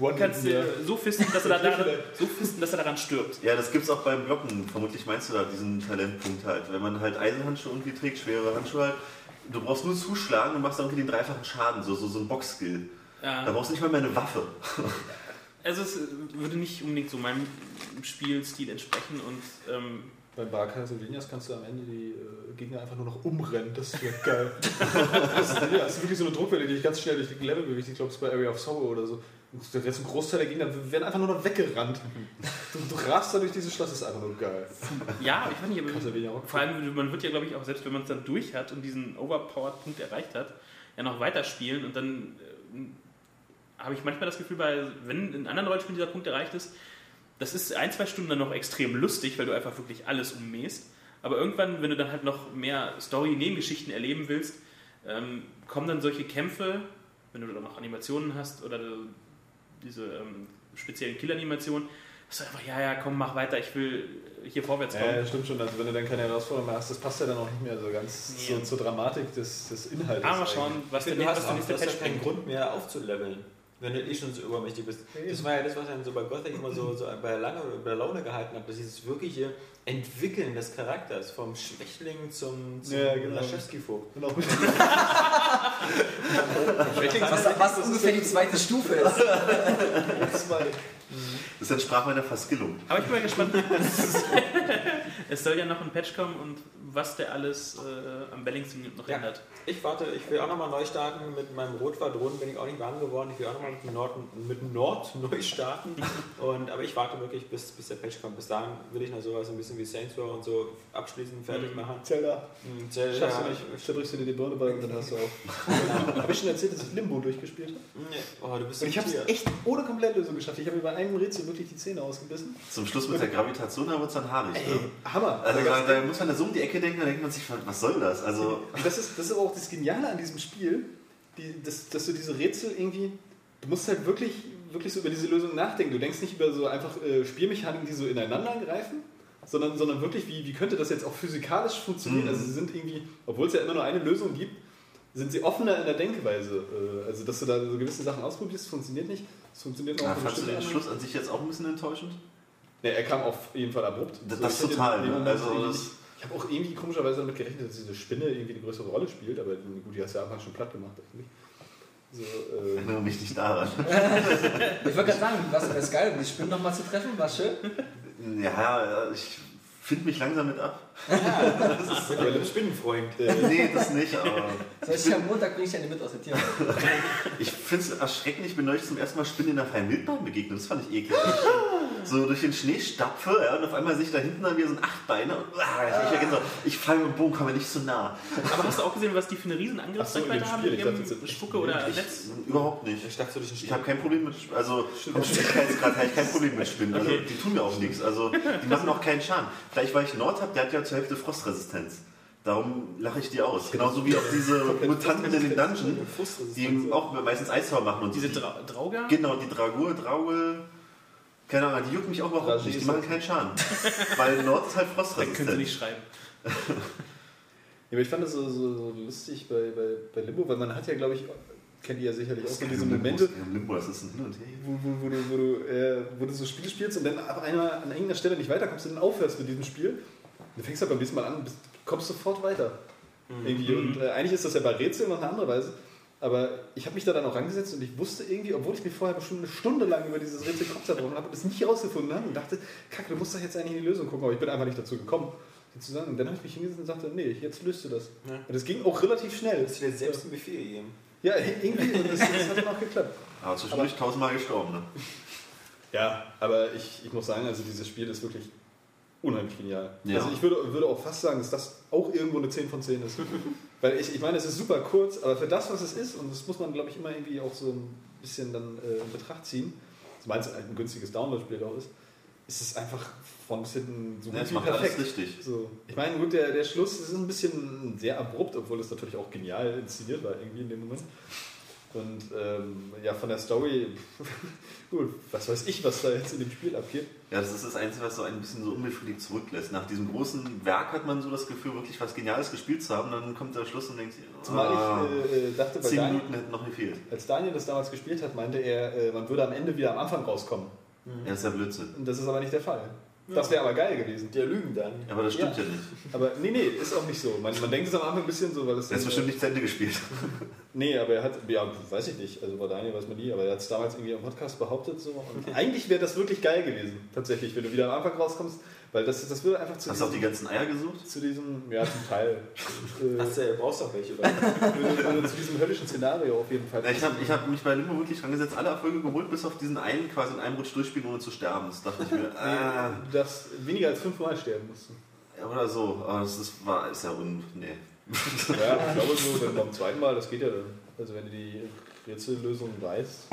One du kannst ja. äh, so fisten, dass er da <laughs> daran, so fisten, dass er daran stirbt. Ja, das gibt's auch beim Blocken. Vermutlich meinst du da diesen Talentpunkt halt. Wenn man halt Eisenhandschuhe irgendwie trägt, schwere Handschuhe halt, du brauchst nur zuschlagen und machst dann irgendwie den dreifachen Schaden, so, so, so ein Box-Skill. Da Ja, brauchst du nicht mal mehr eine Waffe. <laughs> also es äh, würde nicht unbedingt so meinem Spielstil entsprechen und ähm, Beim Bar Castlevanias kannst du am Ende die äh, Gegner einfach nur noch umrennen. Das wäre geil. <laughs> das, ist, ja, das ist wirklich so eine Druckwelle, die dich ganz schnell durch die Level bewegt. Ich glaube, es ist bei Area of Sorrow oder so. Der Rest, ein Großteil der Gegner werden einfach nur noch weggerannt. Du, du rast da durch dieses Schloss, das ist einfach nur geil. Ja, ich weiß nicht, aber vor allem, man wird ja, glaube ich, auch, selbst wenn man es dann durch hat und diesen Overpowered-Punkt erreicht hat, ja noch weiterspielen und dann äh, habe ich manchmal das Gefühl, bei, wenn in anderen Rollenspielen dieser Punkt erreicht ist, das ist ein, zwei Stunden dann noch extrem lustig, weil du einfach wirklich alles ummähst. Aber irgendwann, wenn du dann halt noch mehr Story-Nebengeschichten erleben willst, ähm, kommen dann solche Kämpfe, wenn du dann noch Animationen hast oder diese ähm, speziellen Kill-Animationen, dass du einfach, ja, ja, komm, mach weiter, ich will hier vorwärts kommen. Ja, ja, stimmt schon. Also wenn du dann keine Herausforderung mehr hast, das passt ja dann auch nicht mehr so ganz Nee. zur, zur Dramatik des, des Inhalts. Aber mal schauen, was der, du was hast der auch nächste du hast Patch ja keinen. Grund mehr aufzuleveln, wenn du eh schon so übermächtig bist. Das war ja das, was dann so bei Gothic immer so, so bei, lange, bei Laune gehalten hat, dass dieses wirkliche Entwickeln des Charakters vom Schwächling zum, zum Ja, genau. Laschewski-Vogt. <laughs> Mit Was, was ungefähr die zweite Stufe ist. <laughs> Das entsprach meiner Verskillung. Aber ich bin mal gespannt. <laughs> es soll ja noch ein Patch kommen und was der alles äh, am Balancing noch Ja. ändert. Ich warte, ich will auch nochmal neu starten mit meinem Rotquadron, bin ich auch nicht warm geworden. Ich will auch nochmal mit Nord, mit Nord <laughs> neu starten. Und, aber ich warte wirklich, bis, bis der Patch kommt. Bis dahin will ich noch sowas ein bisschen wie Saints Row und so abschließen, fertig Mhm. machen. Zelda. Mhm, Zelda, Schaffst du nicht. Zerbrichst du dir die Birne bei und dann hast du auch. <laughs> Habe ich schon erzählt, dass ich Limbo durchgespielt habe? Nee. Oh, du bist Und ich habe es Tier. echt ohne Komplettlösung geschafft. Ich habe mir bei einem Rätsel wirklich die Zähne ausgebissen. Zum Schluss mit der Gravitation, da wird es dann haarig. Ey, Ne? Hammer. Also Da da muss man da so um die Ecke denken, da denkt man sich, was soll das? Also, das ist, das ist aber auch das Geniale an diesem Spiel, die, dass, dass du diese Rätsel irgendwie, du musst halt wirklich, wirklich so über diese Lösung nachdenken. Du denkst nicht über so einfach äh, Spielmechaniken, die so ineinander greifen, sondern, sondern wirklich, wie, wie könnte das jetzt auch physikalisch funktionieren? Mhm. Also sie sind irgendwie, obwohl es ja immer nur eine Lösung gibt, sind sie offener in der Denkweise. Äh, also dass du da so gewisse Sachen ausprobierst, funktioniert nicht. Es funktioniert auf fandst du den bestimmte Schluss an sich jetzt auch ein bisschen enttäuschend? Ne, er kam auf jeden Fall abrupt. Das- So, das total, in dem ne? Also das- ich habe auch irgendwie komischerweise damit gerechnet, dass diese Spinne irgendwie eine größere Rolle spielt, aber gut, die hast du ja am Anfang schon platt gemacht eigentlich. So, Ich äh, erinnere mich nicht daran. <laughs> Ich wollte gerade sagen, was wäre geil, die Spinnen nochmal zu treffen, war schön. Ja, ich finde mich langsam mit ab. Ich bin ein Spinnenfreund. äh, Nee, das nicht, aber Soll ich am Montag bringe ich eine mit aus der Tier. ich finde es erschreckend, ich bin neulich zum ersten Mal Spinnen in der freien Wildbahn begegnet. Das fand ich eklig. <laughs> So durch den Schnee stapfe ja, und auf einmal sehe ich da hinten dann wieder so ein Achtbeiner und ah, ich, ich, ich, ich falle mit dem Bogen, komme nicht so nah. Aber hast du auch gesehen, was die für eine riesen so, Angriffsreichweite dem haben mit Ich dachte, ihrem Spucke oder Ich, Netz? überhaupt nicht. Ich dachte, Ich habe kein Problem mit, also vom Schwierigkeitsgrad habe ich kein Problem mit Spinnen. Also, Okay. die tun mir auch nichts. Also die machen auch keinen Schaden. Vielleicht weil ich Nord habe, der hat ja zur Hälfte Frostresistenz. Darum lache ich die aus. Genauso wie auch diese <laughs> Mutanten in den Dungeon, die auch meistens Eiszauber machen. Und Diese die, Dra Drauger? Genau, die Dragur, Draugel, keine Ahnung, die jucken mich auch überhaupt nicht. Die machen keinen Schaden. <laughs> Weil Nord ist halt Da können sie Frostresistent. nicht schreiben. <laughs> Ja, aber ich fand das so, so, so lustig bei, bei, bei Limbo, weil man hat ja, glaube ich, kennt ihr ja sicherlich auch so diese Momente, Limbo, das ist ein Hin und Her. wo, wo, wo, du, wo, du, äh, wo du so Spiele spielst und dann auf einmal an irgendeiner Stelle nicht weiterkommst und dann aufhörst mit diesem Spiel Du fängst halt beim nächsten Mal an, bist, kommst sofort weiter. Mhm. Irgendwie. Und äh, eigentlich ist das ja bei Rätseln noch eine andere Weise. Aber ich habe mich da dann auch rangesetzt und ich wusste irgendwie, obwohl ich mir vorher bestimmt eine Stunde lang über dieses Rätsel Kopf zerbrochen habe und es nicht rausgefunden habe und dachte, kacke, du musst doch jetzt eigentlich in die Lösung gucken, aber ich bin einfach nicht dazu gekommen, die zu sagen. Und dann habe ich mich hingesetzt und sagte, nee, jetzt löst du das. Ja. Und es ging auch relativ schnell. Hast du dir selbst einen Befehl gegeben? Ja, irgendwie, und das, das hat dann auch geklappt. Aber zwischendurch tausendmal gestorben, ne? Ja, aber ich, ich muss sagen, also dieses Spiel ist wirklich unheimlich genial. Ja. Also ich würde, würde auch fast sagen, dass das auch irgendwo eine 10 von 10 ist. Weil ich, ich meine, es ist super kurz, aber für das, was es ist, und das muss man, glaube ich, immer irgendwie auch so ein bisschen dann äh, in Betracht ziehen, zumal es halt ein günstiges Download-Spiel auch ist, ist es einfach von bis hinten so Ja, gut macht perfekt. alles richtig. So. Ich meine, gut, der, der Schluss ist ein bisschen sehr abrupt, obwohl es natürlich auch genial inszeniert war irgendwie in dem Moment. Und ähm, ja, von der Story, <laughs> gut, was weiß ich, was da jetzt in dem Spiel abgeht. Ja, das ist das Einzige, was so ein bisschen so unbefriedigt zurücklässt. Nach diesem großen Werk hat man so das Gefühl, wirklich was Geniales gespielt zu haben. Dann kommt der Schluss und denkt, Zumal ah, ich äh, äh, dachte, bei zehn Daniel, Minuten hätten noch gefehlt. als Daniel das damals gespielt hat, meinte er, äh, man würde am Ende wieder am Anfang rauskommen. Ja, das ist ja Blödsinn. Und das ist aber nicht der Fall. Das wäre aber geil gewesen. Der lügen dann. Aber das stimmt Ja. ja, nicht. Aber nee, nee, ist auch nicht so. Man, man denkt es am Anfang ein bisschen so, weil es. Der ist bestimmt nicht zu Ende gespielt. <laughs> Nee, aber er hat, ja, weiß ich nicht, also bei Daniel weiß man nie, aber er hat es damals irgendwie im Podcast behauptet. So. Und eigentlich wäre das wirklich geil gewesen, tatsächlich, wenn du wieder am Anfang rauskommst, weil das, das würde einfach zu Hast du auch die ganzen Eier gesucht? zu diesem, ja, zum Teil, <laughs> äh, Hast du, brauchst doch welche, oder? würde <laughs> zu diesem höllischen Szenario auf jeden Fall. Ja, ich habe ich hab mich bei Limbo wirklich dran gesetzt, alle Erfolge geholt, bis auf diesen einen quasi in einem Rutsch durchspielen, ohne zu sterben. Das dachte ich mir, <laughs> ah, Nee, du darfst weniger als fünfmal sterben mussten. ja, oder so. Aber das ist, war, ist ja un... Nee. Ja, ich glaube so, wenn beim zweiten Mal, das geht ja dann. Also wenn du die Rätsellösung weißt,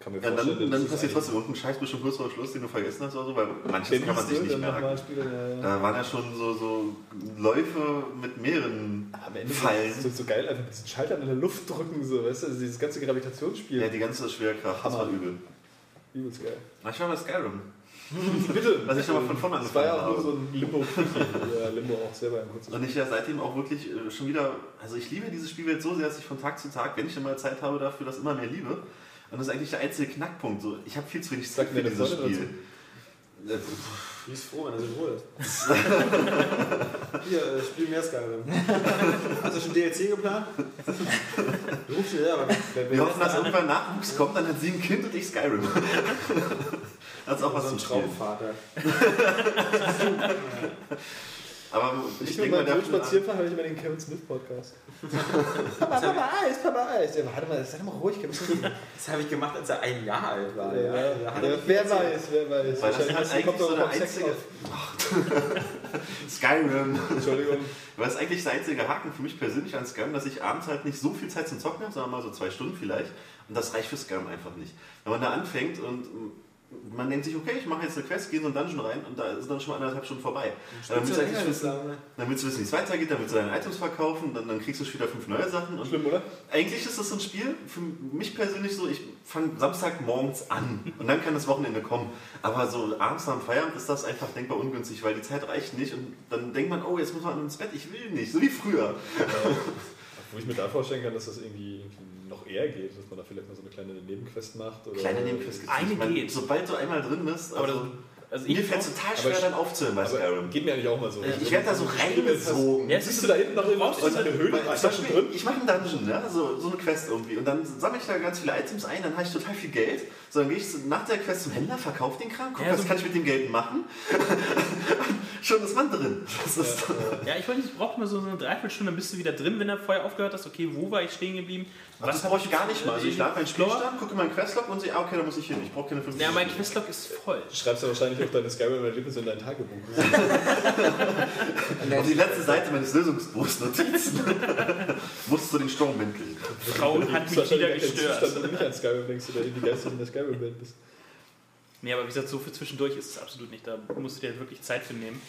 kann mir Ja, vorstellen, dann, dann passiert trotzdem irgendein Scheiß bestimmt kurz vor Schluss, den du vergessen hast oder so, weil manches kann man sich so, nicht merken. spielen, ja, ja. Da waren ja schon so, so Läufe mit mehreren Am Ende Fallen. ist es so geil, einfach mit diesen Schaltern in der Luft drücken, so, weißt du, also dieses ganze Gravitationsspiel. Ja, die ganze Schwerkraft, das war Hammer. übel. Übelst geil. Ich war bei Skyrim. <laughs> Bitte! Was ich nochmal von vorne Das war ja auch angefangen nur so ein Limbo Ja, Limbo auch selber ein kurzes Und ich ja seitdem auch wirklich äh, schon wieder, also ich liebe diese Spielwelt so sehr, dass ich von Tag zu Tag, wenn ich dann mal Zeit habe dafür, das immer mehr liebe. Und das ist eigentlich der einzige Knackpunkt. So, ich habe viel zu wenig Zeit für dieses Spiel. Die ist froh, wenn er Ruhe ist. Hier, äh, spiel mehr Skyrim. <laughs> Hast du schon DLC geplant? <laughs> Du rufst dir, ja, aber wer, Wir hoffen, dass irgendwann Nachwuchs kommt, dann hat sie ein Kind und ich Skyrim. <laughs> das ist auch was so ein. Traumvater. Aber ich Ich denke mal, meinem der Hund spazieren fahren, höre ich immer den Kevin Smith Podcast. <laughs> Papa, Papa Eis, Papa Eis. Ja, warte mal, sei doch mal ruhig, Kevin Smith. Das habe ich gemacht, als er ein Jahr alt war. Ja, Ja, hat er wer weiß, wer weiß. Weil das ist du eigentlich so der einzige-. <laughs> Skyrim. Entschuldigung. <laughs> Weil es eigentlich der einzige Haken für mich persönlich an Skyrim, dass ich abends halt nicht so viel Zeit zum Zocken habe, sondern mal so zwei Stunden vielleicht. Und das reicht für Skyrim einfach nicht. Wenn man da anfängt und man denkt sich, okay, ich mache jetzt eine Quest, gehe in so einen Dungeon rein und da ist dann schon mal anderthalb Stunden vorbei. Dann willst, du eigentlich wissen, dann willst du wissen, wie es weitergeht, dann willst du deine Items verkaufen, dann, dann kriegst du schon wieder fünf neue Sachen. Schlimm, oder? eigentlich ist das so ein Spiel, für mich persönlich so, ich fange Samstagmorgens an und dann kann das Wochenende kommen. Aber so abends nach dem Feierabend ist das einfach denkbar ungünstig, weil die Zeit reicht nicht und dann denkt man, oh, jetzt muss man ins Bett, ich will nicht, so wie früher. Wo ich mir da vorstellen kann, dass das irgendwie noch eher geht, dass man da vielleicht mal so eine kleine Nebenquest macht. Oder Kleine Nebenquest Eine geht. Sobald du einmal drin bist, Aber also, das, also mir ich fällt es total schwer, ich- dann aufzuhören bei Skyrim. geht mir eigentlich auch mal so. Ich werde da so reingesogen. Ja, Siehst du da hinten noch? Und- Und eine Höhle? Zum da schon Beispiel, drin? ich mache einen Dungeon, ja, so, so eine Quest irgendwie. Und dann sammle ich da ganz viele Items ein, dann habe ich total viel Geld. So, dann gehe ich so nach der Quest zum Händler, verkaufe den Kram, guck, Ja, was so- kann ich mit dem Geld machen. <laughs> Schon ist man drin. Das ist, Ja, ich wollte nicht, braucht mal so eine Dreiviertelstunde, dann bist du wieder drin, wenn er vorher aufgehört hast. Okay, wo war ich stehen geblieben? Was das brauche ich gar nicht mal. Also ich lade meinen? Spielstand, gucke meinen Questlog und sehe, ah, okay, da muss ich hin. Ich brauche keine 5 Ja, mein Questlog ist voll. Du schreibst ja wahrscheinlich auch deine Skyrim-Erlebnisse in dein Tagebuch. <laughs> Auf die letzte Seite meines Lösungsbuchs Notizen. <laughs> Musst du den Sturm entkriegen. Frauen hat mich wieder gestört. Zustand, wenn du nicht an Skyrim denkst oder in die Geister in der Skyrim-Welt bist. Nee, aber wie gesagt, so für zwischendurch ist es absolut nicht. Da musst du dir halt wirklich Zeit für nehmen.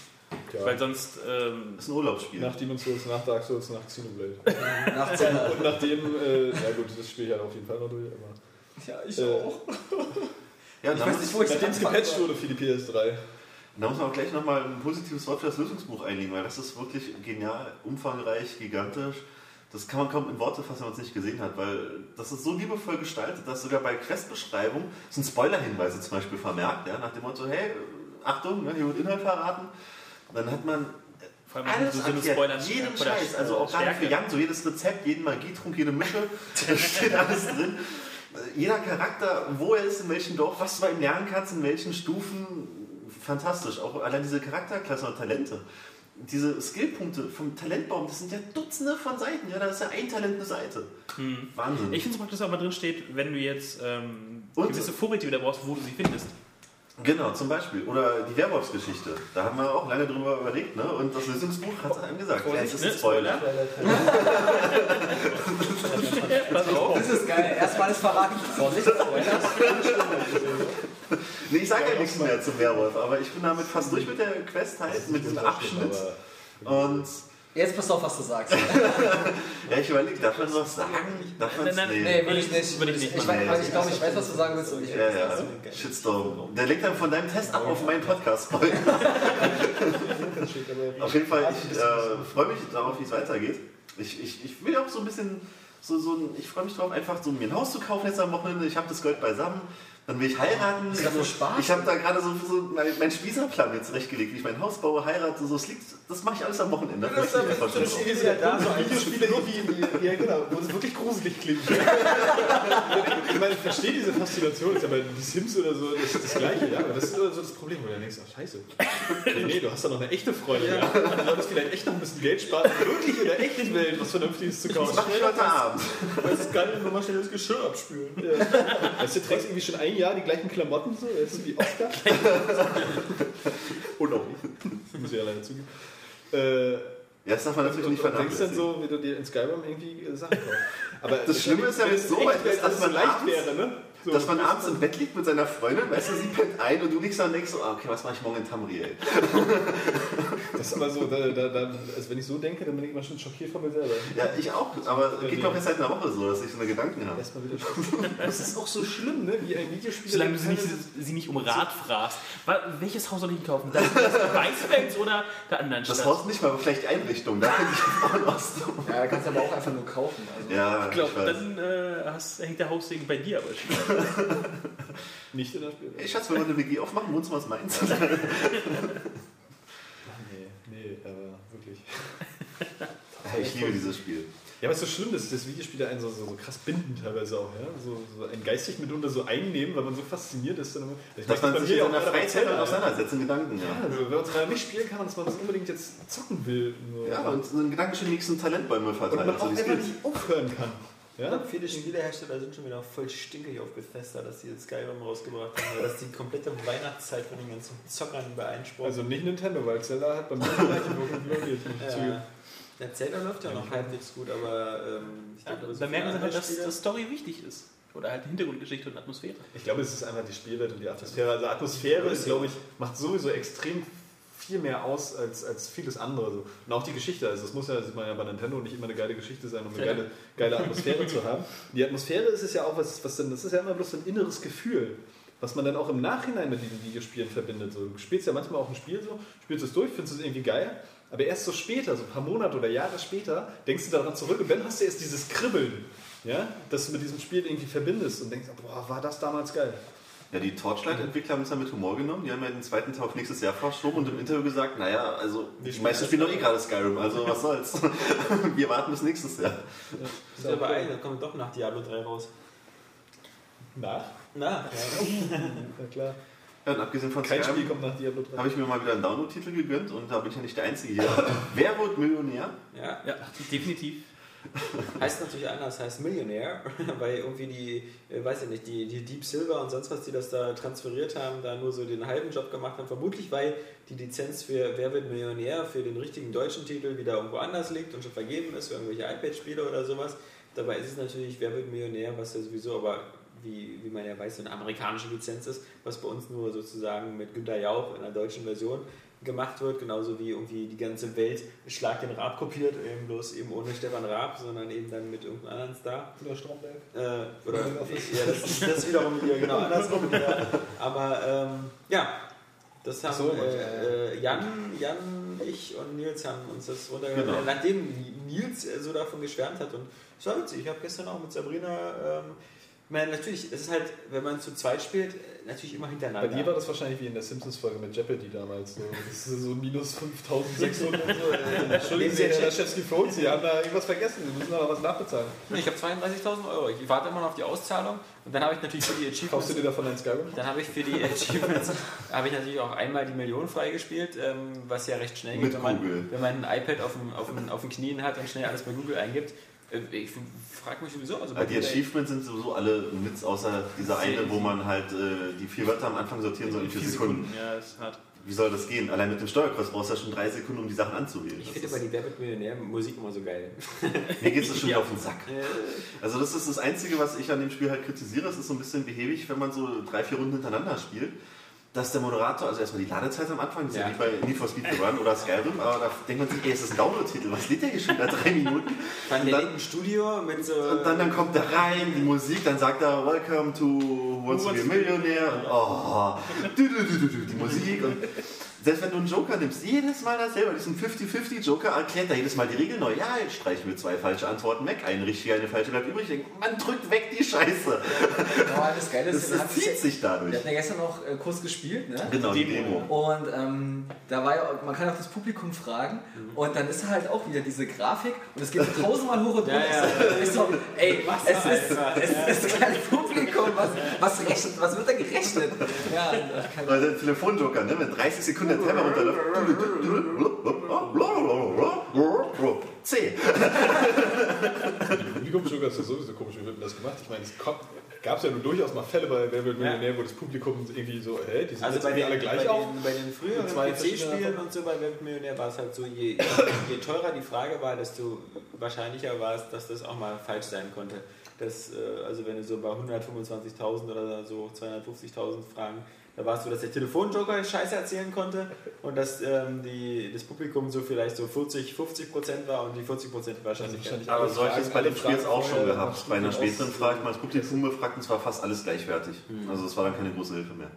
Ja. Weil sonst, ähm, Das ist ein Urlaubsspiel. Nach Demon's Souls, nach Dark Souls, nach Xenoblade. <laughs> Nach Zelda. <laughs> Und nachdem, äh, ja gut, das spiele ich halt auf jeden Fall noch durch, aber. Ja, ich Äh, auch. <laughs> Ja, Ich weiß nicht, wo ich Nachdem es gepatcht wurde für die PS3. Da muss man auch gleich nochmal ein positives Wort für das Lösungsbuch einlegen, weil das ist wirklich genial, umfangreich, gigantisch. Das kann man kaum in Worte fassen, wenn man es nicht gesehen hat, weil das ist so liebevoll gestaltet, dass sogar bei Questbeschreibung sind Spoilerhinweise zum Beispiel vermerkt, ja, nach dem Motto, hey, Achtung, ne, hier wird Inhalt verraten. Dann hat man Vor allem Alles so erklärt, Spoiler jeden Scheiß, also auch gerade für Jan, so jedes Rezept, jeden Magietrunk, jede Mische, <laughs> da steht alles drin. Jeder Charakter, wo er ist, in welchem Dorf, was du bei ihm lernen kannst, in welchen Stufen, fantastisch. Auch allein diese Charakterklassen und Talente. Diese Skillpunkte vom Talentbaum, das sind ja Dutzende von Seiten, ja, da ist ja ein Talent eine Seite. Wahnsinn. Hm. Ich finde es praktisch, dass auch mal drin steht, wenn du jetzt ähm, gewisse Vorräte wieder brauchst, wo du sie findest. Genau, zum Beispiel. Oder die Werwolfsgeschichte. Da haben wir auch lange drüber überlegt, ne? Und das Lösungsbuch hat es einem gesagt. Ja, es ist ein ne? Spoiler. Pass <laughs> auf. Das ist geil. Erstmal alles verraten. Vorsicht, Spoiler. <laughs> Nee, ich sage ja nichts mehr zum Werwolf, aber ich bin damit fast durch mit der Quest halt, mit diesem Abschnitt. Und Jetzt pass auf, was du sagst. <laughs> ja, ich überlege, darf man was sagen? Darf man Nein, nein, nee. Nee, würde ich nicht. Würde ich nicht Ich, machen. weiß, ich glaube, ich weiß, was du sagen willst. Und ich Ja, ja, Shitstorm. Der lenkt dann von deinem Test ab auf meinen Podcast. <laughs> auf jeden Fall, ich äh, freue mich darauf, wie es weitergeht. Ich, ich, ich will auch so ein bisschen, so, so ein, ich freue mich darauf, einfach so mir ein Haus zu kaufen jetzt am Wochenende. Ich habe das Geld beisammen. Dann will ich heiraten. Das so Spaß. Ich habe da gerade so, so meinen mein Spießerplan jetzt zurechtgelegt, wie ich mein Haus baue, heirate. So, das, liegt, das mache ich alles am Wochenende. Da Das mich ist, das ist ja da so Videospiele irgendwie, ja genau, wo es wirklich gruselig klingt. ich meine, ich verstehe diese Faszination, ist ja bei die Sims oder so das, ist das Gleiche, ja, aber das ist immer so das Problem, wo du denkst, ach scheiße, nee, nee, du hast da noch eine echte Freundin, ja. du solltest vielleicht echt noch ein bisschen Geld sparen, um wirklich in der echten Welt was Vernünftiges zu kaufen. Das mache ich heute Abend. Das ist geil, wenn man schnell das Geschirr abspülen. Ja. Weißt du, du trägst irgendwie schon ein Jahr die gleichen Klamotten, so, das ist wie Oscar. <laughs> Und auch ich, <laughs> muss ich ja leider zugeben. Äh, Ja, das darf man natürlich nicht und denkst dann vernachlässigen. so, wie du dir in Skyrim irgendwie äh, Sachen kaufst. Aber Das Schlimme ist ja, wenn es so weit ist, dass man leicht wäre, ne? So, Dass man abends im Bett liegt mit seiner Freundin, weißt du, sie pennt ein und du liegst da und denkst so, ah, okay, was mache ich morgen in Tamriel? <laughs> das ist aber so, da, da, da, also wenn ich so denke, dann bin ich immer schon schockiert von mir selber. Ja, ich auch, aber geht mir auch jetzt seit einer Woche so, dass ich so eine Gedanken habe. Erstmal wieder. Das ist auch so schlimm, ne? Wie ein Videospiel. Solange du sie nicht, sie nicht um Rat fragst. Welches Haus soll ich denn kaufen? Das, das <laughs> Weißfels oder der anderen Das Stadt? Haus nicht mal, aber vielleicht Einrichtung, da finde ich <laughs> auch noch so. Ja, kannst du aber auch einfach nur kaufen. Also. Ja, Ich glaube, dann äh, hast, hängt der Haussegen bei dir aber schon. <laughs> Nicht in der Spiel. Ey, Schatz, wenn wir eine WG aufmachen, wohnst du was meins? <laughs> Nee, nee, aber wirklich. Ich liebe dieses Spiel. Ja, aber es ist so schlimm, dass das Videospiele einen so, so, so krass binden teilweise auch, ja? So, so einen geistig mitunter so einnehmen, weil man so fasziniert ist. Dann, ich Dass man sich in seiner Freizeit damit auseinandersetzt, in Gedanken, Ja, ja. also, wenn man es gerade nicht spielen kann, dass man das unbedingt jetzt zocken will. Nur. Ja, und so einen Gedanken schon nächsten Talentbäume und verteilt. man auch so einfach nicht aufhören kann. Ich Ja? glaube, viele Spielehersteller sind schon wieder voll stinkig auf Bethesda, dass sie jetzt Skyrim rausgebracht haben, weil das die komplette Weihnachtszeit von den ganzen Zockern beeinsprucht. Also nicht Nintendo, weil Zelda hat bei mir die gleiche Wirkung, glaube ich. muss ich zugeben. ja. Der Zelda läuft ja noch halbwegs gut, aber ähm, ich Ja, glaube, so da merken sie halt, dass, dass Story wichtig ist. Oder halt Hintergrundgeschichte und Atmosphäre. Ich glaube, es ist einfach die Spielwelt und die Atmosphäre. Also Atmosphäre ist, glaube ich, macht sowieso extrem viel mehr aus als, als vieles andere. So. Und auch die Geschichte. Also es muss ja, sieht man ja bei Nintendo, nicht immer eine geile Geschichte sein, um eine Ja. geile, geile Atmosphäre zu haben. Die Atmosphäre ist es ja auch was, was denn, das ist ja immer bloß ein inneres Gefühl. Was man dann auch im Nachhinein mit diesen Videospielen verbindet. So, du spielst ja manchmal auch ein Spiel so, spielst es durch, findest es irgendwie geil, aber erst so später, so ein paar Monate oder Jahre später, denkst du daran zurück und dann hast du erst dieses Kribbeln, ja, das du mit diesem Spiel irgendwie verbindest und denkst, boah, war das damals geil. Ja, die Torchlight-Entwickler haben es ja mit Humor genommen. Die haben ja den zweiten Teil auf nächstes Jahr verschoben und im Interview gesagt, naja, also die meisten spielen doch eh gerade Skyrim, also was soll's. <laughs> Wir warten bis nächstes Jahr. Ist ja bei da kommt doch nach Diablo 3 raus. Nach? Na, ja. Ja klar. Ja, und abgesehen von Kein Spiel Skyrim kommt nach Diablo 3. habe ich mir mal wieder einen Download-Titel gegönnt und da bin ich ja nicht der Einzige hier. Wer wird Millionär? ja. Ja, definitiv. <laughs> Heißt natürlich anders, heißt Millionär, <laughs> weil irgendwie die, äh, weiß ich nicht, die, die Deep Silver und sonst was, die das da transferiert haben, da nur so den halben Job gemacht haben. Vermutlich, weil die Lizenz für Wer wird Millionär für den richtigen deutschen Titel wieder irgendwo anders liegt und schon vergeben ist für irgendwelche iPad-Spiele oder sowas. Dabei ist es natürlich Wer wird Millionär, was ja sowieso aber, wie, wie man ja weiß, so eine amerikanische Lizenz ist, was bei uns nur sozusagen mit Günter Jauch in der deutschen Version gemacht wird, genauso wie irgendwie die ganze Welt Schlag den Raab kopiert, eben bloß eben ohne Stefan Raab, sondern eben dann mit irgendeinem anderen Star. Oder Stromberg. Äh, oder ja, das ist das wiederum wieder genau <laughs> andersrum. Ja. Aber ähm, ja, das haben so, äh, äh, Jan, Jan, ich und Nils haben uns das runtergehört, Genau. nachdem Nils so davon geschwärmt hat und es war witzig. Ich habe gestern auch mit Sabrina ähm, Ich meine, natürlich, es ist halt, wenn man zu zweit spielt, natürlich immer Bei hintereinander. dir war das wahrscheinlich wie in der Simpsons-Folge mit Jeopardy damals. So. Das ist so minus 5600 und <laughs> so. Entschuldigen Sie, Herr Laschewski für uns, Sie haben da irgendwas vergessen. Sie müssen aber was nachbezahlen. Ich habe 32.000 Euro. Ich warte immer noch auf die Auszahlung und dann habe ich natürlich für die Kaufst Achievements du dir davon ein Skyrim? Dann habe ich für die Achievements <laughs> habe ich natürlich auch einmal die Million freigespielt, ähm, was ja recht schnell Mit geht, wenn Google. man, wenn man ein iPad auf, dem, auf, dem, auf den Knien hat und schnell alles bei Google eingibt. Äh, Ich frage mich sowieso. Also die Achievements sind sowieso alle Witz, außer dieser eine, wo man halt äh, die vier Wörter am Anfang sortieren soll in vier Sekunden. Ja, ist hart. Wie soll das gehen? Allein mit dem Steuerkreuz brauchst du ja schon drei Sekunden, um die Sachen anzuwählen. ich finde aber die Wer wird Millionär Musik immer so geil. <laughs> Mir geht es schon wieder auf den Sack. Also das ist das Einzige, was ich an dem Spiel halt kritisiere. Es ist so ein bisschen behäbig, wenn man so drei, vier Runden hintereinander spielt. Dass der Moderator, also erstmal die Ladezeit am Anfang, das ist ja, Ja. wie bei Need for Speed The Run oder Skyrim, aber da denkt man sich, ey, ist das ein Download-Titel? Was lädt der hier schon da drei Minuten? Dann Und der dann- liegt im Studio mit so. Und dann, dann kommt er rein, die Musik, dann sagt er, Welcome to Who Wants to be a Millionaire und oh, die Musik und selbst wenn du einen Joker nimmst, jedes Mal dasselbe, diesen 50-50 Joker erklärt er jedes Mal die Regel neu. Ja, jetzt streichen wir zwei falsche Antworten weg, eine richtige, eine falsche bleibt übrig. Man drückt weg die Scheiße. Aber das Geile ist, Das, wir das hatten zieht ja- sich dadurch. wir hatten ja gestern noch äh, kurz gespielt, ne? Genau, die Demo. Demo. Und ähm, da war ja, man kann auch das Publikum fragen und dann ist halt auch wieder diese Grafik und es geht <laughs> tausendmal hoch und runter. Ja, ja. <laughs> Ich so, ey, es ist, es ist kein Publikum, was, was, rechnet, was wird da gerechnet? Ja, der Telefonjoker, ne? wenn 30 Sekunden der Timer runterläuft. C. Publikumsjoker ist ja sowieso komisch, wie wird denn das gemacht? Ich meine, es gab es ja nun durchaus mal Fälle bei Wer wird Millionär, wo das Publikum irgendwie so, hä, die sind Also jetzt bei den, alle bei, gleich auf. den, bei den früheren PC-Spielen und so bei Wer wird Millionär war es halt so, je, je teurer die Frage war, desto wahrscheinlicher war es, dass das auch mal falsch sein konnte. Das, äh, also wenn du so bei 125.000 oder so 250.000 Fragen, da war es so, dass der Telefonjoker Scheiße erzählen konnte und dass ähm, die, das Publikum so vielleicht so 40, 50 Prozent war und die 40 Prozent wahrscheinlich. wahrscheinlich Aber alle solches bei dem Spiel jetzt auch schon gehabt. Bei einer späteren Frage, ich mal das Publikum befragt und es war fast alles gleichwertig. Also es war dann keine große Hilfe mehr.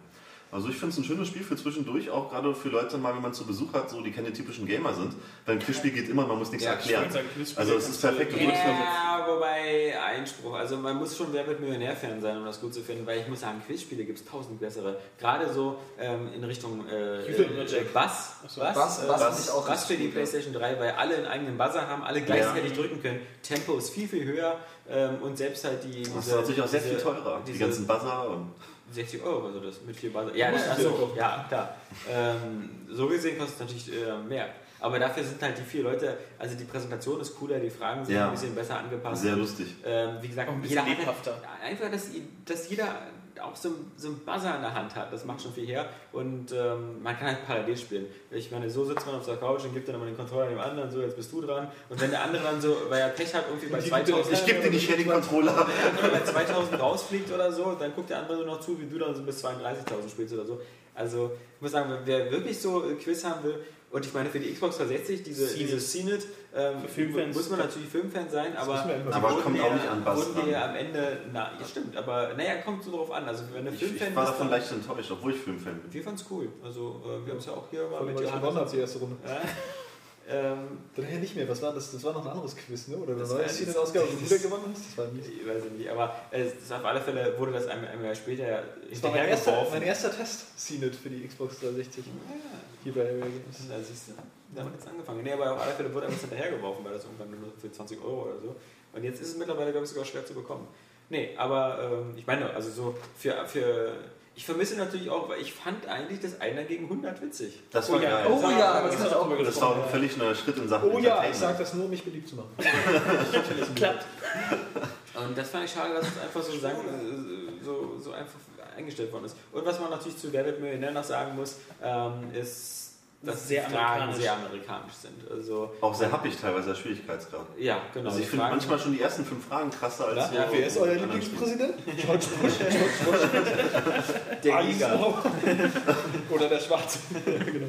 Also ich finde es ein schönes Spiel für zwischendurch, auch gerade für Leute mal, wenn man zu Besuch hat, so die keine typischen Gamer sind. Weil ein Quizspiel geht immer, man muss nichts Ja, erklären. Also es ist perfekt. Ja, wobei Einspruch. Also man muss schon Wer wird Millionär-Fan sein, um das gut zu finden, weil ich muss sagen, Quizspiele gibt es tausend bessere. Gerade so ähm, in Richtung äh, äh, Bass. Ach so. Bass, Bass- äh, Bass Bass, ich auch Bass für die PlayStation 3, weil alle einen eigenen Buzzer haben, alle gleichzeitig drücken können. Tempo ist viel, viel höher ähm, und selbst halt die. Das ist natürlich auch sehr viel diese- teurer. Die diese- ganzen Buzzer und 60 Euro also das mit vier Buzzer. Ja, Musst du ach dir so, kaufen. ja, klar. Ähm, so gesehen kostet es natürlich äh, mehr. Aber dafür sind halt die vier Leute, also die Präsentation ist cooler, die Fragen sind Ja. ein bisschen besser angepasst. sehr lustig. Ähm, wie gesagt, Auch ein bisschen jeder hat lebhafter. halt- einfach, dass, dass jeder auch so, so einen Buzzer in der Hand hat. Das macht schon viel her. Und ähm, man kann halt parallel spielen. Ich meine, so sitzt man auf der Couch und gibt dann immer den Controller dem anderen, so jetzt bist du dran. Und wenn der andere dann so, weil er Pech hat, irgendwie bei Die gibt 2000, Ich gebe dir nicht her den Controller. er bei 2000 rausfliegt oder so, dann guckt der andere nur noch zu, wie du dann so bis 32.000 spielst oder so. Also, ich muss sagen, wer wirklich so Quiz haben will, und ich meine, für die Xbox 360, diese, CNET. diese CNET, ähm, Für Filmfans. muss man natürlich Filmfan sein, aber, Aber kommt auch nicht an Bass wurden am Ende, na, ja, stimmt, aber naja, kommt so drauf an. Also, wenn du Ich, Filmfan ich war davon leicht enttäuscht, obwohl ich Filmfan bin. wir fanden es cool. Also, äh, wir haben es ja auch hier mal Vor mit Johannes- gewonnen habe, die erste Runde. Ja. <laughs> ähm, Dann ja nicht mehr. Was war das? Das war noch ein anderes Quiz, ne? Oder Das eine war ja das- Ausgabe, wo du wieder gewonnen hast? Das war mies. ich weiß nicht, aber äh, auf alle Fälle wurde das ein, ein Jahr später Das war mein erster, mein erster Test CNET für die Xbox 360. Hier bei Area Games. Da siehst du, damit ist angefangen. Nee, aber auf alle Fälle wurde einem das hinterhergeworfen, weil das irgendwann nur für 20 Euro oder so. Und jetzt ist es mittlerweile, glaube ich, sogar schwer zu bekommen. Nee, aber ähm, ich meine, also so für, für. Ich vermisse natürlich auch, weil ich fand eigentlich das Einer gegen 100 witzig. Das war Oh ja. geil. Oh ja, das das auch Das war ein völlig neuer Schritt in Sachen Oh ja, ich sage das nur, um mich beliebt zu machen. <laughs> Klappt. Und das fand ich schade, dass es einfach so, sagen, äh, so, so einfach eingestellt worden ist. Und was man natürlich zu Wer wird Millionär noch sagen muss, ähm, ist, dass Sehr die Fragen amerikanisch. sehr amerikanisch sind. Also, Auch sehr happig teilweise der Schwierigkeitsgrad. ja, genau. Also ich finde manchmal schon die ersten fünf Fragen krasser als Na, so wer ist euer Lieblingspräsident? <laughs> George Bush, George Bush, der noch. <laughs> Oder der Schwarze. <laughs> genau.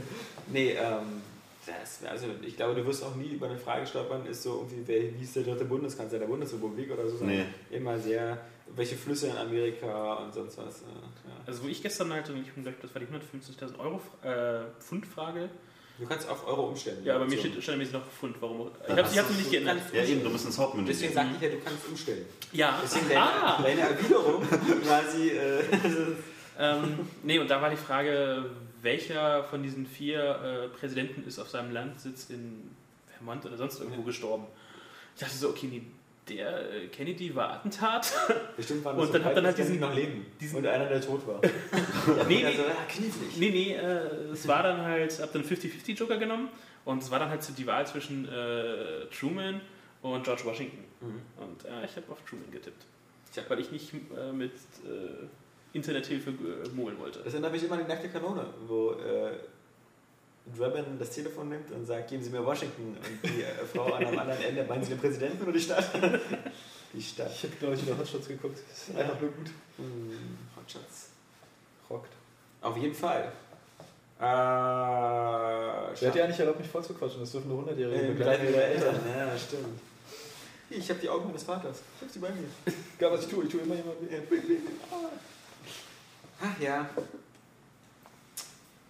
Nee, ähm, das, also ich glaube, du wirst auch nie über eine Frage stolpern, ist so irgendwie, wer, wie ist der dritte Bundeskanzler der Bundesrepublik oder so, sondern Nee. immer sehr, welche Flüsse in Amerika und sonst was. Äh, ja. Also wo ich gestern halt, und ich glaube, das war die 150.000 Euro äh, Pfundfrage, Du kannst auf Euro umstellen. Ja, aber mir steht standardmäßig noch Pfund. Warum? Ich habe sie nicht geändert. Ja, eben, du musst ins Hauptmenü Deswegen sagte ich ja, du kannst umstellen. Ja, Deswegen deine, ah, deine Erwiderung <laughs> quasi. Äh, ähm, nee, und da war die Frage, welcher von diesen vier äh, Präsidenten ist auf seinem Landsitz in Vermont oder sonst irgendwo gestorben? Ich dachte so, okay, nee, der äh, Kennedy war Attentat. <laughs> bestimmt waren Und dann hat dann halt diesen- noch leben. diesen- und einer, der tot war. <laughs> nee, nee, also, nee, nee äh, es war dann halt, hab dann 50-50 Joker genommen und es war dann halt so die Wahl zwischen äh, Truman und George Washington. Mhm. Und äh, ich habe auf Truman getippt. Tja. Weil ich nicht äh, mit äh, Internethilfe äh, mogeln wollte. Das erinnert mich immer an die nackte Kanone, wo Draven das Telefon nimmt und sagt, geben Sie mir Washington. Und die äh, Frau an einem anderen Ende, meinen Sie den Präsidenten oder die Stadt? <laughs> die Stadt. Ich habe, glaube ich, wieder Hotshots geguckt. Das ist einfach nur gut. Hm, Hotshots. Rockt. Auf jeden Fall. Äh, Wer hat dir eigentlich erlaubt, mich voll zu quatschen? Das dürfen nur 100-Jährige äh, begleiten. ihre Eltern. Ja, stimmt. Ich habe die Augen meines Vaters. Ich habe sie bei mir. Egal, was ich tue, ich tue immer jemanden. Ach ja.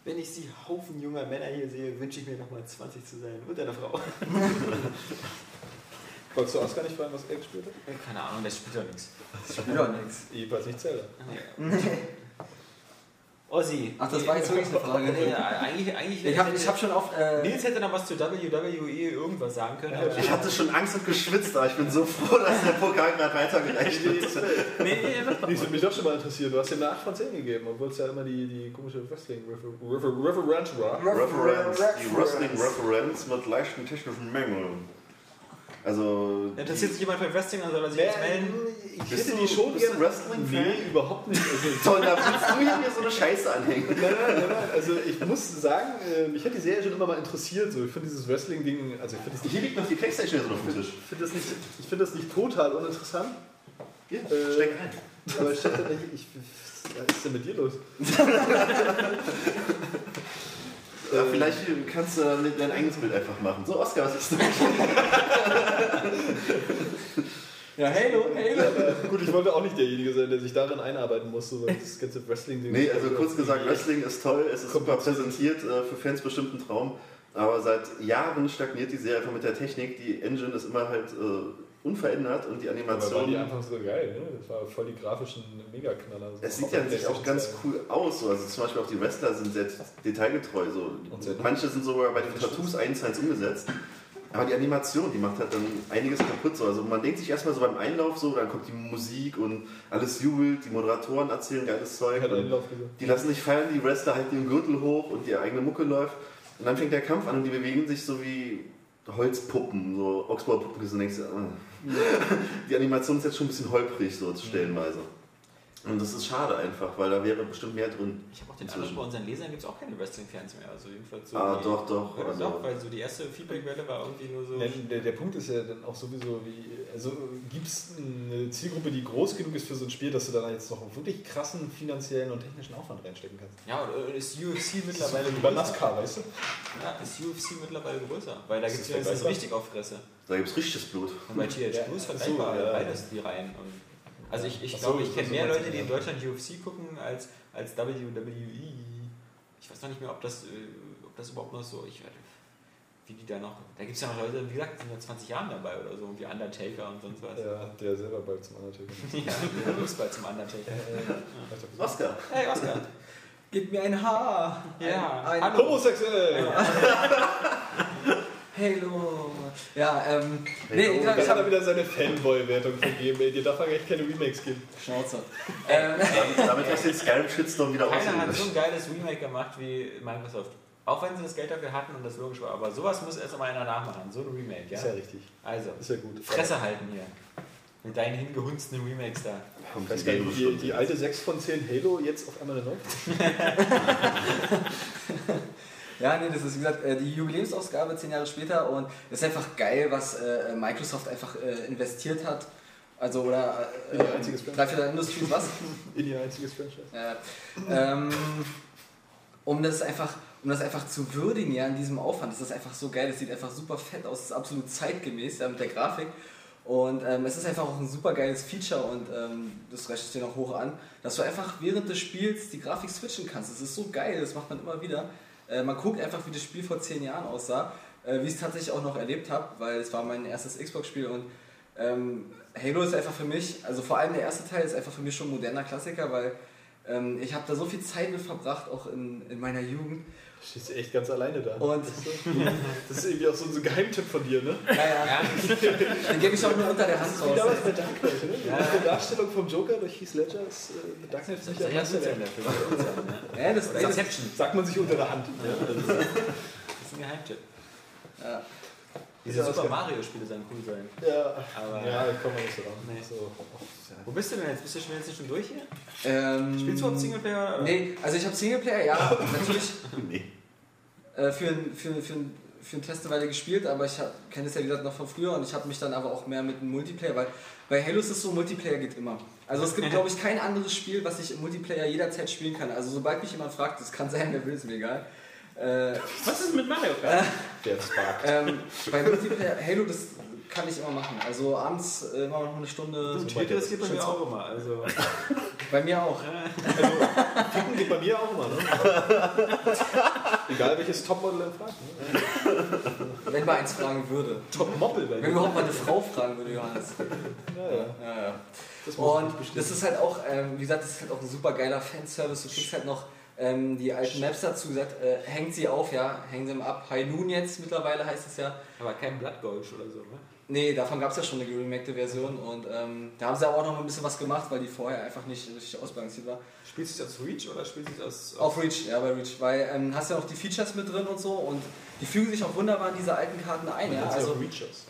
Wenn ich die Haufen junger Männer hier sehe, wünsche ich mir nochmal 20 zu sein. Und eine Frau. <laughs> Wolltest du Oscar nicht fragen, was er gespielt hat? Keine Ahnung, das spielt doch nichts. Das spielt doch nichts. Jedenfalls nicht Zelda. <laughs> Ossi. Ach, das war jetzt wirklich eine Frage. Nee, ja, eigentlich, eigentlich Ich habe hab schon auf. Äh, Nils hätte noch was zu WWE irgendwas sagen können. Aber Ich hatte schon Angst und geschwitzt, aber ich bin so froh, dass der Pokal gerade weitergereicht wird. <laughs> Nee, nee, mal. würde mich doch schon mal interessieren. Du hast ihm eine 8 von 10 gegeben, obwohl es ja immer die, die komische Wrestling-Reference war. Reference. Die Wrestling-Reference mit leichten technischen Mängeln. Also. Interessiert sich jemand für Wrestling, dann soll er sich jetzt melden. Ich Bist hätte du- die schon bist du gerne. Wrestling-Fan? Nee, überhaupt nicht. Also, <laughs> Toll, da willst du hier mir so eine Scheiße anhängen. Nein, nein, nein, nein. Also ich muss sagen, äh, mich hat die Serie schon immer mal interessiert. So. Ich finde dieses Wrestling-Ding, also ich finde das, Hier liegt noch die Playstation jetzt auf dem Tisch. ich find das, nicht- ich find das nicht total uninteressant. Hier, Äh, steck rein. Aber ich, ich, was ist denn mit dir los? <laughs> Ja, vielleicht kannst du dann dein eigenes Bild einfach machen. So, Oskar, was ist denn? <laughs> ja, Halo, Halo. Gut, ich wollte auch nicht derjenige sein, der sich darin einarbeiten muss, so weil das ganze Wrestling-Ding. Nee, also kurz gesagt, Wrestling ist toll, es ist super präsentiert, äh, für Fans bestimmt ein Traum. Aber seit Jahren stagniert die Serie einfach mit der Technik. Die Engine ist immer halt äh, unverändert und die Aber waren Animation. die einfach so geil, ne? Das war voll die grafischen Megaknaller. So. Es sieht ja sich auch ganz cool aus. So. Also zum Beispiel auch die Wrestler sind sehr detailgetreu. So. Sehr Manche sind sogar bei den Tattoos eins zu eins umgesetzt. Aber die Animation, die macht halt dann einiges kaputt. So. Also man denkt sich erstmal so beim Einlauf so, dann kommt die Musik und alles jubelt, die Moderatoren erzählen geiles Zeug. Die lassen sich feiern, die Wrestler halten den Gürtel hoch und die eigene Mucke läuft. Und dann fängt der Kampf an und die bewegen sich so wie Holzpuppen, so Oxford-Puppen. So denkst du, ah. die Animation ist jetzt schon ein bisschen holprig, so stellenweise. Und das ist schade einfach, weil da wäre bestimmt mehr drin. Ich habe auch den Inzwischen. Eindruck, bei unseren Lesern gibt es auch keine Wrestling-Fans mehr. Also jedenfalls so Ah, die, doch, doch, Ja, also- doch, weil so die erste Feedback-Welle war irgendwie nur so. Ja, der, der Punkt ist ja dann auch sowieso, wie, also gibt es eine Zielgruppe, die groß genug ist für so ein Spiel, dass du da jetzt noch einen wirklich krassen finanziellen und technischen Aufwand reinstecken kannst. Ja, oder ist UFC mittlerweile Wie bei größer? NASCAR, weißt du? Ja, ist UFC mittlerweile größer. Weil da gibt es ja richtig auf Fresse. Da gibt es richtiges Blut. Und bei THQ Ja, so, vergleichbar, ja. beides die Reihen. Und also ich, ich Ach so, glaube, ich kenne so mehr Leute, die in ja. Deutschland UFC gucken, als, als WWE. Ich weiß noch nicht mehr, ob das, äh, ob das überhaupt noch so. Ich, wie die da noch. Da gibt es ja noch Leute, wie gesagt, die sind ja 20 Jahren dabei oder so, wie Undertaker und sonst was. Ja, der selber bald zum Undertaker. <laughs> Ja, der muss bald zum Undertaker. Oscar. Hey Oscar. Gib mir ein Haar. Ja, Ein, ein. Homosexuell! <laughs> Halo. Ja, ähm. Halo. Nee, ich hab, Da ich hat er wieder seine Fanboy-Wertung vergeben, ey. Dir darf er echt keine Remakes geben. Schnauze. ähm, <laughs> Damit, damit hast du den Skyrim-Shitstorm wieder Keiner hat so ein geiles Remake gemacht wie Microsoft. Auch wenn sie das Geld dafür hatten und das logisch war. Aber sowas muss erst einmal einer nachmachen. So ein Remake, ja? Ist ja richtig. Also, Ist ja gut. Fresse halten hier. Mit deinen hingehunzten Remakes da. Ich weiß gar nicht, die, die alte 6 von 10 Halo jetzt auf einmal eine 9? <laughs> <laughs> Ja, nee, das ist wie gesagt äh, die Jubiläumsausgabe zehn Jahre später und es ist einfach geil, was äh, Microsoft einfach äh, investiert hat. Also, oder In ihr einziges äh, Franchise. drei Industries, was? <laughs> In ihr einziges Franchise. Äh, ähm, um das einfach um das einfach zu würdigen ja in diesem Aufwand das ist einfach so geil das sieht einfach super fett aus das ist absolut zeitgemäß ja, mit der Grafik und ähm, es ist einfach auch ein super geiles Feature und ähm, das rechnet dir noch hoch an dass du einfach während des Spiels die Grafik switchen kannst das ist so geil das macht man immer wieder Äh, man guckt einfach, wie das Spiel vor zehn Jahren aussah, äh, wie ich es tatsächlich auch noch erlebt habe, weil es war mein erstes Xbox-Spiel und ähm, Halo ist einfach für mich, also vor allem der erste Teil ist einfach für mich schon ein moderner Klassiker, weil ähm, ich habe da so viel Zeit mit verbracht, auch in, in meiner Jugend. Du stehst echt ganz alleine da. Und Das ist irgendwie auch so ein Geheimtipp von dir, ne? ja, ja, den gebe ich auch nur unter der Hand Wie raus. damals bei Dark Knight, ne? Die die Darstellung vom Joker durch Heath Ledger ist äh, mit Dark Knight Das sicher ja gut sein dafür. Ja. Ja, das, Oder das, Inception. Sagt man sich unter der Hand. Das ist ein Geheimtipp. ja. Diese Ja, Super Mario-Spiele sollen cool sein. Ja, Aber- ja, ich komme nicht so ran. Nee. So. Wo bist du denn jetzt? Bist du schon, jetzt schon durch hier? Ähm, Spielst du überhaupt Singleplayer? Nee, also ich habe Singleplayer, ja, <laughs> natürlich Nee. äh, für, für, für, für eine Test eine Weile gespielt, aber ich kenne es ja wie gesagt noch von früher und ich habe mich dann aber auch mehr mit dem Multiplayer, weil bei Halo ist es so, Multiplayer geht immer. Also es gibt, <laughs> glaube ich, kein anderes Spiel, was ich im Multiplayer jederzeit spielen kann. Also sobald mich jemand fragt, das kann sein, <laughs> wer will, ist mir egal. Äh, Was ist mit Mario Kart? Der Spark. ähm, bei Multiplayer, Halo, das kann ich immer machen. Also abends äh, immer noch eine Stunde. Und Twitter, das geht bei mir auch immer. Also, <laughs> Bei mir auch. Ficken geht bei mir auch immer, ne? <laughs> Egal welches Topmodel er fragt. Ne? Wenn man eins fragen würde. Topmoppel bei Wenn mir. überhaupt mal eine Frau fragen würde, Johannes. Ja, ja. Ja, ja. Das muss Und das ist halt auch, ähm, wie gesagt, das ist halt auch ein super geiler Fanservice. Du kriegst halt noch ähm, die alten Maps dazu gesagt, äh, hängt sie auf, ja, hängen sie im ab. High Noon jetzt mittlerweile heißt es ja. aber kein Blood Gulch oder so, ne? Nee, davon gab es ja schon eine geremakte Version und ähm, da haben sie aber auch noch mal ein bisschen was gemacht, weil die vorher einfach nicht richtig ausbalanciert war. Spielst du es aus Reach oder spielst du es aus. Auf Reach, ja, bei Reach, weil ähm, hast ja noch die Features mit drin und so und die fügen sich auch wunderbar in diese alten Karten ein. Ja? also Reachers.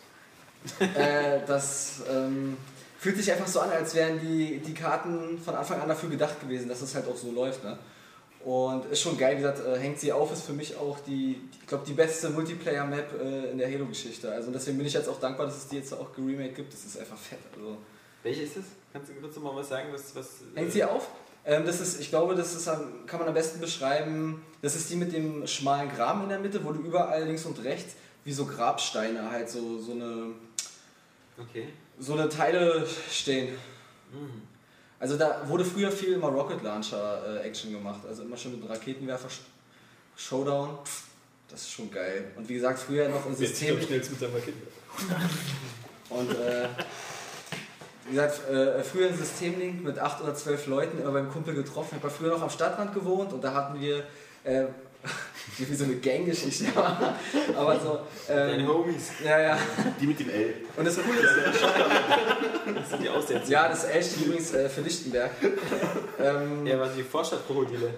<laughs> äh, das ähm, fühlt sich einfach so an, als wären die, die Karten von Anfang an dafür gedacht gewesen, dass es halt auch so läuft. Ne? Und ist schon geil, wie gesagt, äh, hängt sie auf, ist für mich auch die, ich glaube, die beste Multiplayer-Map äh, in der Halo-Geschichte. Also deswegen bin ich jetzt auch dankbar, dass es die jetzt auch geremake gibt. Das ist einfach fett. Also, Welche ist das? Kannst du kurz mal was sagen? Was, was, hängt sie auf? Ähm, das ist, ich glaube, das ist, kann man am besten beschreiben. Das ist die mit dem schmalen Graben in der Mitte, wo du überall links und rechts wie so Grabsteine halt so, so eine Okay. so eine Teile stehen. Mhm. Also da wurde früher viel immer Rocket Launcher äh, Action gemacht, also immer schon mit Raketenwerfer Sh- Showdown. Das ist schon geil. Und wie gesagt, früher noch zieht System am schnellsten mit seinem <laughs> Kind? und äh, wie gesagt, äh, früher ein Systemlink mit acht oder zwölf Leuten immer beim Kumpel getroffen. Ich habe früher noch am Stadtrand gewohnt und da hatten wir äh, <laughs> wie so eine Gang-Geschichte, <laughs> aber so. Deine Ähm, Homies. ja, ja. Die mit dem L. Und das Coole ist, Das sind die Aussätze. ja, das L steht übrigens äh, für Lichtenberg. Ähm, Ja, was die Vorstadtkrokodile.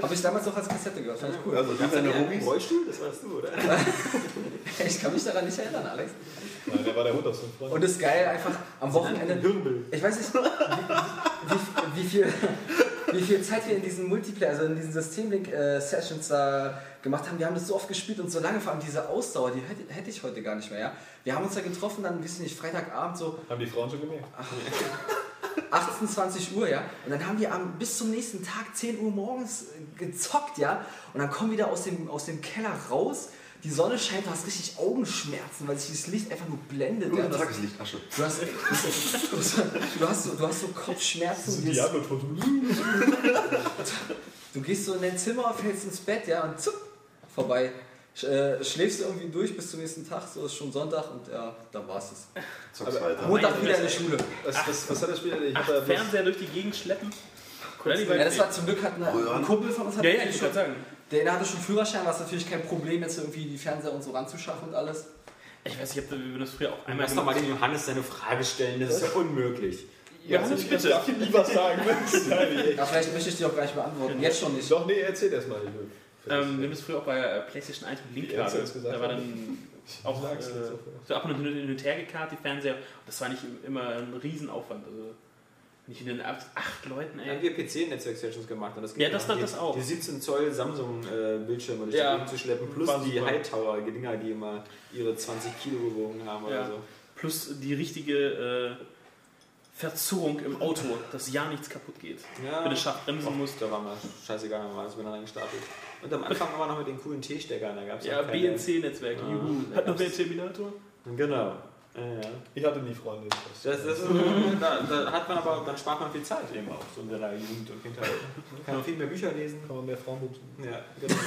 Habe ich damals noch als Kassette gehört, fand ich cool. Also du deine Homies. Rollstuhl? Das warst du, oder? <laughs> Ich kann mich daran nicht erinnern, Alex. Nein, der war der Hund aus dem Freund. Und das ist geil, einfach am Wochenende. Ich weiß nicht, wie, wie, wie, viel, wie viel Zeit wir in diesen Multiplayer, also in diesen Systemlink-Sessions da gemacht haben. Wir haben das so oft gespielt und so lange, vor allem diese Ausdauer, die hätte, hätte ich heute gar nicht mehr. Ja? Wir haben uns da getroffen, dann, weiß ich nicht, Freitagabend so Haben die Frauen schon gemerkt? 18, 20 Uhr, ja. Und dann haben wir am, bis zum nächsten Tag 10 Uhr morgens äh, gezockt, ja. Und dann kommen wir da aus dem, aus dem Keller raus. Die Sonne scheint, du hast richtig Augenschmerzen, weil sich dieses Licht einfach nur blendet. Ja. Gute Du, hast, Tageslichtasche. <laughs> du, hast, du, hast, du, hast so, du hast so Kopfschmerzen. So du, gehst, Diablo-Toto. <laughs> du gehst so in dein Zimmer, fällst ins Bett, ja, und zupp, vorbei. Sch, äh, schläfst du irgendwie durch bis zum nächsten Tag, so ist schon Sonntag und ja, dann war's es. Zockst Aber- weiter. Montag wieder in der Schule. Was, was, was hat das Spiel? Ich Ach, Fernseher durch die Gegend schleppen? Ja, das war zum Glück hat eine, ja. ein Kumpel von uns hat ja, ja, ich sagen. Der hatte schon Führerschein, war es natürlich kein Problem, jetzt irgendwie die Fernseher und so ranzuschaffen und alles. Ich weiß nicht, ob wir das früher auch einmal Lass doch mal dem Johannes seine Frage stellen, das ist ja unmöglich. Ja, ich bitte. darf dir nie was sagen. <laughs> Ja, vielleicht möchte ich die auch gleich beantworten. Jetzt schon nicht. Doch, nee, erzähl erst mal. Ähm, wir haben das früher auch bei äh, PlayStation 1 mit gesagt Da war haben. dann auch äh, so ab und hin und her gekarrt, die Fernseher. Das war nicht immer ein Riesenaufwand. Also, ich in den acht, Leuten, Da haben ey. wir PC-Netzwerk-Sessions gemacht. Und das Ja, das- das die, auch. Die 17 Zoll Samsung-Bildschirme durch Ja, die Gegend zu schleppen, plus die super. Hightower-Dinger, die immer ihre 20 Kilo gewogen haben Ja. oder so. Plus die richtige äh, Verzurrung im Auto, dass ja nichts kaputt geht. Ja. Wenn du scharf bremsen musst. Da war mir scheißegal, dann war alles miteinander gestartet. Und am Anfang aber noch mit den coolen T-Steckern, da gab es Ja, BNC-Netzwerk. Ah, Juhu. da Hat noch der Terminator? Genau. Ja, ja. Ich hatte nie Freunde. Das, das ist, da, da hat man aber, dann spart man viel Zeit eben auch, so in der Jugend und Kindheit. Kann man viel mehr Bücher lesen. kann man mehr Frauen bumsen. Ja, genau. <laughs>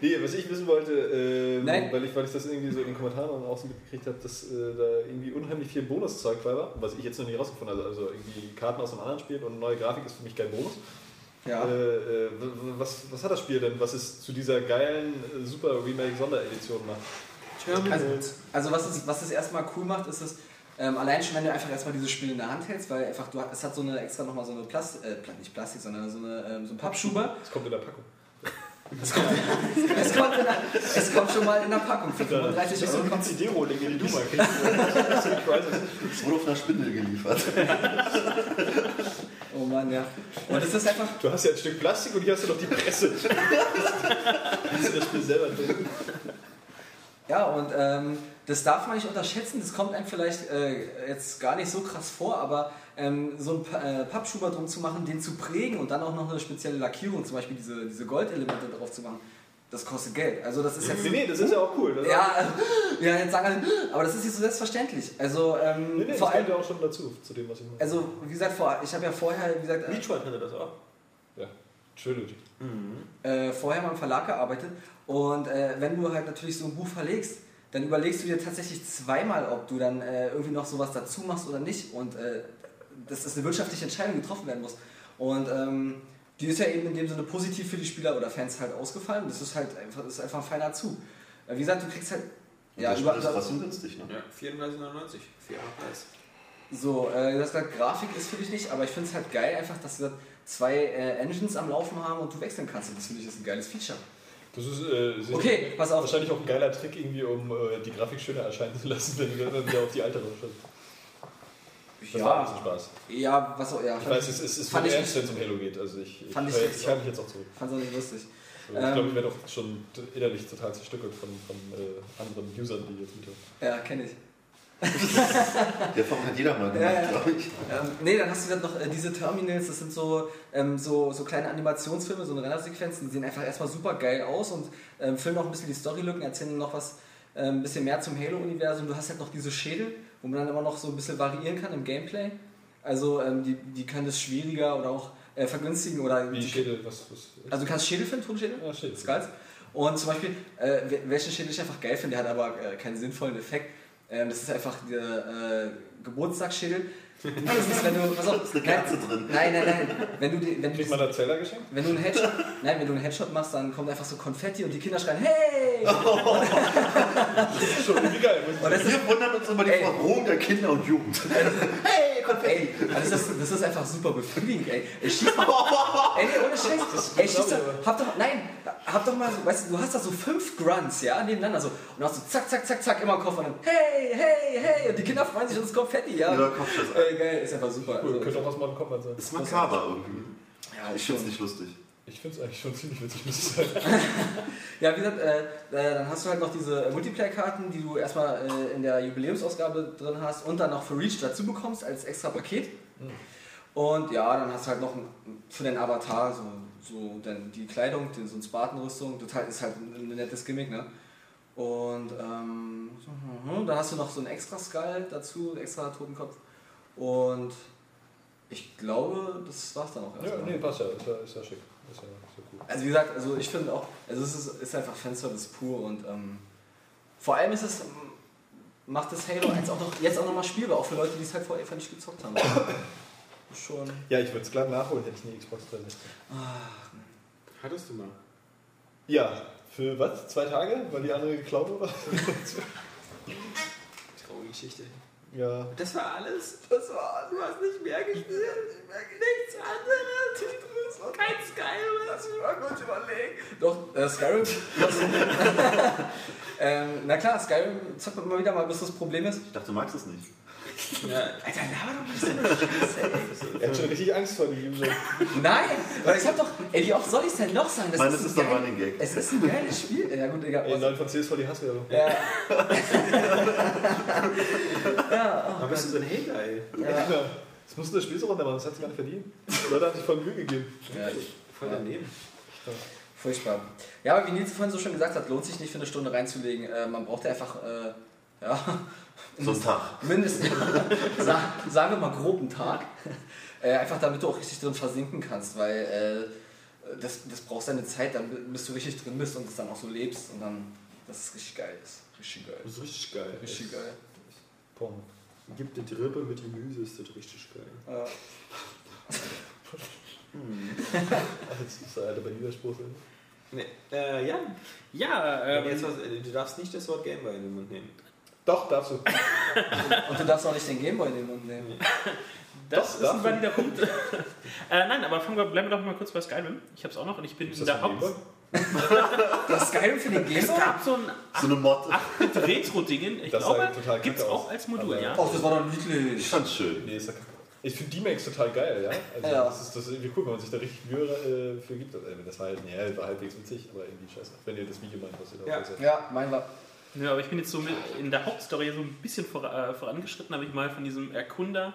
Nee, was ich wissen wollte, ähm, Nein. weil, ich, weil ich das irgendwie so in den Kommentaren auch so mitgekriegt habe, dass äh, da irgendwie unheimlich viel Bonuszeug bei war, was ich jetzt noch nie rausgefunden habe. Also irgendwie Karten aus einem anderen Spiel und neue Grafik ist für mich kein Bonus. Ja. Äh, äh, was, was hat das Spiel denn, was es zu dieser geilen äh, Super Remake Sonderedition macht? Also, also was, es, was es erstmal cool macht, ist es, ähm, allein schon, wenn du einfach erstmal dieses Spiel in der Hand hältst, weil einfach du es hat so eine extra nochmal so eine Plast äh, nicht Plastik, sondern so, eine, ähm, so ein Pappschuber. Das kommt in der Packung. Es kommt, es, kommt in der, es kommt schon mal in der Packung für 35 Euro. die CD-Rohlinge, die du mal kennst. Es wurde auf einer Spindel geliefert. <laughs> Oh Mann, ja. Und es ist einfach, Du hast ja ein Stück Plastik und hier hast du noch die Presse. <laughs> Das Spiel selber drin? Ja, und ähm, das darf man nicht unterschätzen. Das kommt einem vielleicht äh, jetzt gar nicht so krass vor, aber ähm, so einen äh, Pappschuber drum zu machen, den zu prägen und dann auch noch eine spezielle Lackierung, zum Beispiel diese, diese Goldelemente drauf zu machen, das kostet Geld. Also das ist jetzt Nee, nee, das ist ja auch cool. Ja, äh, <laughs> ja, jetzt sagen alle, aber das ist nicht so selbstverständlich. Also, ähm, Nee, nee, vor das allem, gehört ja auch schon dazu, zu dem, was ich mache. also, wie gesagt, vor, ich habe ja vorher, wie gesagt, äh, Metroid hatte das auch. Ja, Trilogy. äh, vorher mal im Verlag gearbeitet und äh, wenn du halt natürlich so ein Buch verlegst, dann überlegst du dir tatsächlich zweimal, ob du dann äh, irgendwie noch sowas dazu machst oder nicht und äh, das ist eine wirtschaftliche Entscheidung, die getroffen werden muss. Und ähm, die ist ja eben in dem Sinne positiv für die Spieler oder Fans halt ausgefallen. Das ist halt einfach, das ist einfach ein feiner Zug. Äh, wie gesagt, du kriegst halt Ja, das über- ist trotzdem günstig. Ne? Ja, 34,99. Fairer Preis. So, äh, das gesagt, Grafik ist für dich nicht, aber ich finde es halt geil, einfach, dass wir zwei äh, Engines am Laufen haben und du wechseln kannst. Und das finde ich ist ein geiles Feature. Das ist äh, Okay, pass auf. wahrscheinlich auch ein geiler Trick, irgendwie, um äh, die Grafik schöner erscheinen zu lassen, wenn du dann wieder auf die alte stellst. Das war ein bisschen Spaß. Ja, was auch, ja. Ich weiß, es ist, es ist Fand voll ich ernst, wenn es um Halo geht. Also ich, Fand ich ich, ich halte mich jetzt auch zurück. Fand es auch nicht lustig. So, ich Ähm, glaube, ich werde auch schon innerlich total zerstückelt von, von äh, anderen Usern, die jetzt mithören. Ja, kenne ich. <laughs> Die Erfahrung hat jeder mal gemacht, Ja, ja. glaube ich. Ähm, nee, dann hast du dann noch äh, diese Terminals, das sind so, ähm, so, so kleine Animationsfilme, so eine Rennersequenzen, die sehen einfach erstmal super geil aus und ähm, füllen auch ein bisschen die Storylücken, erzählen noch was, äh, ein bisschen mehr zum Halo-Universum. Du hast halt noch diese Schädel, wo man dann immer noch so ein bisschen variieren kann im Gameplay. Also ähm, die, die können das schwieriger oder auch äh, vergünstigen oder Wie die, Schädel, was, was Also du kannst Schädel finden, Tonschädel? Ja, Schädel. Skulls. Und zum Beispiel, äh, wel- welchen Schädel ich einfach geil finde, der hat aber äh, keinen sinnvollen Effekt. Ähm, das ist einfach der äh, Geburtstagsschädel. Das ist, wenn du, pass auf, <laughs> ist eine nein, Kerze drin. Nein, nein, nein. Wenn du, die- wenn du, Kriegt man da Zeller geschenkt? wenn du einen Headshot, nein, wenn du einen Headshot machst, dann kommt einfach so Konfetti und die Kinder schreien, hey! <laughs> Schon irgendwie geil. muss ich Und das ist, Wir wundern uns über die. Verrohung der Kinder und Jugend. hey, Konfetti! ey, das ist, das ist einfach super befriedigend, ey. Ich schieß mal, ey, nee, ohne Scheiß. Ey, schieß doch, hab doch, nein, hab doch mal so, weißt du, du hast da so fünf Grunts, ja, nebeneinander so. Und dann hast du zack, zack, zack, zack, immer im Kopf und dann, hey, hey, hey. Und die Kinder freuen sich ist Konfetti, ja. Ja, Kopfschuss. Ey, geil, ist einfach super. Cool, Also, könnte auch aus Modern Combat sein. Das ist makaber irgendwie. ja, Ich ist finde es schon. nicht lustig. Ich finde es eigentlich schon ziemlich witzig, muss ich sagen. <laughs> Ja, wie gesagt, äh, äh, dann hast du halt noch diese Multiplayer-Karten, die du erstmal äh, in der Jubiläumsausgabe drin hast und dann noch für Reach dazu bekommst als extra Paket. Und ja, dann hast du halt noch für den Avatar so, so dann die Kleidung, den, so eine Spartan-Rüstung. Total ist halt ein, ein nettes Gimmick, ne? Und ähm, dann hast du noch so einen extra Skull dazu, einen extra Totenkopf. Und ich glaube, das war's dann auch Ja, erstmal. nee, passt ja. Ist ja, ist ja schick. Ist ja, ist ja cool. Also wie gesagt, also ich finde auch, also es ist, ist einfach Fanservice pur und ähm, vor allem ist es, macht das Halo 1 auch noch, jetzt auch nochmal spielbar, auch für Leute, die es halt vorher einfach nicht gezockt haben. <coughs> Schon. Ja, ich würde es klar nachholen, hätte ich eine Xbox 360. Hattest du mal? Ja, für was? Zwei Tage? Weil die andere geklaut wurde? <laughs> Traurige Geschichte. ja. Das war alles? Das war, du hast nicht mehr gespielt? Nichts anderes? Kein Skyrim? Lass mich mal kurz überlegen. Doch, äh, Skyrim. <laughs> ähm, na klar, Skyrim zockt man immer wieder mal, bis das Problem ist. Ich dachte, du magst es nicht. Ja. Alter, laber doch nicht so eine Scheiße, ey. Er hat schon richtig Angst vor dem User. Nein, weil ich hab doch, ey, wie oft soll ich es denn noch sagen? Ich meine, das ein ist doch geil- Running Gag. Es ist ein geiles Spiel. Ja gut, egal. Ey, 9 von 10 ist voll die Hasswerbung. Ja. <laughs> ja, oh Aber bist du so ein Hater, ey? Ja. Ja. Das musste das Spiel so runter machen, das hat es gar nicht verdient. Die Leute haben sich voll Mühe gegeben. Ja, ich, Voll daneben. Furchtbar. Ja, aber wie Nils vorhin so schon gesagt hat, lohnt sich nicht für eine Stunde reinzulegen. Äh, man braucht ja einfach, äh, ja, <laughs> So ein Tag. mindestens, <laughs> sa- sagen wir mal grob einen Tag. Äh, einfach damit du auch richtig drin versinken kannst, weil äh, das, das brauchst deine Zeit, dann bis du richtig drin bist und es dann auch so lebst und dann, dass es richtig geil ist. Richtig geil. Das ist richtig geil. Richtig geil. Pong. Gibt eine Rippe mit Gemüse, ist das richtig geil. Ja. <laughs> <laughs> Das ist Alter, bei Widerspruch. Nee. Äh, ja, Ja, ähm, jetzt was, äh, du darfst nicht das Wort Gameboy in den Mund nehmen. Doch, darfst du. <laughs> Und du darfst auch nicht den Gameboy in den Mund nehmen. das Doch, ist ein valider Punkt. äh, nein, aber fangen wir, bleiben wir doch mal kurz bei Skyrim. Ich habe es auch noch und ich bin in der Haupt... Das Skyrim für den Es Gameboy? gab so ein So eine Mod. 8-Bit-Retro-Dingen. Ich Das glaube, gibt es auch als Modul, ja. Oh, das war doch Ich niedlich. fand's schön. Nee, ist ja kacke. Ich finde D-Max total geil, ja. Also Ja. Das ist das ist irgendwie cool, wenn man sich da richtig Mühe äh, für gibt. Also, das war halt, nee, war halbwegs witzig, aber irgendwie scheiße. Wenn ihr das Video meint, was ihr da Ja. seht. Ja, mein war. Ja, aber ich bin jetzt so mit in der Hauptstory so ein bisschen vor, äh, vorangeschritten, habe ich mal von diesem Erkunder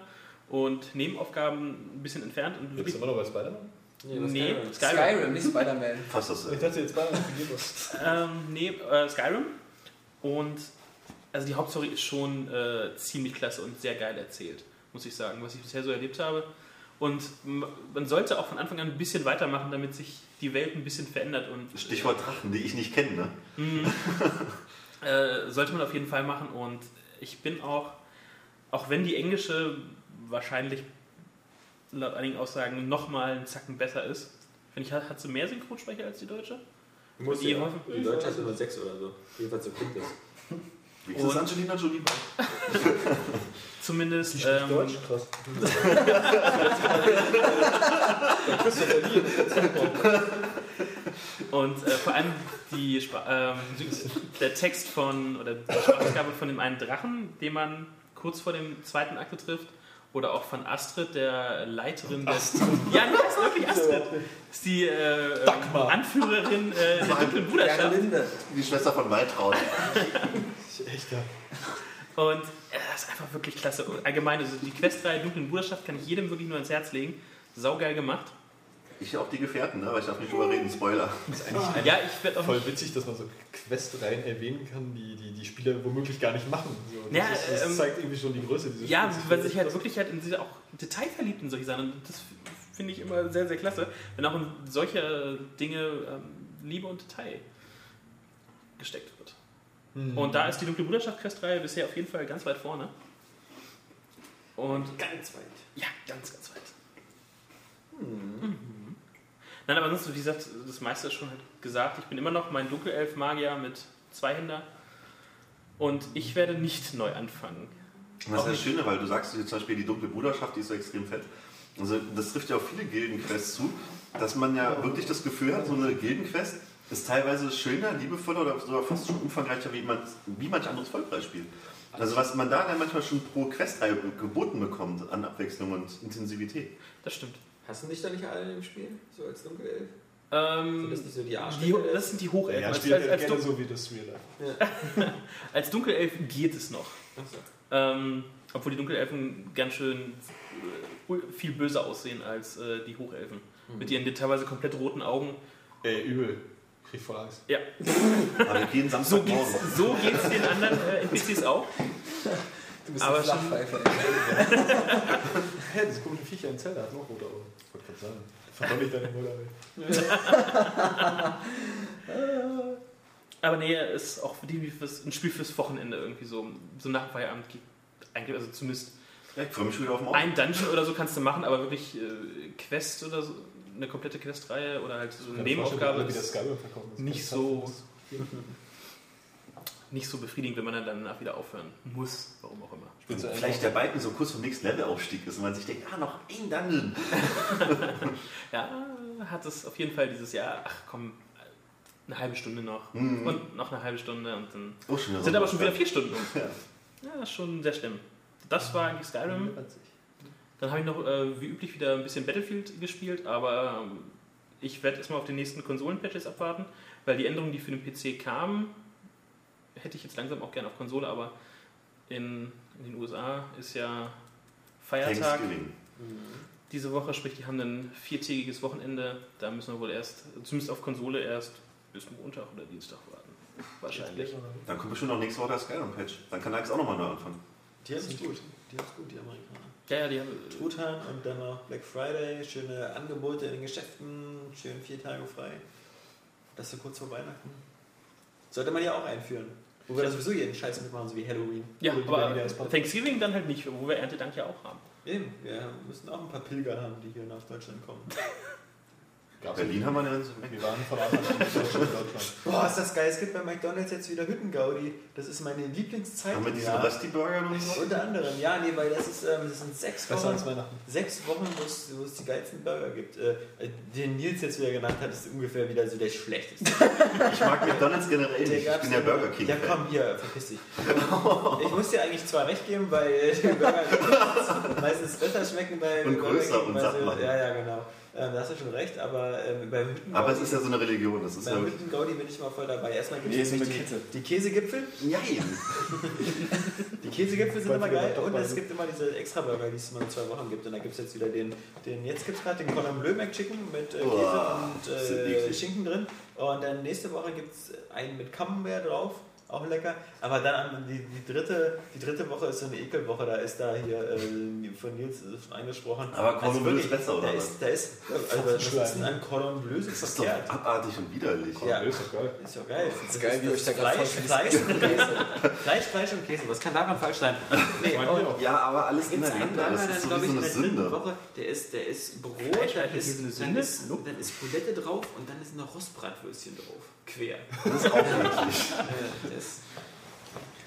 und Nebenaufgaben ein bisschen entfernt. Und Jetzt immer noch bei Spider-Man? Nee, Skyrim. Skyrim. Skyrim, nicht Spider-Man. Fast das. Ich dachte jetzt Spider-Man. <laughs> Ähm, nee, äh, Skyrim. Und also die Hauptstory ist schon äh, ziemlich klasse und sehr geil erzählt, muss ich sagen, was ich bisher so erlebt habe. Und man sollte auch von Anfang an ein bisschen weitermachen, damit sich die Welt ein bisschen verändert. Und Stichwort Drachen, die ich nicht kenne, ne? <laughs> äh, sollte man auf jeden Fall machen. Und ich bin auch, auch wenn die englische wahrscheinlich laut einigen Aussagen nochmal einen Zacken besser ist, finde ich, hat, hat sie mehr Synchronsprecher als die deutsche. Muss Die ja. Die Deutsche hat immer sechs oder so. Jedenfalls so klingt das. Wie ist das Und- Angelina Jolie bei? Zumindest. Die ähm, Deutsch? Krass. <laughs> Und äh, vor allem die ähm, der Text von, oder die Sprachausgabe von dem einen Drachen, den man kurz vor dem zweiten Akte trifft, oder auch von Astrid, der Leiterin des. Ja, nee, das ist wirklich Astrid. Das ist die äh, ähm. Anführerin äh, der dunklen Bruderschaft. Linde. Die Schwester von Waltraud. <laughs> Echt, ja. Und äh, das ist einfach wirklich klasse. Und allgemein, also die Questreihe Dunklen Bruderschaft kann ich jedem wirklich nur ans Herz legen. Saugeil gemacht. Ich auch die Gefährten, ne? aber ich darf nicht drüber reden. Spoiler. Ja, ich werde auch Voll witzig, dass man so Questreihen erwähnen kann, die die, die Spieler womöglich gar nicht machen. So, das, Ja, ist, das ähm, zeigt irgendwie schon die Größe dieses Ja, Spiels. weil sich halt wirklich halt in diese auch detailverliebt in solche Sachen. Und das finde ich immer sehr, sehr klasse, wenn auch in solche Dinge ähm, Liebe und Detail gesteckt wird. Mhm. Und da ist die Dunkle Bruderschaft Questreihe bisher auf jeden Fall ganz weit vorne. Und Ganz weit. ja, ganz, ganz weit. Mhm. Nein, aber ansonsten, wie gesagt, das meiste ist schon halt gesagt. Ich bin immer noch mein Dunkelelf-Magier mit Zweihänder. Und ich werde nicht neu anfangen. Das ist das. Schöne, weil du sagst zum Beispiel die dunkle Bruderschaft, die ist so extrem fett. Also das trifft ja auf viele Gildenquests zu, dass man ja wirklich das Gefühl hat, so eine Gildenquest ist teilweise schöner, liebevoller oder sogar fast schon umfangreicher, wie, man, wie manch anderes Vollpreisspiel. Also was man da dann manchmal schon pro Questreihe geboten bekommt an Abwechslung und Intensivität. Das stimmt. Hast du nicht da nicht alle im Spiel? So als Dunkelelf? Ähm, Sind das nicht so die die, das sind die Hochelfen. ja, als, spielt als, als, gerne Dun so wie das Real Life. <laughs> als Dunkelelf geht es noch. Achso. Ähm, obwohl die Dunkelelfen ganz schön äh, viel böser aussehen als äh, die Hochelfen. Mit ihren teilweise komplett roten Augen. Ey, übel. Ich krieg voll Angst. Ja, <laughs> Aber jeden so Samstagmorgen. geht's, so geht's den anderen äh, NPCs auch. Du bist Aber eine schon- <laughs> Flachpfeife. ey. Hä, das komische Viecher in Zelda hat noch rote Augen. Ich wollte gerade sagen. Verdoll ich deine Mutter. <laughs> Aber nee, ist auch für die fürs, ein Spiel fürs Wochenende irgendwie so. So nach Feierabend geht eigentlich, also zumindest Ja, ich freue mich schon wieder auf morgen. ein Dungeon oder so kannst du machen, aber wirklich äh, Quest oder so, eine komplette Questreihe oder halt so eine Nebenaufgabe ist. Das nicht so- nicht so befriedigend, wenn man dann danach wieder aufhören muss, warum auch immer. Einfach- Vielleicht der Balken so kurz vom nächsten Levelaufstieg ist und man sich denkt, ah, noch ein Dungeon. <laughs> Ja, hat es auf jeden Fall dieses Jahr, ach komm, eine halbe Stunde noch Mhm. und noch eine halbe Stunde und dann Oh, sind aber schon wieder vier Stunden um. <laughs> Ja. Ja, schon sehr schlimm. Das war eigentlich Skyrim. Dann habe ich noch äh, wie üblich wieder ein bisschen Battlefield gespielt, aber ähm, ich werde erstmal auf die nächsten Konsolen-Patches abwarten, weil die Änderungen, die für den PC kamen, hätte ich jetzt langsam auch gerne auf Konsole, aber in, in den USA ist ja Feiertag Thanksgiving. diese Woche, sprich, die haben ein viertägiges Wochenende. Da müssen wir wohl erst, zumindest auf Konsole, erst bis Montag oder Dienstag warten. Wahrscheinlich. Dann kommt bestimmt noch nächste Woche der Skyrim-Patch. Dann kann Alex auch nochmal neu anfangen. Die haben es gut. Die haben es gut, die Amerikaner. Ja, ja, die haben. Truthahn und dann noch Black Friday, schöne Angebote in den Geschäften, schön vier Tage frei. Das so kurz vor Weihnachten. Sollte man ja auch einführen. Wo wir da sowieso jeden Scheiß mitmachen, so wie Halloween. Ja, aber. Thanksgiving dann halt nicht, wo wir Erntedank ja auch haben. Eben, wir müssen auch ein paar Pilger haben, die hier nach Deutschland kommen. <laughs> Gab's Berlin haben wir eine ganze Wir waren von Anfang an in Deutschland. Boah, ist das geil. Es gibt bei McDonalds jetzt wieder Hüttengaudi. Das ist meine Lieblingszeit. Haben wir diesen Jahr. Rösti-Burger noch so? Unter anderem, ja, nee, weil das ist, ähm, das sind sechs Wochen. Sechs Wochen, wo es, wo es die geilsten Burger gibt. Äh, den Nils jetzt wieder genannt hat, ist ungefähr wieder so der schlechteste. <laughs> Ich mag McDonalds generell nicht. Ich bin der Burger King. Ja, komm, hier, verpiss dich. <laughs> Ich muss dir eigentlich zwar recht geben, weil die Burger <laughs> meistens besser schmecken bei Und Burger größer King, und weil satt machen. Ja, ja, genau. Ähm, da hast du schon recht, aber ähm, beim Hüttengaudi, Aber es ist ja so eine Religion. Das ist ja beim wirklich. Hüttengaudi bin ich mal voll dabei. Erstmal gibt es die, die Käsegipfel. Nein. <laughs> Die Käsegipfel sind immer geil und es gibt immer diese extra Burger, die es immer in zwei Wochen gibt. Und da gibt es jetzt wieder den, den jetzt gibt es gerade den Cordon Bleu McChicken mit äh, Käse Boah, und äh. Schinken drin. Und dann nächste Woche gibt es einen mit Camembert drauf. Auch lecker. Aber dann an- die, die, dritte, die dritte Woche ist so eine Ekelwoche. Da ist da hier äh, von Nils ist angesprochen. Aber Cordon Bleu ist wirklich, besser, oder Da was? ist, da ist, also, was ist denn an Cordon Bleu so Das ist doch abartig und widerlich. Ja. Ist doch geil. Ist doch geil. Das ist geil, wie euch da gerade Fleisch, Fleisch, <laughs> und Käse. Fleisch, Fleisch und Käse. Was kann daran falsch sein? <laughs> Nee, auch. Ja, aber alles ineinander. Das ist dann, glaub sowieso ich, eine in der dritten Sünde. Woche, der ist, der ist Brot, Käse, ist, eine dann, Sünde? ist, dann ist Bulette drauf und dann ist noch Rostbratwürstchen drauf. Quer. Das ist auch. Äh, <laughs> das-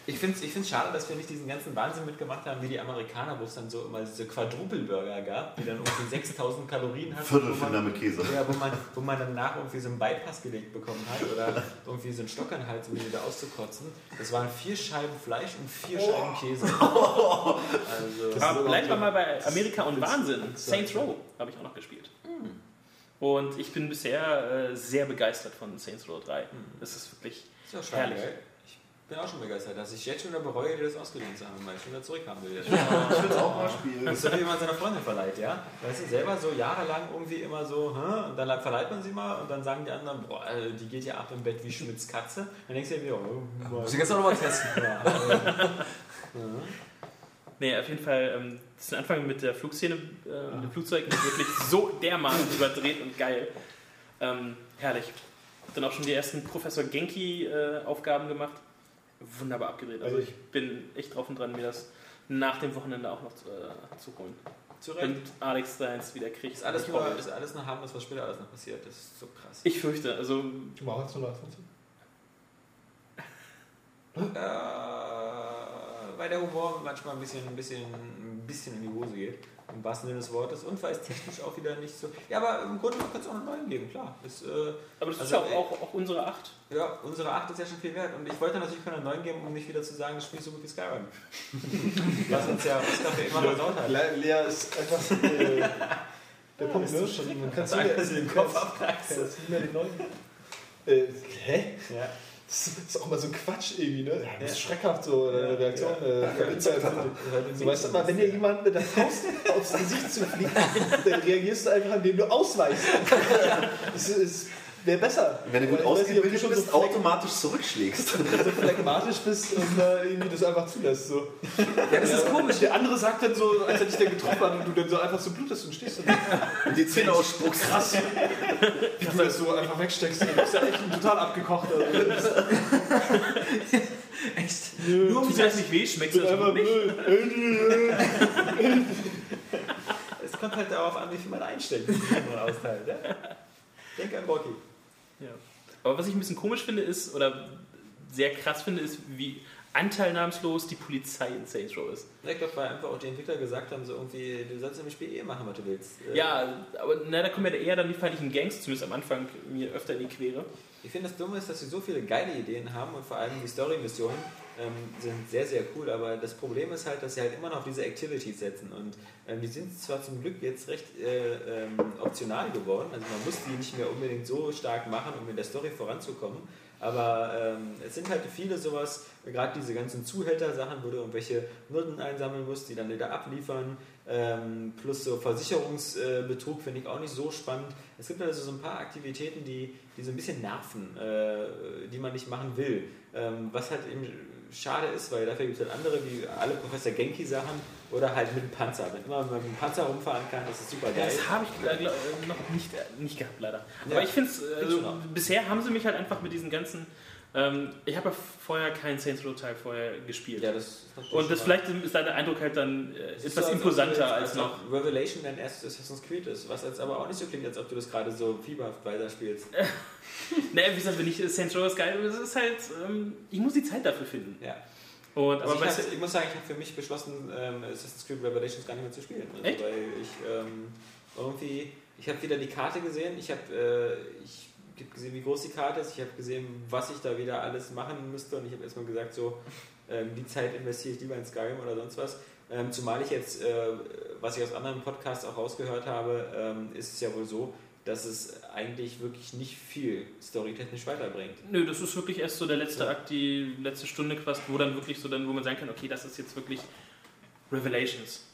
Ich finde es ich find's schade, dass wir nicht diesen ganzen Wahnsinn mitgemacht haben, wie die Amerikaner, wo es dann so immer diese Quadruple-Burger gab, die dann irgendwie 6000 Kalorien hatten. Viertelfinder mit Käse. ja, wo man, wo man danach irgendwie so einen Bypass gelegt bekommen hat oder irgendwie so einen Stock an den Hals, um ihn wieder auszukotzen. Das waren vier Scheiben Fleisch und vier Scheiben Käse. <laughs> Also, Aber bleiben wir mal bei Amerika und Wahnsinn. Saints Row habe ich auch noch gespielt. Und ich bin bisher äh, sehr begeistert von Saints Row 3. Das ist wirklich ist ja schon herrlich. geil. Ich bin auch schon begeistert, dass ich jetzt schon wieder bereue, dir das ausgeliehen zu haben, weil ich schon wieder zurückhaben will. Ich will es auch mal spielen. Das ist so wie man seiner Freundin verleiht, ja? Weißt du, selber so jahrelang irgendwie immer so, hä? und dann verleiht man sie mal und dann sagen die anderen, boah, äh, die geht ja ab im Bett wie Schmidts Katze. Dann denkst du dir wieder, oh, Muss ich jetzt auch nochmal testen. <laughs> ja, <laughs> äh, Nee, auf jeden Fall, ähm, das Anfang mit der Flugszene, äh, mit dem Flugzeug ist wirklich so dermaßen <laughs> überdreht und geil. Ähm, herrlich. Hab dann auch schon die ersten Professor Genki-Aufgaben gemacht. Wunderbar abgedreht. Also ich bin echt drauf und dran, mir das nach dem Wochenende auch noch zu, äh, zu holen. zu Recht. Und Alex da eins wieder kriegt. Ist alles, nur, ist alles nur harmlos, was später alles noch passiert. Das ist so krass. Ich fürchte, also Ich mache jetzt 120. Äh, weil der Humor manchmal ein bisschen, ein, bisschen, ein bisschen in die Hose geht, im wahrsten Sinne des Wortes, und weil es technisch auch wieder nicht so. Ja, aber im Grunde kann es auch einen neuen geben, klar. Ist, äh, Aber das ist Also, ja auch, auch, auch unsere Acht. ja, unsere 8 ist ja schon viel wert. Und ich wollte natürlich keinen neuen geben, um nicht wieder zu sagen, das Spiel ist so gut wie Skyrim. <laughs> Was uns ja Oscar für immer versaut hat. Le Lea ist einfach äh, <laughs> der Punkt, ne? Man kann Sagen, dass sie den Kopf. Das ist nicht mehr die neuen. Äh, hä? Ja. Das ist auch mal so Quatsch irgendwie, ne? Ja, das ist schreckhaft so, eine. Reaktion. Ja. Äh, von Internet. So, weißt du mal, wenn dir jemand mit der Faust aufs Gesicht zufliegt, dann reagierst du einfach, indem du ausweichst. <laughs> Das ist, wäre besser. Wenn du gut ausgebildet schon bist, so automatisch zurückschlägst. <laughs> so phlegmatisch bist und äh, irgendwie das einfach zulässt. So. Ja, das ist komisch. Der andere sagt dann so, als er dich dann getroffen hat und du dann so einfach so blutest und stehst dann. Und die Zähne ausspuckst. Krass. Wie du das so einfach wegsteckst. Du bist ja echt ein total abgekocht. Also. Echt. Nur um es nicht weh, schmeckt es einfach nicht. Es kommt halt darauf an, wie viel man einstellt, wie viel man austeilt. Ja? Denk an Bocky. Ja. Aber was ich ein bisschen komisch finde, ist, oder sehr krass finde, ist, wie anteilnahmslos die Polizei in Saints Row ist. Ich glaube, weil einfach auch die Entwickler gesagt haben, so irgendwie, du sollst im Spiel eh machen, was du willst. Ja, aber na, da kommen ja eher dann die feindlichen Gangs, zumindest am Anfang, mir öfter in die Quere. Ich finde das Dumme ist, dass sie so viele geile Ideen haben und vor allem die Story-Missionen ähm, sind sehr, sehr cool, aber das Problem ist halt, dass sie halt immer noch auf diese Activities setzen und ähm, die sind zwar zum Glück jetzt recht äh, ähm, optional geworden, also man muss die nicht mehr unbedingt so stark machen, um in der Story voranzukommen, aber ähm, es sind halt viele sowas, gerade diese ganzen Zuhälter-Sachen, wo du irgendwelche Noten einsammeln musst, die dann wieder abliefern, ähm, plus so Versicherungsbetrug finde ich auch nicht so spannend. Es gibt also so ein paar Aktivitäten, die, die so ein bisschen nerven, äh, die man nicht machen will. Ähm, was halt eben schade ist, weil dafür gibt es halt andere, wie alle Professor Genki-Sachen oder halt mit dem Panzer. Wenn man mit dem Panzer rumfahren kann, das ist super Ja, geil. das habe ich äh, glaub, äh, noch nicht, äh, nicht gehabt, leider. Ja. Aber ich finde es, also, bisher haben sie mich halt einfach mit diesen ganzen. Ähm, ich habe ja vorher keinen Saints Row Teil vorher gespielt. Ja, das Und das vielleicht ist dein Eindruck halt dann äh, etwas so, als ob imposanter du- als noch. ob Revelation dein erstes Assassin's Creed ist, was jetzt aber auch nicht so klingt, als ob du das gerade so fieberhaft weiter spielst. <laughs> Naja, wie gesagt, wenn ich Saints Row ist geil, es ist halt, ähm, ich muss die Zeit dafür finden. Ja. Und, Also aber ich, hab, ich muss sagen, ich habe für mich beschlossen, ähm, Assassin's Creed Revelations gar nicht mehr zu spielen. Also? Weil ich ähm, irgendwie, ich habe wieder die Karte gesehen, ich habe äh, ich hab gesehen, wie groß die Karte ist, ich habe gesehen, was ich da wieder alles machen müsste und ich habe erstmal gesagt, so, ähm, die Zeit investiere ich lieber in Skyrim oder sonst was. Ähm, zumal ich jetzt, äh, was ich aus anderen Podcasts auch rausgehört habe, ähm, ist es ja wohl so, dass es eigentlich wirklich nicht viel storytechnisch weiterbringt. Nö, das ist wirklich erst so der letzte Ja. Akt, die letzte Stunde quasi, wo dann wirklich so dann, wo man sagen kann, okay, das ist jetzt wirklich Revelations.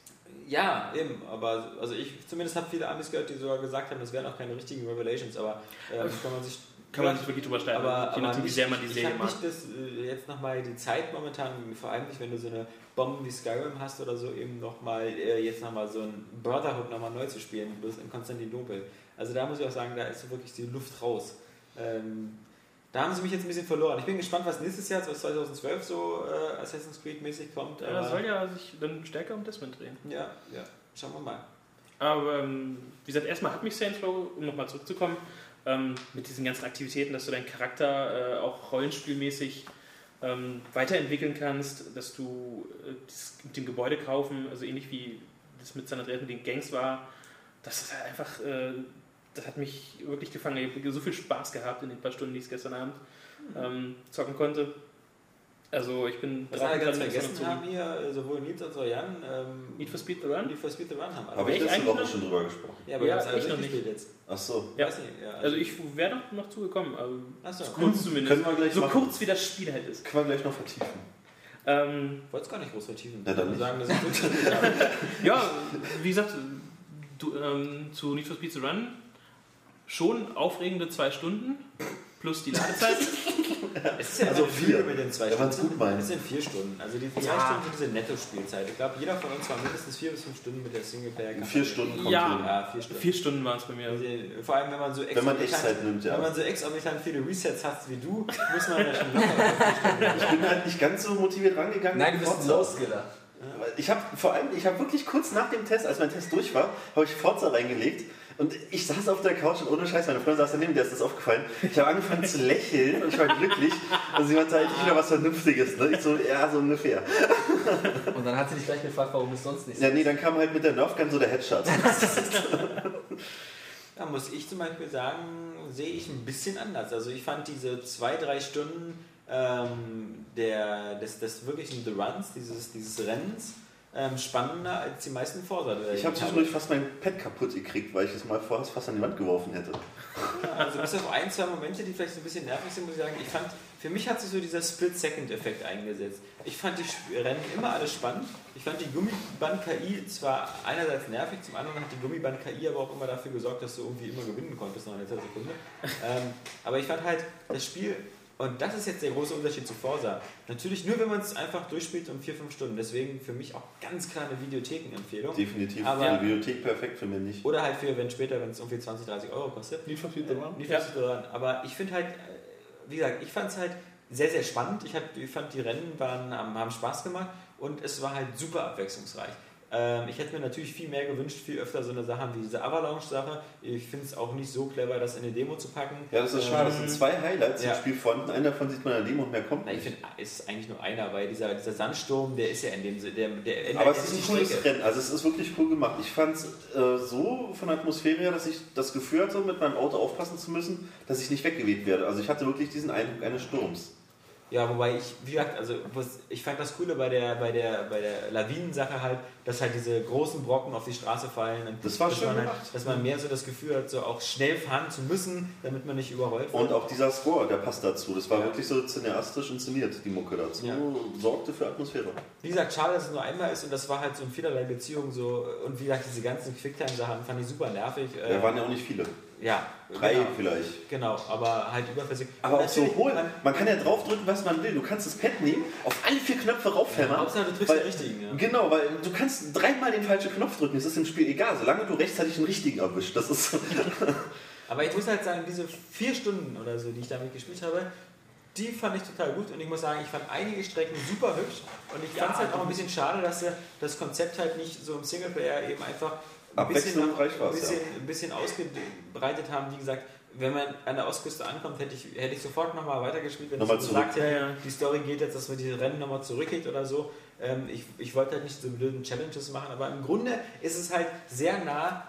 Ja, eben, aber also ich zumindest habe viele Amis gehört, die sogar gesagt haben, das wären auch keine richtigen Revelations, aber ähm, kann man sich Kann man sich wirklich drüber streiten, aber, je nachdem, aber wie nicht, sehr man die ich Serie habe mag. nicht das, äh, jetzt nochmal die Zeit momentan, vor allem nicht, wenn du so eine Bomben wie Skyrim hast oder so, eben nochmal äh, jetzt nochmal so ein Brotherhood nochmal neu zu spielen, bloß in Konstantinopel. Also da muss ich auch sagen, da ist so wirklich die Luft raus. Ähm, da haben sie mich jetzt ein bisschen verloren. Ich bin gespannt, was nächstes Jahr, 2012, so äh, Assassin's Creed mäßig kommt. Ja, aber- soll ja sich dann stärker um Desmond drehen. ja, ja, schauen wir mal. Aber ähm, wie gesagt, erstmal hat mich Saints Row, um nochmal zurückzukommen, ähm, mit diesen ganzen Aktivitäten, dass du deinen Charakter äh, auch rollenspielmäßig ähm, weiterentwickeln kannst, dass du äh, das mit dem Gebäude kaufen, also ähnlich wie das mit San Andreas mit den Gangs war, das ist halt einfach, äh, das hat mich wirklich gefangen. Ich habe so viel Spaß gehabt in den paar Stunden, die ich gestern Abend ähm, zocken konnte. Also ich bin Was und ganz vergessen zu- haben hier, äh, sowohl Nils als auch Jan, ähm, Need for Speed the Run? Need for Speed the Run haben alle. Habe ich letzte Woche schon drüber gesprochen. ja, aber Ja, wir haben es alle noch durchgespielt jetzt. Ach so. Ja. Weiß nicht, ja, Also ich wäre noch, noch zugekommen, aber Achso, zu kurz zumindest. Können wir gleich so machen. kurz wie das Spiel halt ist. Können wir gleich noch vertiefen. Ähm, ich wollte es gar nicht groß vertiefen. Ja, dann nicht. sagen, das ist <laughs> ja, wie gesagt, du, ähm, zu Need for Speed to Run schon aufregende zwei Stunden plus die Ladezeit. <laughs> es ist ja Also vier. mit den zwei Wenn Stunden. gut meint. Es sind vier Stunden. Also die zwei Ja. Stunden sind diese Netto-Spielzeit. Ich glaube, jeder von uns war mindestens vier bis fünf Stunden mit der Singleplayer. In vier Stunden kommt Ja. hin. Ja, vier Stunden. Vier Stunden waren es bei mir. Also, Vor allem, wenn man so Wenn man exorbitant- Echtzeit nimmt, ja. Wenn man so exorbitant viele Resets hat wie du, muss man ja schon <laughs> locker. Ich bin halt nicht ganz so motiviert rangegangen. Nein, du bist ein Forza. Low-Skiller. Ich habe vor allem, ich habe wirklich kurz nach dem Test, als mein Test durch war, habe ich Forza reingelegt und ich saß auf der Couch und ohne Scheiß, meine Freundin saß daneben, der ist das aufgefallen. Ich habe angefangen zu lächeln und ich war glücklich und sie meinte endlich wieder was Vernünftiges. Ne? Ich so, ja, so ungefähr. Und dann hat sie dich gleich gefragt, warum es sonst nicht so Ja, nee, dann kam halt mit der Nerfgun so der Headshot. <laughs> Da muss ich zum Beispiel sagen, sehe ich ein bisschen anders. Also ich fand diese zwei, drei Stunden ähm, der, des, des wirklichen The Runs, dieses, dieses Rennens, ähm, spannender als die meisten Forsa. Ich habe zwischendurch fast mein Pad kaputt gekriegt, weil ich es mal vorher fast an die Wand geworfen hätte. Also bis auf ein, zwei Momente, die vielleicht so ein bisschen nervig sind, muss ich sagen, ich fand, für mich hat sich so dieser Split-Second-Effekt eingesetzt. Ich fand die Rennen immer alles spannend. Ich fand die Gummiband-KI zwar einerseits nervig, zum anderen hat die Gummiband-KI aber auch immer dafür gesorgt, dass du irgendwie immer gewinnen konntest nach einer Sekunde. Ähm, aber ich fand halt, das Spiel, und das ist jetzt der große Unterschied zu Forsa, natürlich nur, wenn man es einfach durchspielt um vier, fünf Stunden. Deswegen für mich auch ganz klar eine Videothekenempfehlung. Definitiv. Aber- die Bibliothek perfekt für mich nicht. Oder halt für, wenn später, wenn es irgendwie 20, 30 Euro kostet. For Speed the Run? Nicht ja. dran. Aber ich finde halt, äh, wie gesagt, ich fand es halt sehr, sehr spannend. Ich, hab, ich fand die Rennen waren, haben Spaß gemacht und es war halt super abwechslungsreich. Ähm, ich hätte mir natürlich viel mehr gewünscht, viel öfter so eine Sache wie diese Avalanche-Sache. Ich finde es auch nicht so clever, das in eine Demo zu packen. Ja, das ist schade. Das sind zwei Highlights Ja. im Spiel vorhanden. Einen davon sieht man in der Demo und mehr kommt Na, ich finde, es ist eigentlich nur einer, weil dieser, dieser Sandsturm, der ist ja in dem, der, der Aber es ist ein cooles Strecke. Rennen. Also es ist wirklich cool gemacht. Ich fand es äh, so von der Atmosphäre her, dass ich das Gefühl hatte, mit meinem Auto aufpassen zu müssen, dass ich nicht weggeweht werde. Also ich hatte wirklich diesen Eindruck eines Sturms. Ja, wobei ich, wie gesagt, also was, ich fand das Coole bei der, bei der, bei der Lawinensache halt, dass halt diese großen Brocken auf die Straße fallen. Und Das war dass schön man halt. Dass man mehr so das Gefühl hat, so auch schnell fahren zu müssen, damit man nicht überrollt wird. Und auch dieser Score, der passt dazu. Das war Ja. wirklich so cineastisch inszeniert, die Mucke dazu. Ja. Sorgte für Atmosphäre. Wie gesagt, schade, dass es nur einmal ist und das war halt so in vielerlei Beziehungen so. Und wie gesagt, diese ganzen Quicktime-Sachen fand ich super nervig. Äh, Da waren ja auch nicht viele. Ja, Drei genau, vielleicht. genau, aber halt überflüssig. Aber auch so hohl. man- Man kann ja draufdrücken, was man will. Du kannst das Pad nehmen, auf alle vier Knöpfe raufhämmern. Hauptsache, du triffst weil- den richtigen. Ja. Genau, weil du kannst dreimal den falschen Knopf drücken. Es ist im Spiel egal, solange du rechtzeitig den richtigen erwischt. Das ist. <laughs> Aber ich muss halt sagen, diese vier Stunden oder so, die ich damit gespielt habe, die fand ich total gut und ich muss sagen, ich fand einige Strecken super hübsch und ich fand es halt auch ein bisschen schade, dass sie das Konzept halt nicht so im Singleplayer eben einfach Abwechslungsreich war ein es, bisschen, ein bisschen ausgebreitet haben. Wie gesagt, wenn man an der Ostküste ankommt, hätte ich, hätte ich sofort nochmal weitergespielt, wenn Nochmal ich so gesagt zurück. hätte, Ja, ja. die Story geht jetzt, dass man diese Rennen nochmal zurückgeht oder so. Ähm, ich, ich wollte halt nicht so blöden Challenges machen, aber im Grunde ist es halt sehr nah,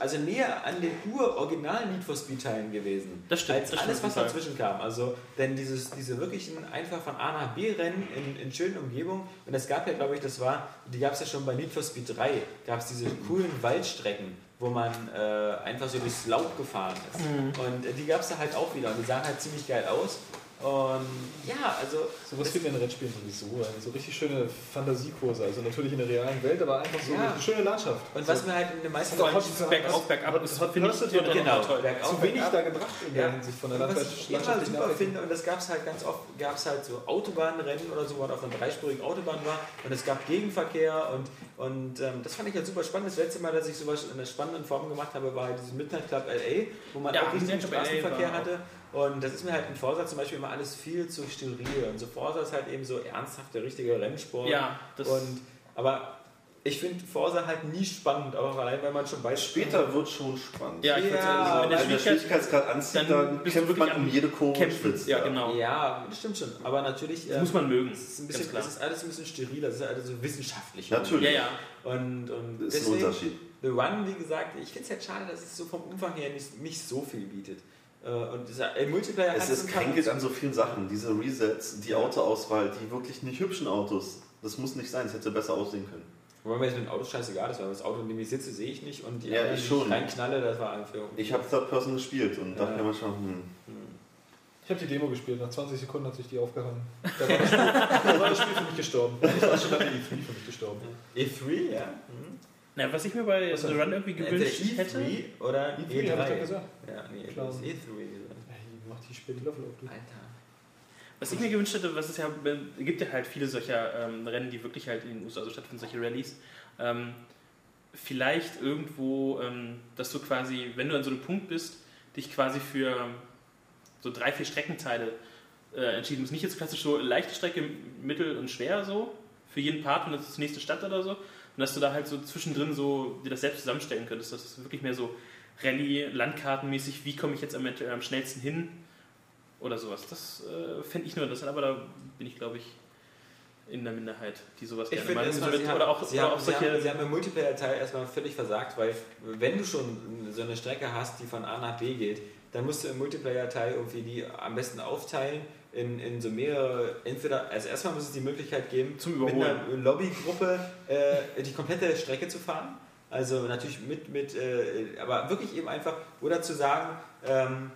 also näher an den ur-originalen Need for Speed Teilen gewesen. Das stimmt, Als das alles, stimmt was dazwischen kam. Also, denn dieses, diese wirklichen einfach von A nach B Rennen in, in schönen Umgebungen. Und es gab ja, glaube ich, das war, die gab es ja schon bei Need for Speed 3, gab es diese coolen Waldstrecken, wo man äh, einfach so durchs Laub gefahren ist. Mhm. Und äh, die gab es da halt auch wieder. Und die sahen halt ziemlich geil aus. Und ja, also Sowas fehlt mir in Rennspielen sowieso. also So richtig schöne Fantasiekurse. Also natürlich in der realen Welt, aber einfach so Ja. eine schöne Landschaft. Und was mir halt in den meisten Fällen Bergauf, bergab, das hat- finde ich genau, toll. bergauf, Zu wenig bergab. da gebracht in der Ja. Hinsicht von der Und was Landschaft. ich immer super finde, und das gab es halt ganz oft, gab es halt so Autobahnrennen oder so, wo man auf einer dreispurigen Autobahn war und es gab Gegenverkehr und, und ähm, das fand ich halt super spannend. Das letzte Mal, dass ich sowas in einer spannenden Form gemacht habe, war halt dieses Midnight Club LA, wo man Ja, auch riesigen Straßenverkehr hatte. Und das ist mir halt in Forza zum Beispiel immer alles viel zu steril. Und so Forza ist halt eben so ernsthaft der richtige Rennsport. Ja, das und, aber ich finde Forza halt nie spannend, auch allein, weil man schon weiß, Später wird schon spannend. Ja, ich Ja, sagen, aber wenn der Wenn der Schwierigkeit Schwierigkeitsgrad anzieht, dann dann, kämpft wirklich man um jede Kurve schwitzt. Ja, genau. Ja, das stimmt schon. Aber natürlich. Das ähm, muss man mögen. Es ist, ein bisschen, klar. es ist alles ein bisschen steriler, es ist alles so wissenschaftlich. Natürlich. Ja, ja. Und, und Das ist ein deswegen, Unterschied. The Run, wie gesagt, ich finde es halt schade, dass es so vom Umfang her nicht, nicht so viel bietet. Äh, Und dieser, Multiplayer Es ist kränkelt an so vielen Sachen. Diese Resets, die Autoauswahl, die wirklich nicht hübschen Autos. Das muss nicht sein, es hätte besser aussehen können. Wobei mir jetzt mit dem Auto scheißegal ist, weil das Auto, in dem ich sitze, sehe ich nicht und die Ja, ich schon. reinknalle, das war einfach. Ich habe Third Person gespielt und dachte Ja. mir schon, hm. Ich habe die Demo gespielt, nach 20 Sekunden hat sich die aufgehangen. Da war das Spiel, da war das Spiel für mich gestorben. Ich war schon lange E3 für mich gestorben. E3, ja. Na, was ich mir bei Was The? Run irgendwie Entweder gewünscht E3 hätte. oder E3 E3. habe ich doch gesagt. Ja, nee, Klar. das ist E3 gesagt. Ey, mach die Spiel die Löffel auf. du. Alter. Was ich mir gewünscht hätte, was es ja es gibt ja halt viele solcher ähm, Rennen, die wirklich halt in den USA so stattfinden, solche Rallyes. Ähm, vielleicht irgendwo, ähm, dass du quasi, wenn du an so einem Punkt bist, dich quasi für so drei, vier Streckenteile äh, entschieden musst. Nicht jetzt klassisch so leichte Strecke, mittel und schwer so, für jeden Part und das ist die nächste Stadt oder so. Und dass du da halt so zwischendrin so dir das selbst zusammenstellen könntest. Das ist wirklich mehr so Rallye, Landkartenmäßig, wie komme ich jetzt am, am schnellsten hin oder sowas. Das äh, fände ich nur interessant, aber da bin ich, glaube ich, in der Minderheit, die sowas Ich gerne machen würde. sie haben, Oder auch, sie oder haben, auch sie solche. haben, sie haben im Multiplayer-Teil erstmal völlig versagt, weil wenn du schon so eine Strecke hast, die von A nach B geht, dann musst du im Multiplayer-Teil irgendwie die am besten aufteilen in, in so mehrere, entweder, also erstmal muss es die Möglichkeit geben, Zum mit einer Lobbygruppe äh, die komplette Strecke zu fahren. Also natürlich mit, mit äh, aber wirklich eben einfach, oder zu sagen, ähm,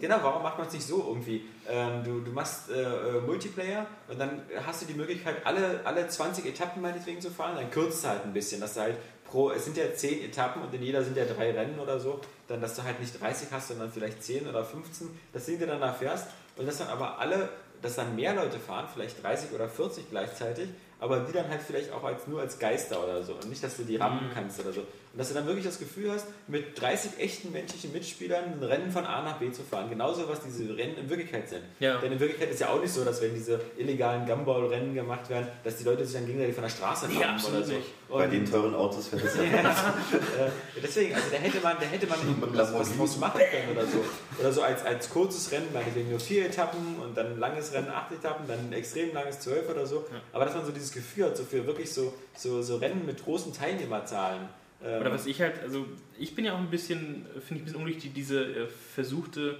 Genau, warum macht man es nicht so irgendwie? Ähm, du, du machst äh, äh, Multiplayer und dann hast du die Möglichkeit, alle, alle 20 Etappen meinetwegen zu fahren, dann kürzt du halt ein bisschen, dass du halt pro, es sind ja 10 Etappen und in jeder sind ja drei Rennen oder so, dann dass du halt nicht 30 hast, sondern vielleicht 10 oder 15, dass du danach fährst und dass dann aber alle, dass dann mehr Leute fahren, vielleicht 30 oder 40 gleichzeitig, aber die dann halt vielleicht auch als, nur als Geister oder so und nicht, dass du die rammen kannst oder so. Und dass du dann wirklich das Gefühl hast, mit 30 echten menschlichen Mitspielern ein Rennen von A nach B zu fahren. Genauso, was diese Rennen in Wirklichkeit sind. Ja. Denn in Wirklichkeit ist ja auch nicht so, dass wenn diese illegalen Gumball-Rennen gemacht werden, dass die Leute sich dann gegenseitig von der Straße Nee, rammen absolut oder so. nicht. Bei Und- den teuren Autos wäre das <laughs> ja. äh, deswegen, also da hätte man, da hätte man was, was draus machen können oder so. Oder so als, als kurzes Rennen, meinetwegen nur vier Etappen und dann ein langes Rennen acht Etappen, dann ein extrem langes zwölf oder so. Aber dass man so dieses Gefühl hat, so für wirklich so, so, so Rennen mit großen Teilnehmerzahlen. Ähm, Oder was ich halt, also ich bin ja auch ein bisschen, finde ich ein bisschen unglücklich, die, diese äh, versuchte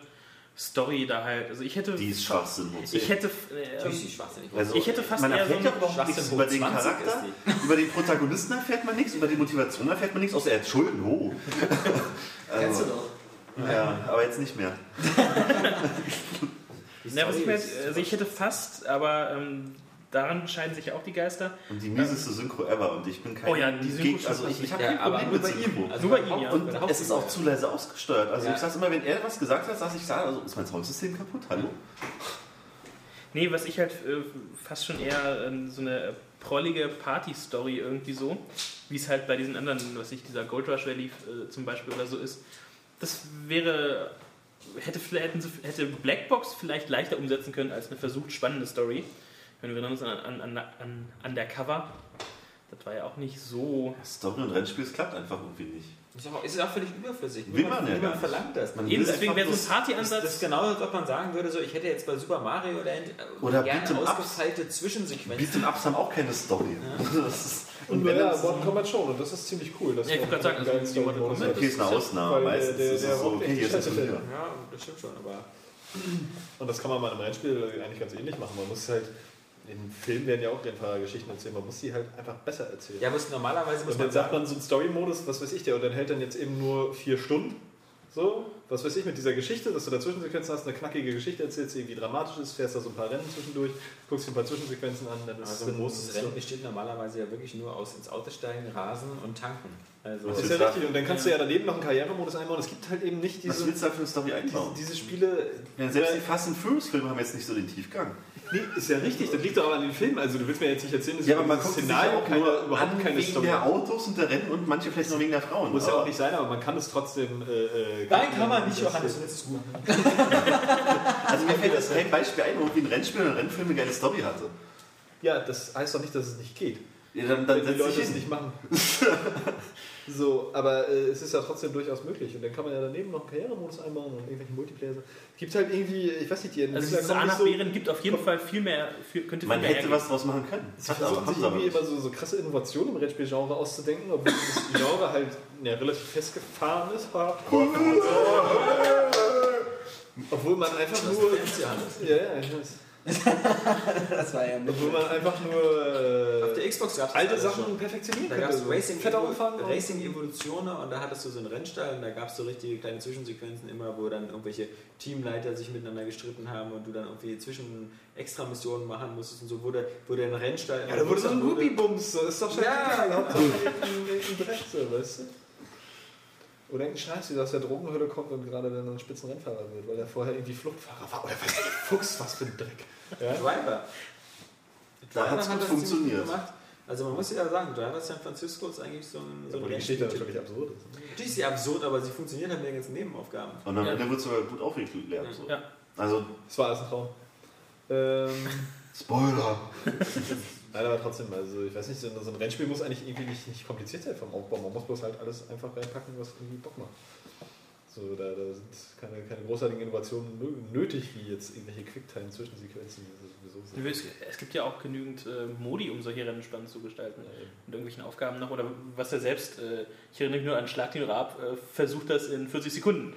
Story da halt. Also ich hätte. Die ist Schwachsinn. hoch. Ich hätte. Natürlich Äh, die schwachsinnig. Also, Ich hätte fast man eher erfährt so ja einen überhaupt nichts über den 20 Charakter, ist über den Protagonisten erfährt man nichts, über die Motivation erfährt man nichts, außer er hat Schulden. Oh. <laughs> Kennst du doch. ja, aber jetzt nicht mehr. <laughs> Na, was ich, mir, ist also ich hätte fast, aber ähm, daran scheiden sich auch die Geister. Und die mieseste Synchro ever. Und ich bin kein Oh ja, die Synchro Also ich, ich habe Ja, kein aber Problem nur mit bei ihm. Synchro. Also Nur bei ihm, ja. Und es ist auch zu leise ausgesteuert. Also Ja. ich sag's immer, wenn er was gesagt hat, saß ich da, also ist mein Soundsystem kaputt, hallo? Nee, was ich halt äh, fast schon eher ähm, so eine prollige Party-Story irgendwie so, wie es halt bei diesen anderen, was ich, dieser Gold Rush Rally äh, zum Beispiel oder so ist, das wäre, hätte, vielleicht- hätten sie, hätte Blackbox vielleicht leichter umsetzen können als eine versucht spannende Story. Wenn wir erinnern uns an, an, an, an Undercover, das war ja auch nicht so... Story und Rennspiel, es klappt einfach irgendwie nicht. Ist auch, ist auch völlig überflüssig. Will man ja niemand gar nicht. verlangt das. Man Eben, deswegen wäre so ein Partyansatz... Das ist genau, als ob man sagen würde, so, ich hätte jetzt bei Super Mario Land äh, Oder gerne ausgefeilte Zwischensequenzen. Beat'em Ups haben auch keine Story. <laughs> Das ist, Und wenn ja, das- Mortal Kombat schon, und das ist ziemlich cool. dass Ja, ich wollte gerade sagen, also die Mortal Kombat. Okay, ist eine Ausnahme. Weil der- Meistens der- ist der es so, okay, hier ist. Filme. Ja, das stimmt schon, aber Und das kann man bei einem Rennspiel eigentlich ganz ähnlich machen. Man muss halt, in Filmen werden ja auch Rennfahrergeschichten erzählen, man muss die halt einfach besser erzählen. ja, muss, normalerweise muss und man dann sagt man so einen Story-Modus, was weiß ich der, und dann hält dann jetzt eben nur vier Stunden. So, was weiß ich, mit dieser Geschichte, dass du da Zwischensequenzen hast, eine knackige Geschichte erzählst, die irgendwie dramatisch ist, fährst da so ein paar Rennen zwischendurch, guckst dir ein paar Zwischensequenzen an, dann ist also es ein großes Rennen besteht normalerweise ja wirklich nur aus ins Auto steigen, rasen und tanken. Also, Das ist ja richtig. Und dann kannst du ja daneben noch einen Karrieremodus einbauen. Es gibt halt eben nicht Was diese, willst du da für eine Story diese, einbauen? diese Spiele. Ja, selbst die Fast and Furious Filme haben jetzt nicht so den Tiefgang. Nee, ist ja richtig. Das liegt doch aber an den Filmen. Also du willst mir jetzt nicht erzählen, dass Ja, aber man sich Szenario keine, nur überhaupt an keine wegen Story der. Autos und der Rennen und manche vielleicht noch wegen der Frauen. Muss ja Aber- auch nicht sein, aber man kann es trotzdem. Äh, äh, Nein, kann man nicht, das- Johannes, du willst es gut. <laughs> Also mir fällt das kein Beispiel ein, wo wie ein Rennspiel oder ein Rennfilm eine geile Story hatte. Ja, das heißt doch nicht, dass es nicht geht. Ja, dann dann Wenn die Leute es nicht machen. <laughs> so, aber äh, es ist ja trotzdem durchaus möglich. Und dann kann man ja daneben noch einen Karrieremodus einbauen und irgendwelche Multiplayer. Es gibt halt irgendwie, ich weiß nicht, die Also nicht so- gibt auf jeden Fall viel mehr, viel, könnte viel Man mehr hätte hergeben. was draus machen können. Sie Hat aber, versuchen sich irgendwie immer so, so krasse Innovationen im Rennspielgenre auszudenken, obwohl das <laughs> Genre halt ja, relativ festgefahren ist. Obwohl man einfach nur. Ja, ja, ich weiß. <laughs> Das war ja mit. Obwohl man einfach nur Auf äh, der Xbox gab es alte Sachen perfektionieren Da gab es. Racing, Evo Racing Evolutionen und da hattest du so einen Rennstall und da gab es so richtige kleine Zwischensequenzen immer, wo dann irgendwelche Teamleiter sich miteinander gestritten haben und du dann irgendwie zwischen Extra-Missionen machen musstest und so, wo der, wo der Rennstall... Ja, da wurde so ein Ruby-Bums, so ist doch schon Ja, egal. Hauptsache ein Dreck, so, weißt du? Oder irgendein Scheiß, der aus der Drogenhöhle kommt und gerade dann ein Spitzenrennfahrer wird, weil er vorher irgendwie Fluchtfahrer war. Oder weiß Fuchs, was für ein Dreck. Ja? Driver. Da Driver hat gut das ziemlich funktioniert. gemacht. Also man muss ja sagen, Driver San Francisco ist eigentlich so ein, so ein Aber die Geschichte Rennspiel- natürlich absurd ist. Die ist ja absurd, aber sie funktioniert halt mit den ganzen Nebenaufgaben. Und am Ja. Ende wird es sogar gut aufgeklärt. So. Ja. Also, Das war alles ein Traum. Ähm, Spoiler. <laughs> Nein, aber trotzdem, also ich weiß nicht, so ein Rennspiel muss eigentlich irgendwie nicht, nicht kompliziert sein vom Aufbau. Man muss bloß halt alles einfach reinpacken, was irgendwie Bock macht. So, da, da sind keine, keine großartigen Innovationen nö- nötig, wie jetzt irgendwelche Quicktime-Zwischensequenzen, die sowieso sind. Es es gibt ja auch genügend äh, Modi, um solche Rennen spannend zu gestalten. Mit irgendwelchen Aufgaben noch. Oder was er selbst, äh, ich erinnere mich nur an Schlag den Raab, äh, versucht das in 40 Sekunden.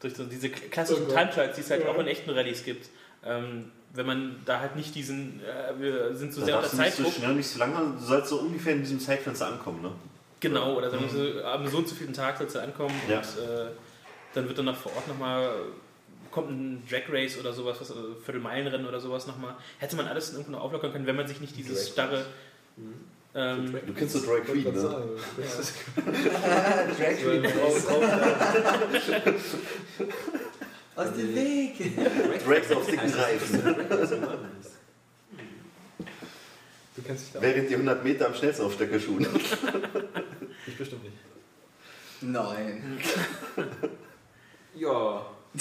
Durch so diese klassischen Oh. Time Trials, die es halt Ja. auch in echten Rallyes gibt. Ähm, wenn man da halt nicht diesen, äh, wir sind so Da sehr unter du nicht so Zeitdruck. schnell, nicht so lange, du sollst so ungefähr in diesem Zeitfenster ankommen, ne? Genau, oder sagen wir so, am so und so vielen Tag sollst du ankommen Ja. und äh, dann wird dann noch vor Ort nochmal, kommt ein Drag Race oder sowas, was, äh, Viertelmeilenrennen oder sowas nochmal. Hätte man alles irgendwo noch auflockern können, wenn man sich nicht dieses starre. Ähm, Du kennst so Troy Queen, ne? Drag Queen. Aus dem Weg. Drags auf dicken Reifen. Du kennst dich da Während die 100 Meter am schnellsten auf Stöcke schuhen. Ich bestimmt nicht. Nein. <laughs> Ja. <laughs>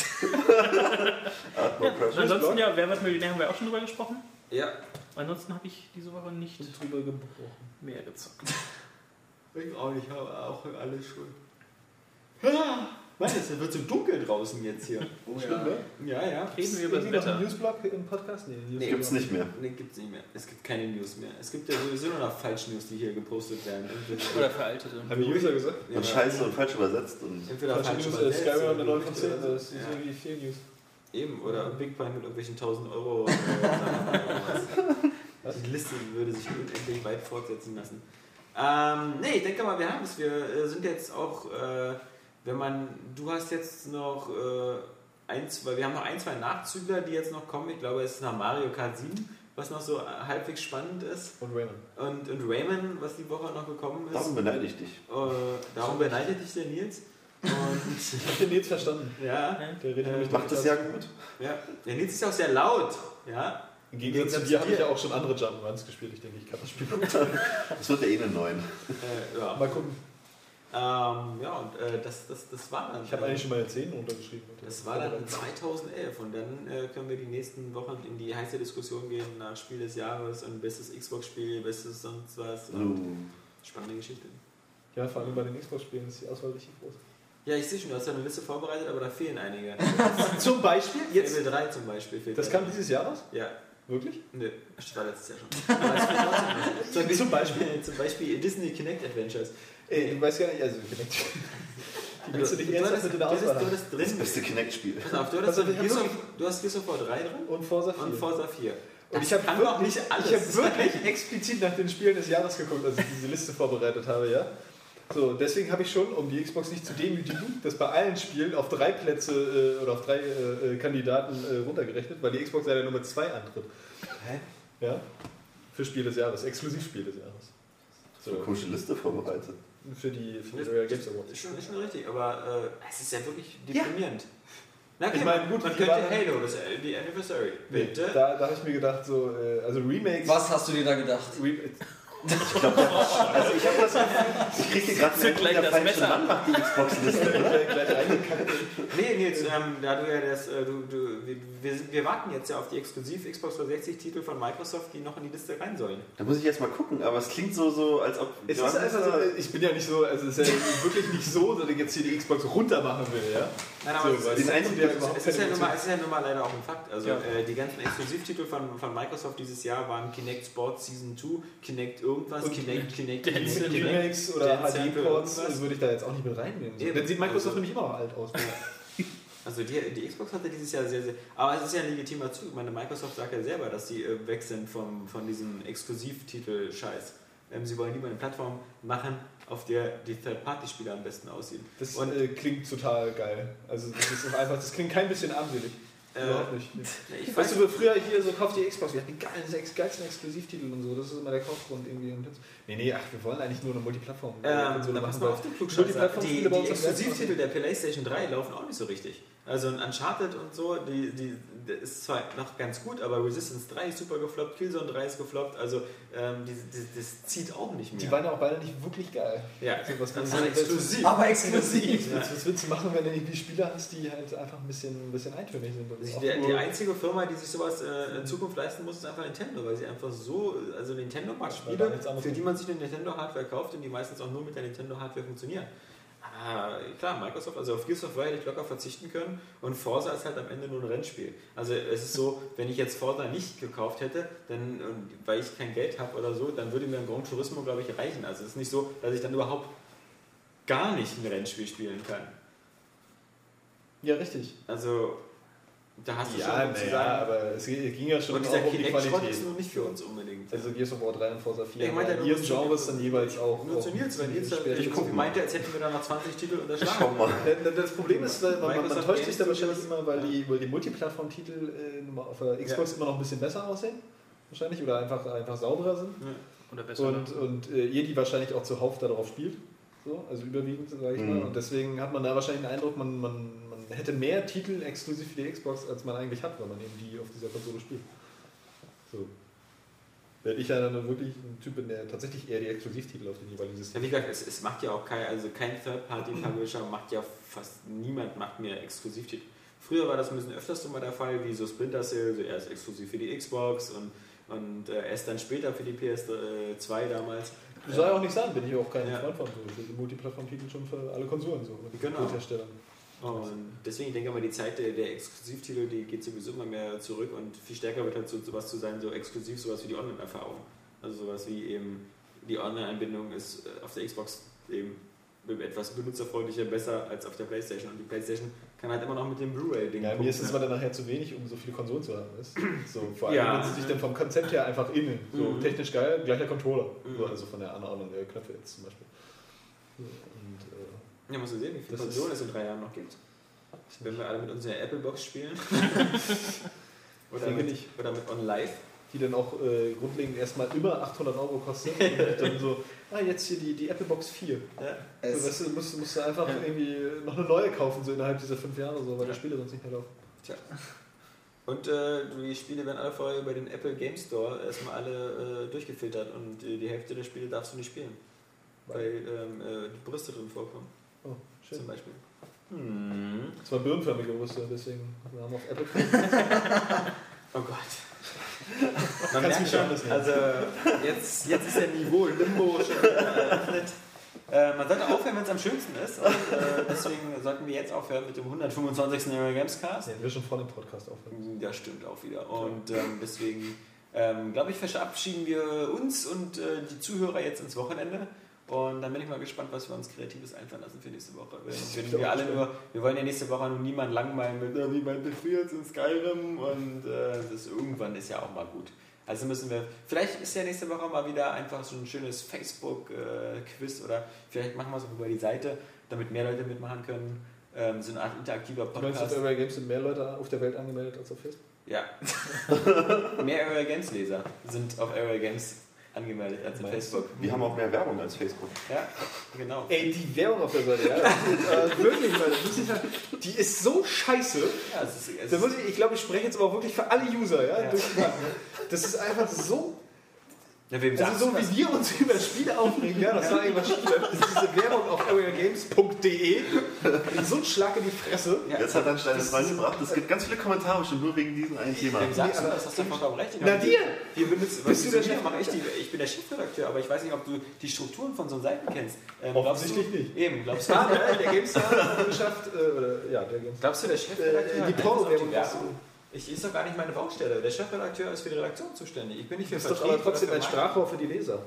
Crush. ansonsten ja, Wer wird Millionär haben wir auch schon drüber gesprochen. Ja. Ansonsten habe ich diese Woche nicht Drüber gebrochen. mehr gezockt. Ich auch nicht, aber auch alles schuld. <laughs> Mann, es wird so dunkel draußen jetzt hier. Oh Stimmt, ja. ne? Ja, ja. Reden wir über das noch. Newsblog im Podcast? Nee, News Nee. Gibt's nicht mehr. Nee, gibt's nicht mehr. Es gibt keine News mehr. Es gibt ja sowieso nur noch Falsch-News, die hier gepostet werden. Entweder, Oder veraltete. Haben die User gesagt? Und scheiße und falsch übersetzt. Und Entweder Falsche falsch News, äh, übersetzt Skyrim oder eine 9 von 10. Gerüchte oder Das ist Ja. irgendwie viel News. Eben, oder Big Pine mit irgendwelchen 1000 Euro. Oder <laughs> was. Die Liste würde sich unendlich weit fortsetzen lassen. Ähm, nee, ich denke mal, wir haben es. Wir äh, sind jetzt auch, äh, wenn man, du hast jetzt noch äh, ein, zwei, wir haben noch ein, zwei Nachzügler, die jetzt noch kommen. Ich glaube, es ist nach Mario Kart 7, was noch so halbwegs spannend ist. Und Raymond. Und, und Rayman, was die Woche noch gekommen ist. Darum beneide ich dich. Äh, darum beneidet dich der Nils. Und <laughs> Ich hab den Nils verstanden. ja, Der redet nämlich Macht das ja gut. ja, der Nils ist auch sehr laut. Ja, Im Gegensatz zu dir habe ich ja auch schon andere Jump'n'Runs gespielt. Ich denke, ich kann das Spiel gut. <laughs> Das wird ja eh eine neuen. äh, ja. Mal gucken. Ähm, ja, und äh, das, das, das war dann. Ich habe eigentlich schon meine 10 runtergeschrieben. Das war dann 2011 und dann äh, können wir die nächsten Wochen in die heiße Diskussion gehen nach Spiel des Jahres und bestes Xbox-Spiel, bestes sonst was. Und Uh. Spannende Geschichte. Ja, vor allem bei den Xbox-Spielen ist die Auswahl richtig groß. Ja, ich sehe schon, du hast ja eine Liste vorbereitet, aber da fehlen einige. <laughs> Zum Beispiel jetzt. Fable 3 zum Beispiel fehlt Das da. kam dieses Jahr raus? Ja, Wirklich? nö, das war letztes Jahr schon. <laughs> Zum Beispiel? <laughs> zum Beispiel Disney Kinect Adventures. Ey, du weißt gar nicht, also Kinect. <laughs> Die willst du nicht ernsthaft mit in der Auswahl du haben. hattest Das drin. beste Kinect-Spiel. Pass auf, du drin ich hab Gears of, du hast Gears of War 3 drin Und Forza 4. und Forza 4. Und ich habe wirklich, nicht alles ich habe sein. wirklich <laughs> explizit nach den Spielen des Jahres geguckt, als ich diese Liste vorbereitet habe, ja. So, deswegen habe ich schon, um die Xbox nicht zu demütigen, das bei allen Spielen auf drei Plätze äh, oder auf drei äh, äh, Kandidaten äh, runtergerechnet, weil die Xbox leider Nummer zwei antritt. Hä? Ja? Für Spiel des Jahres, Exklusivspiel des Jahres. So eine komische Liste vorbereitet. Für die, für die Royal Games Awards. ist schon, ist schon richtig, aber äh, es ist ja wirklich deprimierend. Na okay, Ich meine, gut, man könnte Halo, das, äh, die Anniversary, bitte. Da, da habe ich mir gedacht, so, äh, also Remakes. Was hast du dir da gedacht? Re <laughs> Also ich habe das Ich kriege gerade Zück gleich das Messer. Mann macht die Xbox-Liste. gleich, gleich reingekackt. Nee, Nils, ähm, da du ja das, äh, du, du, wir, wir, wir warten jetzt ja auf die exklusiv Xbox 360-Titel von Microsoft, die noch in die Liste rein sollen. Da muss ich jetzt mal gucken, aber es klingt so, so als ob. Es ist einfach so, das ich bin ja nicht so, also es ist ja <laughs> wirklich nicht so, dass ich jetzt hier die Xbox runter machen will, ja. Nein, So, aber weil es, ist, einzigen, es, der ist, überhaupt es, ist ja nun mal, es ist ja nun mal leider auch ein Fakt. Also Ja. äh, die ganzen Exklusivtitel von, von Microsoft dieses Jahr waren Kinect Sports Season 2, Kinect irgendwas, Und Kinect, Kinect, Kinect, Kinect. Remakes oder HD-Ports würde ich da jetzt auch nicht mit reinnehmen. So. Dann sieht Microsoft Also- nämlich immer noch alt aus. <laughs> Also die, die Xbox hatte dieses Jahr sehr, sehr. Aber es ist ja ein legitimer Zug. Ich meine, Microsoft sagt ja selber, dass sie äh, weg sind vom, von diesem Exklusivtitel-Scheiß. Ähm, sie wollen lieber eine Plattform machen, auf der die Third-Party-Spiele am besten aussehen. Das Und- äh, klingt total geil. Also das ist einfach, das klingt kein bisschen armselig. Äh, Überhaupt nicht. Ich Weißt du, früher hier so kauft die Xbox, wir hatten die geilen, ex- geilsten Exklusivtitel und so, das ist immer der Kaufgrund irgendwie. Und jetzt, nee, nee, ach, wir wollen eigentlich nur eine Multiplattform. Ähm, na, pass machen, weil auf, du Klugscheißer. Die, die am Exklusivtitel der PlayStation 3 laufen auch nicht so richtig. Also ein Uncharted und so, die, die, die ist zwar noch ganz gut, aber Resistance 3 ist super gefloppt, Killzone 3 ist gefloppt, also ähm, die, die, das zieht auch nicht mehr. Die waren ja auch beide nicht wirklich geil. ja, So, was das ist exklusiv. Aber exklusiv. Was, was willst du machen, wenn du irgendwie Spiele hast, die halt einfach ein bisschen, ein bisschen eintönig sind? Also die, die einzige Firma, die sich sowas äh, in Zukunft leisten muss, ist einfach Nintendo, weil sie einfach so, also Nintendo macht Spiele, für die man sich eine Nintendo-Hardware kauft und die meistens auch nur mit der Nintendo-Hardware funktionieren. Aber klar, Microsoft, also auf Gears of War hätte ich locker verzichten können und Forza ist halt am Ende nur ein Rennspiel. Also es ist so, wenn ich jetzt Forza nicht gekauft hätte, dann, weil ich kein Geld habe oder so, dann würde mir ein Gran Turismo, glaube ich, reichen. Also es ist nicht so, dass ich dann überhaupt gar nicht ein Rennspiel spielen kann. Ja, richtig. Also da hast du Ja, schon naja, sozusagen... aber es ging ja schon Und auch um die Qualität. ist nur nicht für uns unbedingt. Also Gears of War 3 und Forza 4. Ich meinte, ihren zu- Genres dann jeweils auch. Nur zu Nils, Nils später- ich guck, meinte, als hätten wir da noch 20 Titel Schau unterschlagen. mal. Das- Das Problem ist, weil man, man, täuscht sich da wahrscheinlich immer, weil die, weil die Multiplattform-Titel äh, auf der Xbox immer noch ein bisschen besser aussehen. Wahrscheinlich. Oder einfach, einfach sauberer sind. Oder besser. Und, und äh, ihr die wahrscheinlich auch zuhauf darauf spielt. So, also überwiegend, sage ich mal. Mhm. Und deswegen hat man da wahrscheinlich den Eindruck, man hätte mehr Titel exklusiv für die Xbox, als man eigentlich hat, weil man eben die auf dieser Konsole spielt. So. Wäre ich ja dann wirklich ein Typ, bin, der tatsächlich eher die Exklusivtitel auf den jeweiligen Ja, System. wie gesagt, es, es macht ja auch kein, also kein Third-Party-Publisher macht ja fast niemand macht mehr Exklusivtitel. Früher war das ein bisschen öfters so mal der Fall, wie so Splinter Cell, so erst exklusiv für die Xbox und, und äh, erst dann später für die PS2 damals. Soll ja auch nicht sein, bin ich auch kein Ja. Freund von. So. Multiplattform-Titel schon für alle Konsolen so. Genau. Drittherstellern. Und deswegen denke ich mal, die Zeit der, der Exklusivtitel, die geht sowieso immer mehr zurück und viel stärker wird halt so sowas zu sein, so exklusiv, sowas wie die Online-Erfahrung. Also sowas wie eben die Online-Anbindung ist äh, auf der Xbox eben etwas benutzerfreundlicher besser als auf der Playstation. Und die Playstation kann halt immer noch mit dem Blu-ray-Ding Ja, mir ist es punkten. aber dann nachher zu wenig, um so viele Konsolen zu haben. Du? <clears throat> So, vor allem, Ja. wenn sie sich dann vom Konzept her einfach innen, so Mhm. technisch geil, gleicher Controller. Mhm. So, also von der Anordnung der Knöpfe jetzt zum Beispiel. So, Ja, musst du sehen, wie viele Das Konsolen es in drei Jahren noch gibt. Wenn wir alle mit unserer Apple-Box spielen. <laughs> oder, mit, nicht. oder mit OnLive. die dann auch äh, grundlegend erstmal immer 800 Euro kosten. und <laughs> dann so, ah, jetzt hier die, die Apple Box 4. Ja. So, weißt du, musst, musst du einfach irgendwie noch eine neue kaufen, so innerhalb dieser fünf Jahre, so, weil Ja. die Spiele sonst nicht mehr laufen. Tja. Und äh, die Spiele werden alle vorher über den Apple Game Store erstmal alle äh, durchgefiltert und äh, die Hälfte der Spiele darfst du nicht spielen. Weil ähm, äh, die Brüste drin vorkommen, Oh, schön. zum Beispiel. Hm. Das war birnenförmige Brüste, deswegen wir haben auf Apple <laughs> Oh Gott. <laughs> Kannst Man merkt mich schon, nennen. also jetzt, jetzt ist der Niveau Limbo schon eröffnet. Äh, man sollte aufhören, wenn es am schönsten ist. Und, äh, deswegen sollten wir jetzt aufhören mit dem 125. Euro Gamescast. Nee, wir schon vor dem Podcast aufhören. Ja, stimmt auch wieder. Und ähm, deswegen, ähm, glaube ich, verabschieden wir uns und äh, die Zuhörer jetzt ins Wochenende. Und dann bin ich mal gespannt, was wir uns Kreatives einfallen lassen für nächste Woche. Wenn, wir alle nur, wir wollen ja nächste Woche nur niemanden langweilen mit, äh, wie PC jetzt in Skyrim und äh, das irgendwann ist ja auch mal gut. Also müssen wir, vielleicht ist ja nächste Woche mal wieder einfach so ein schönes Facebook-Quiz oder vielleicht machen wir es auch über die Seite, damit mehr Leute mitmachen können. Ähm, so eine Art interaktiver Du meinst, Podcast. auf Area Games sind mehr Leute auf der Welt angemeldet als auf Facebook? Ja. <laughs> mehr Area Games Leser sind auf Area Games angemeldet als Meinst Facebook. Wir haben auch mehr Werbung als Facebook. Ja, genau. Ey, die Werbung auf der Seite, ja. Ist, <laughs> äh, wirklich, Leute, das muss ich sagen, die ist so scheiße. Ja, es ist, es Da ist, muss ich, ich glaube, ich spreche jetzt aber wirklich für alle User, ja, Ja. ne? Das ist einfach so, ja, wem also so du das? wie wir uns <laughs> über Spiele aufregen, ja, das war irgendwas schief. Das ist diese Werbung auf areagames.de, so ein Schlag in die Fresse. Ja. Jetzt hat dann Stein Das das ist- gebracht. Es gibt ganz viele Kommentare schon nur wegen diesem einen Thema. Wem sagst du Nee, das? Hast du vollkommen recht. Ich Na dir! Wir benutzen, Bist du der Chef? Mache ich, die, ich bin der Chefredakteur, aber ich weiß nicht, ob du die Strukturen von so Seiten kennst. Ähm, Offensichtlich glaubst du, nicht. Eben, glaubst du, Ah, der, der GameStar hat geschafft, äh, ja, der GameStar. glaubst du, der Chefredakteur Äh, die Porno-Werbung. Ich ist doch gar nicht meine Baustelle. Der Chefredakteur ist für die Redaktion zuständig. Ich bin nicht für Das ist doch aber trotzdem ein Sprachrohr für die Leser.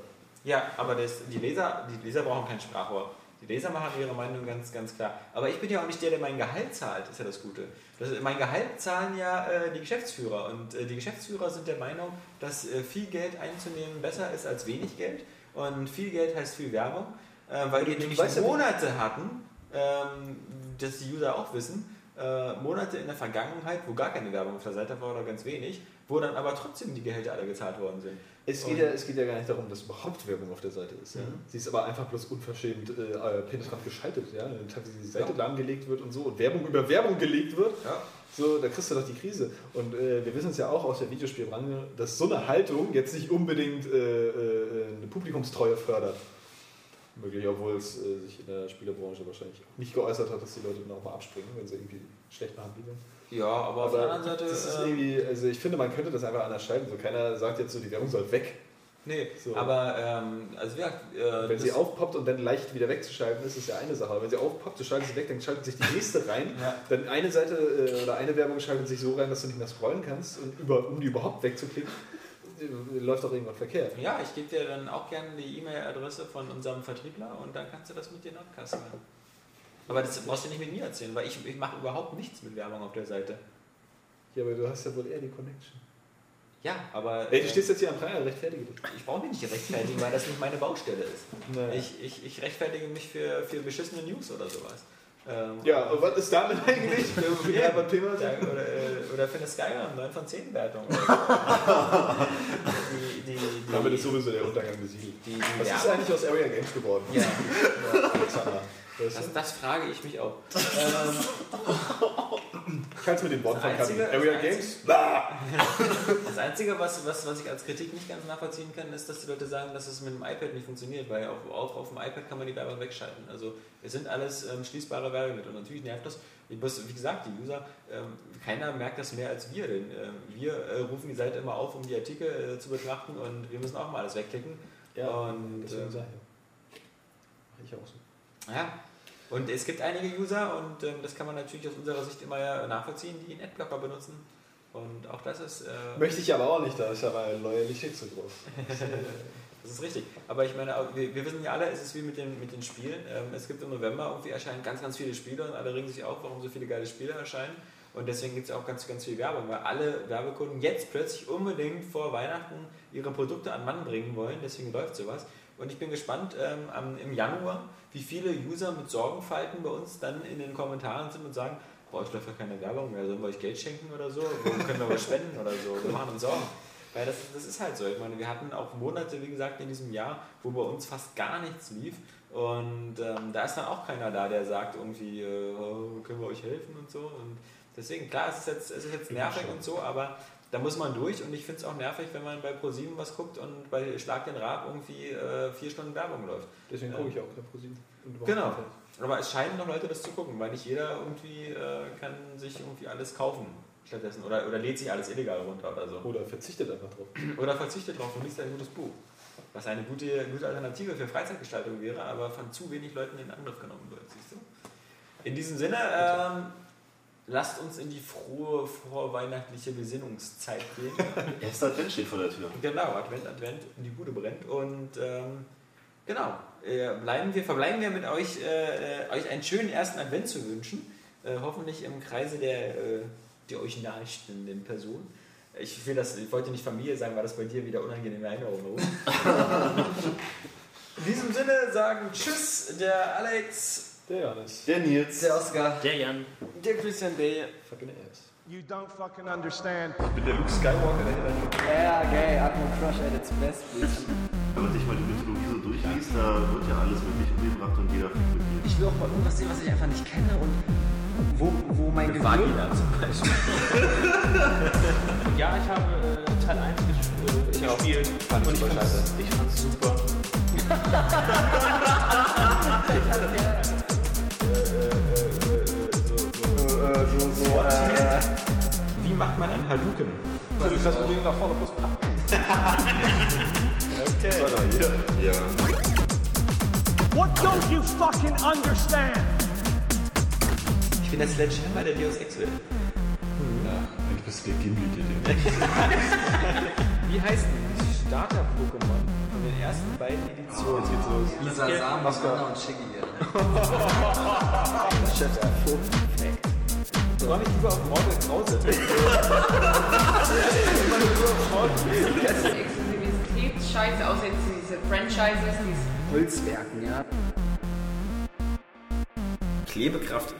Ja, aber das, die, Leser, die Leser brauchen kein Sprachrohr. Die Leser machen ihre Meinung ganz, ganz klar. Aber ich bin ja auch nicht der, der mein Gehalt zahlt, ist ja das Gute. Das, mein Gehalt zahlen ja äh, die Geschäftsführer. Und äh, die Geschäftsführer sind der Meinung, dass äh, viel Geld einzunehmen besser ist als wenig Geld. Und viel Geld heißt viel Werbung. Äh, weil wir nämlich Monate hatten, ähm, dass die User auch wissen, äh, Monate in der Vergangenheit, wo gar keine Werbung auf der Seite war oder ganz wenig, wo dann aber trotzdem die Gehälter alle gezahlt worden sind. Es geht, ja, es geht ja gar nicht darum, dass überhaupt Werbung auf der Seite ist. Ja? Mhm. Sie ist aber einfach bloß unverschämt äh, äh, penetrant geschaltet. Ja? Wenn teilweise die Seite lahmgelegt wird und so und Werbung über Werbung gelegt wird, Ja. so, da kriegst du doch die Krise. Und äh, wir wissen es ja auch aus der Videospielbranche, dass so eine Haltung jetzt nicht unbedingt äh, äh, eine Publikumstreue fördert. Möglich, obwohl es äh, sich in der Spielebranche wahrscheinlich auch nicht geäußert hat, dass die Leute dann auch mal abspringen, wenn sie irgendwie schlecht behandelt werden. Ja, aber, auf der anderen Seite. das ist ähm, irgendwie, also ich finde, man könnte das einfach anders schalten. So keiner sagt jetzt so, die Werbung soll weg. Nee, So. aber ähm, also ja, äh, Wenn sie aufpoppt und dann leicht wieder wegzuschalten, ist es ja eine Sache. Aber wenn sie aufpoppt, du schaltest sie weg, dann schaltet sich die nächste rein. Ja. Dann eine Seite äh, oder eine Werbung schaltet sich so rein, dass du nicht mehr scrollen kannst. Und über, um die überhaupt wegzuklicken, läuft doch irgendwas verkehrt. Ja, ich gebe dir dann auch gerne die E-Mail-Adresse von unserem Vertriebler und dann kannst du das mit dir abkasten. Aber das brauchst du nicht mit mir erzählen, weil ich, ich mache überhaupt nichts mit Werbung auf der Seite. Ja, aber du hast ja wohl eher die Connection. Ja, aber Ey, äh, du stehst jetzt hier am Pranger, rechtfertige dich. ich brauche mich nicht rechtfertigen, weil das nicht meine Baustelle ist. Naja. Ich, ich, ich rechtfertige mich für, für beschissene News oder sowas. Ähm, Ja, und was ist damit <laughs> eigentlich? Wir Ja. beim Thema Ja, oder, äh, oder für eine Skyrim 9 von 10 Wertung. <laughs> die, die, die, Damit ist sowieso der Untergang besiegelt. die Was ist Werbung- eigentlich aus Area Games geworden? Ja, Alexander. Das, du? das frage ich mich auch. <laughs> Kannst mit den Worten. Einzige- Area Games? <laughs> Das Einzige, was, was, was ich als Kritik nicht ganz nachvollziehen kann, ist, dass die Leute sagen, dass es mit dem iPad nicht funktioniert, weil auf, auf, auf dem iPad kann man die Werbung wegschalten. Also es sind alles ähm, schließbare Werbemittel und natürlich nervt das. Ich muss, wie gesagt, die User, ähm, keiner merkt das mehr als wir, denn ähm, wir äh, rufen die Seite immer auf, um die Artikel äh, zu betrachten und wir müssen auch mal alles wegklicken. und deswegen ähm, sag ich ja. Ich auch so. Ja. Und es gibt einige User und ähm, das kann man natürlich aus unserer Sicht immer ja nachvollziehen, die einen Adblocker benutzen. Und auch das ist. Äh, Möchte ich aber auch nicht, da ist ja meine Loyalität zu groß. <laughs> Das ist richtig. Aber ich meine, wir, wir wissen ja alle, es ist wie mit den, mit den Spielen. Ähm, es gibt im November irgendwie erscheinen ganz, ganz viele Spiele und alle regen sich auf, warum so viele geile Spiele erscheinen. Und deswegen gibt es auch ganz, ganz viel Werbung, weil alle Werbekunden jetzt plötzlich unbedingt vor Weihnachten ihre Produkte an Mann bringen wollen. Deswegen läuft sowas. Und ich bin gespannt ähm, am, im Januar, wie viele User mit Sorgenfalten bei uns dann in den Kommentaren sind und sagen, boah, ich läuft ja keine Werbung mehr, sollen wir euch Geld schenken oder so? Wo können wir was spenden oder so? Wir machen uns Sorgen. Weil das, das ist halt so. Ich meine, wir hatten auch Monate, wie gesagt, in diesem Jahr, wo bei uns fast gar nichts lief. Und ähm, da ist dann auch keiner da, der sagt irgendwie, äh, oh, können wir euch helfen und so. Und deswegen, klar, es ist jetzt, es ist jetzt nervig und so, aber da muss man durch. Und ich finde es auch nervig, wenn man bei ProSieben was guckt und bei Schlag den Rab irgendwie äh, vier Stunden Werbung läuft. Deswegen Ja. gucke ich auch kein ProSieben. Genau. Aber es scheinen noch Leute das zu gucken, weil nicht jeder irgendwie äh, kann sich irgendwie alles kaufen stattdessen. Oder, oder lädt sich alles illegal runter oder so. Oder verzichtet einfach drauf. Oder verzichtet drauf und liest ein gutes Buch. Was eine gute, gute Alternative für Freizeitgestaltung wäre, aber von zu wenig Leuten in Angriff genommen wird, siehst du? In diesem Sinne, ähm, lasst uns in die frohe, vorweihnachtliche Besinnungszeit gehen. <laughs> Erster Advent steht vor der Tür. genau, Advent, Advent, die Bude brennt. Und ähm, genau, äh, bleiben wir, verbleiben wir mit euch, äh, euch einen schönen ersten Advent zu wünschen. Äh, hoffentlich im Kreise der, äh, der euch nahestehenden Person. Ich, will das, ich wollte nicht Familie sagen, weil das bei dir wieder unangenehme Erinnerungen. <laughs> In diesem Sinne sagen Tschüss, der Alex, Der Janis. Der Nils. Der Oscar. Der Jan. der Christian Day. Fucking ass. You don't fucking understand. Ich bin der Luke Skywalker, der hinter Ja, geil. Atmo Crush at its best, please. Wenn man sich mal die Mythologie so durchliest, da wird ja alles wirklich umgebracht und jeder fickt mit jedem. Ich will auch mal irgendwas sehen, was ich einfach nicht kenne und wo, wo mein Gehirn... Vagina zum Beispiel. Ja, ich habe äh, Teil 1 ges äh, gespielt. Fand ich und ich super fand's, scheiße. <laughs> ich fand's super. Wie macht man einen Haluken? Du kannst mit denen nach vorne plus <laughs> What don't you fucking understand? Ich bin der Sledgehammer der Deus Ex will. Eigentlich bist du der Gimli, der den. <laughs> Wie heißen die Starter-Pokémon von den ersten beiden Editionen? Jetzt geht's los. Lisa Sam, Anna und Shiggy. <laughs> Ich freue mich lieber auf Mortal Krause. Das <laughs> ist Exklusivitätsscheiße, außer jetzt diese Franchises, die Holzwerken, ja. Klebekraft